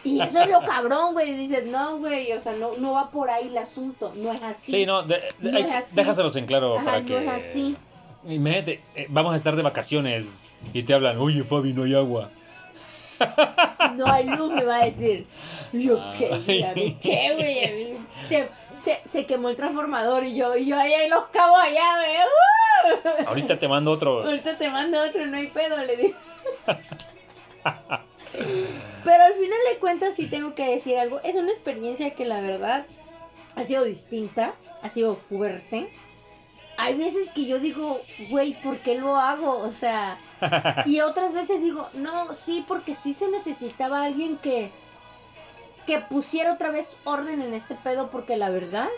B: Y eso es lo cabrón, güey. Dices, no, güey, o sea, no, no va por ahí el asunto, no es así.
A: Sí, no, de- de-
B: No
A: hay
B: así.
A: déjaselos en claro
B: Ajá,
A: para
B: no
A: que.
B: es así.
A: Imagínate, eh, vamos a estar de vacaciones y te hablan, oye Fabi, no hay agua.
B: No hay luz, me va a decir. Yo, ¿qué?
A: Ay.
B: ¿Y a mí qué, güey? A mí se, se, se quemó el transformador y yo, y yo ahí en los cabos allá, güey. ¡uh!
A: Ahorita te mando otro.
B: Ahorita te mando otro, no hay pedo, le digo. Pero al final de cuentas sí tengo que decir algo. Es una experiencia que la verdad ha sido distinta, ha sido fuerte. Hay veces que yo digo, güey, ¿por qué lo hago? O sea, y otras veces digo, no, sí, porque sí se necesitaba alguien que que pusiera otra vez orden en este pedo porque la verdad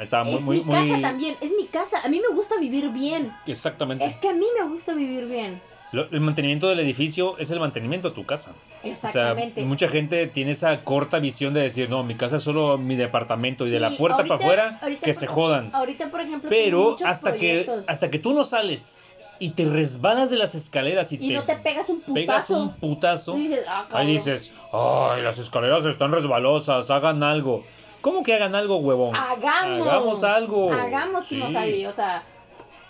A: Estaba muy,
B: es
A: muy,
B: mi casa
A: muy-
B: también, es mi casa. A mí me gusta vivir bien.
A: Exactamente.
B: Es que a mí me gusta vivir bien.
A: Lo- el mantenimiento del edificio es el mantenimiento de tu casa.
B: Exactamente.
A: O sea, mucha gente tiene esa corta visión de decir, no, mi casa es solo mi departamento y de la puerta
B: ahorita-
A: para afuera que
B: por-
A: se jodan.
B: Ahorita, por ejemplo,
A: Pero hasta que, hasta que tú no sales y te resbalas de las escaleras y,
B: y no te pegas un putazo.
A: pegas un putazo,
B: y dices, ah,
A: ahí dices, ay, las escaleras están resbalosas, hagan algo. ¿Cómo que hagan algo, huevón?
B: Hagamos.
A: Hagamos algo.
B: Hagamos,
A: Sí.
B: Simosabi, O sea,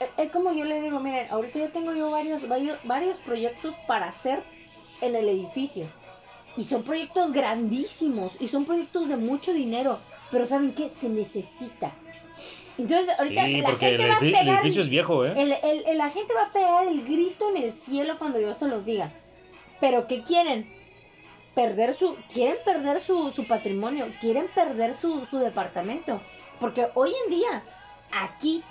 B: es- es como yo le digo, miren, ahorita ya tengo yo varios, varios, varios proyectos para hacer en el edificio. Y son proyectos grandísimos. Y son proyectos de mucho dinero. Pero ¿saben qué? Se necesita. Entonces, ahorita
A: Sí,
B: la
A: porque el,
B: va a
A: el edificio es viejo, ¿eh?
B: El, el- la gente va a pegar el grito en el cielo cuando yo se los diga. Pero ¿qué quieren? Perder su, quieren perder su, su patrimonio, quieren perder su, su departamento. Porque hoy en día, aquí,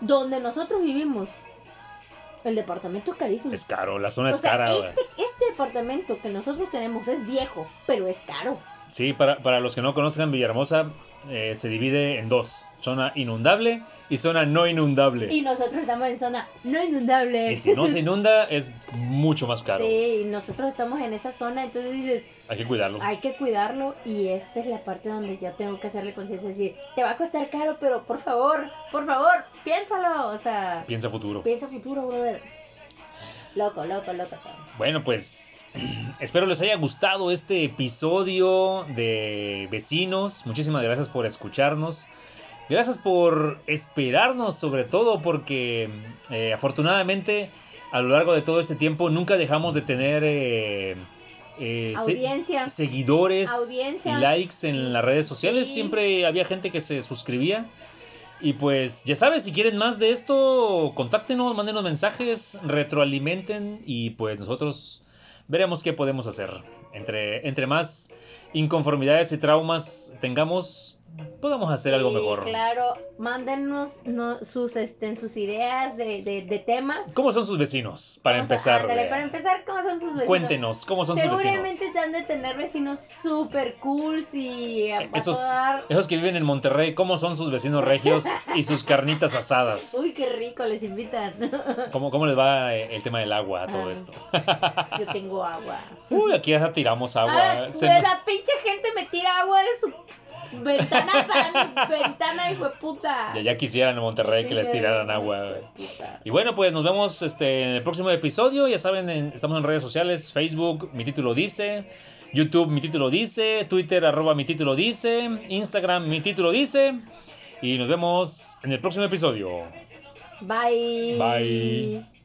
B: donde nosotros vivimos, el departamento es carísimo.
A: Es caro, la zona
B: o
A: es
B: sea,
A: cara.
B: este, este departamento que nosotros tenemos es viejo, pero es caro.
A: Sí, para, para los que no conozcan Villahermosa, eh, se divide en dos: zona inundable y zona no inundable.
B: Y nosotros estamos en zona no inundable.
A: Y si no se inunda, es mucho más caro.
B: Sí, y nosotros estamos en esa zona, entonces dices,
A: Hay que cuidarlo.
B: hay que cuidarlo y esta es la parte donde yo tengo que hacerle conciencia, decir, te va a costar caro, pero por favor, por favor, piénsalo, o sea,
A: Piensa futuro.
B: piensa futuro, brother. Loco, loco, loco.
A: Bueno, pues espero les haya gustado este episodio de Vecinos. Muchísimas gracias por escucharnos. Gracias por esperarnos sobre todo porque eh, afortunadamente a lo largo de todo este tiempo nunca dejamos de tener eh, eh, se- seguidores
B: Audiencia.
A: y likes en las redes sociales.
B: Sí.
A: Siempre había gente que se suscribía. Y pues ya sabes, si quieren más de esto, contáctenos, mándenos mensajes, retroalimenten y pues nosotros veremos qué podemos hacer. Entre, entre más inconformidades y traumas tengamos, podamos hacer algo
B: Sí,
A: mejor.
B: Claro, mándenos no, sus, este, sus ideas de, de, de temas.
A: ¿Cómo son sus vecinos? Para
B: Vamos a-
A: empezar.
B: ándale,
A: eh,
B: para empezar, ¿cómo son sus vecinos?
A: Cuéntenos, ¿cómo son sus
B: Seguramente
A: vecinos?
B: te han de tener vecinos super cool y a,
A: Esos, esos que viven en Monterrey, ¿cómo son sus vecinos regios y sus carnitas asadas?
B: Uy, qué rico, les invitan.
A: ¿Cómo, ¿Cómo les va eh, el tema del agua a todo
B: Ah.
A: esto?
B: Yo tengo agua.
A: Uy, aquí ya tiramos agua.
B: Ah,
A: Se
B: la pinche gente me tira agua de su ventana para mi ventana, hijo de puta.
A: Ya, ya quisieran en Monterrey que les tiraran agua. Y bueno, pues nos vemos este, en el próximo episodio. Ya saben, en- estamos en redes sociales, Facebook, mi título dice, YouTube, mi título dice, Twitter, arroba mi título dice, Instagram, mi título dice. Y nos vemos en el próximo episodio.
B: Bye.
A: Bye.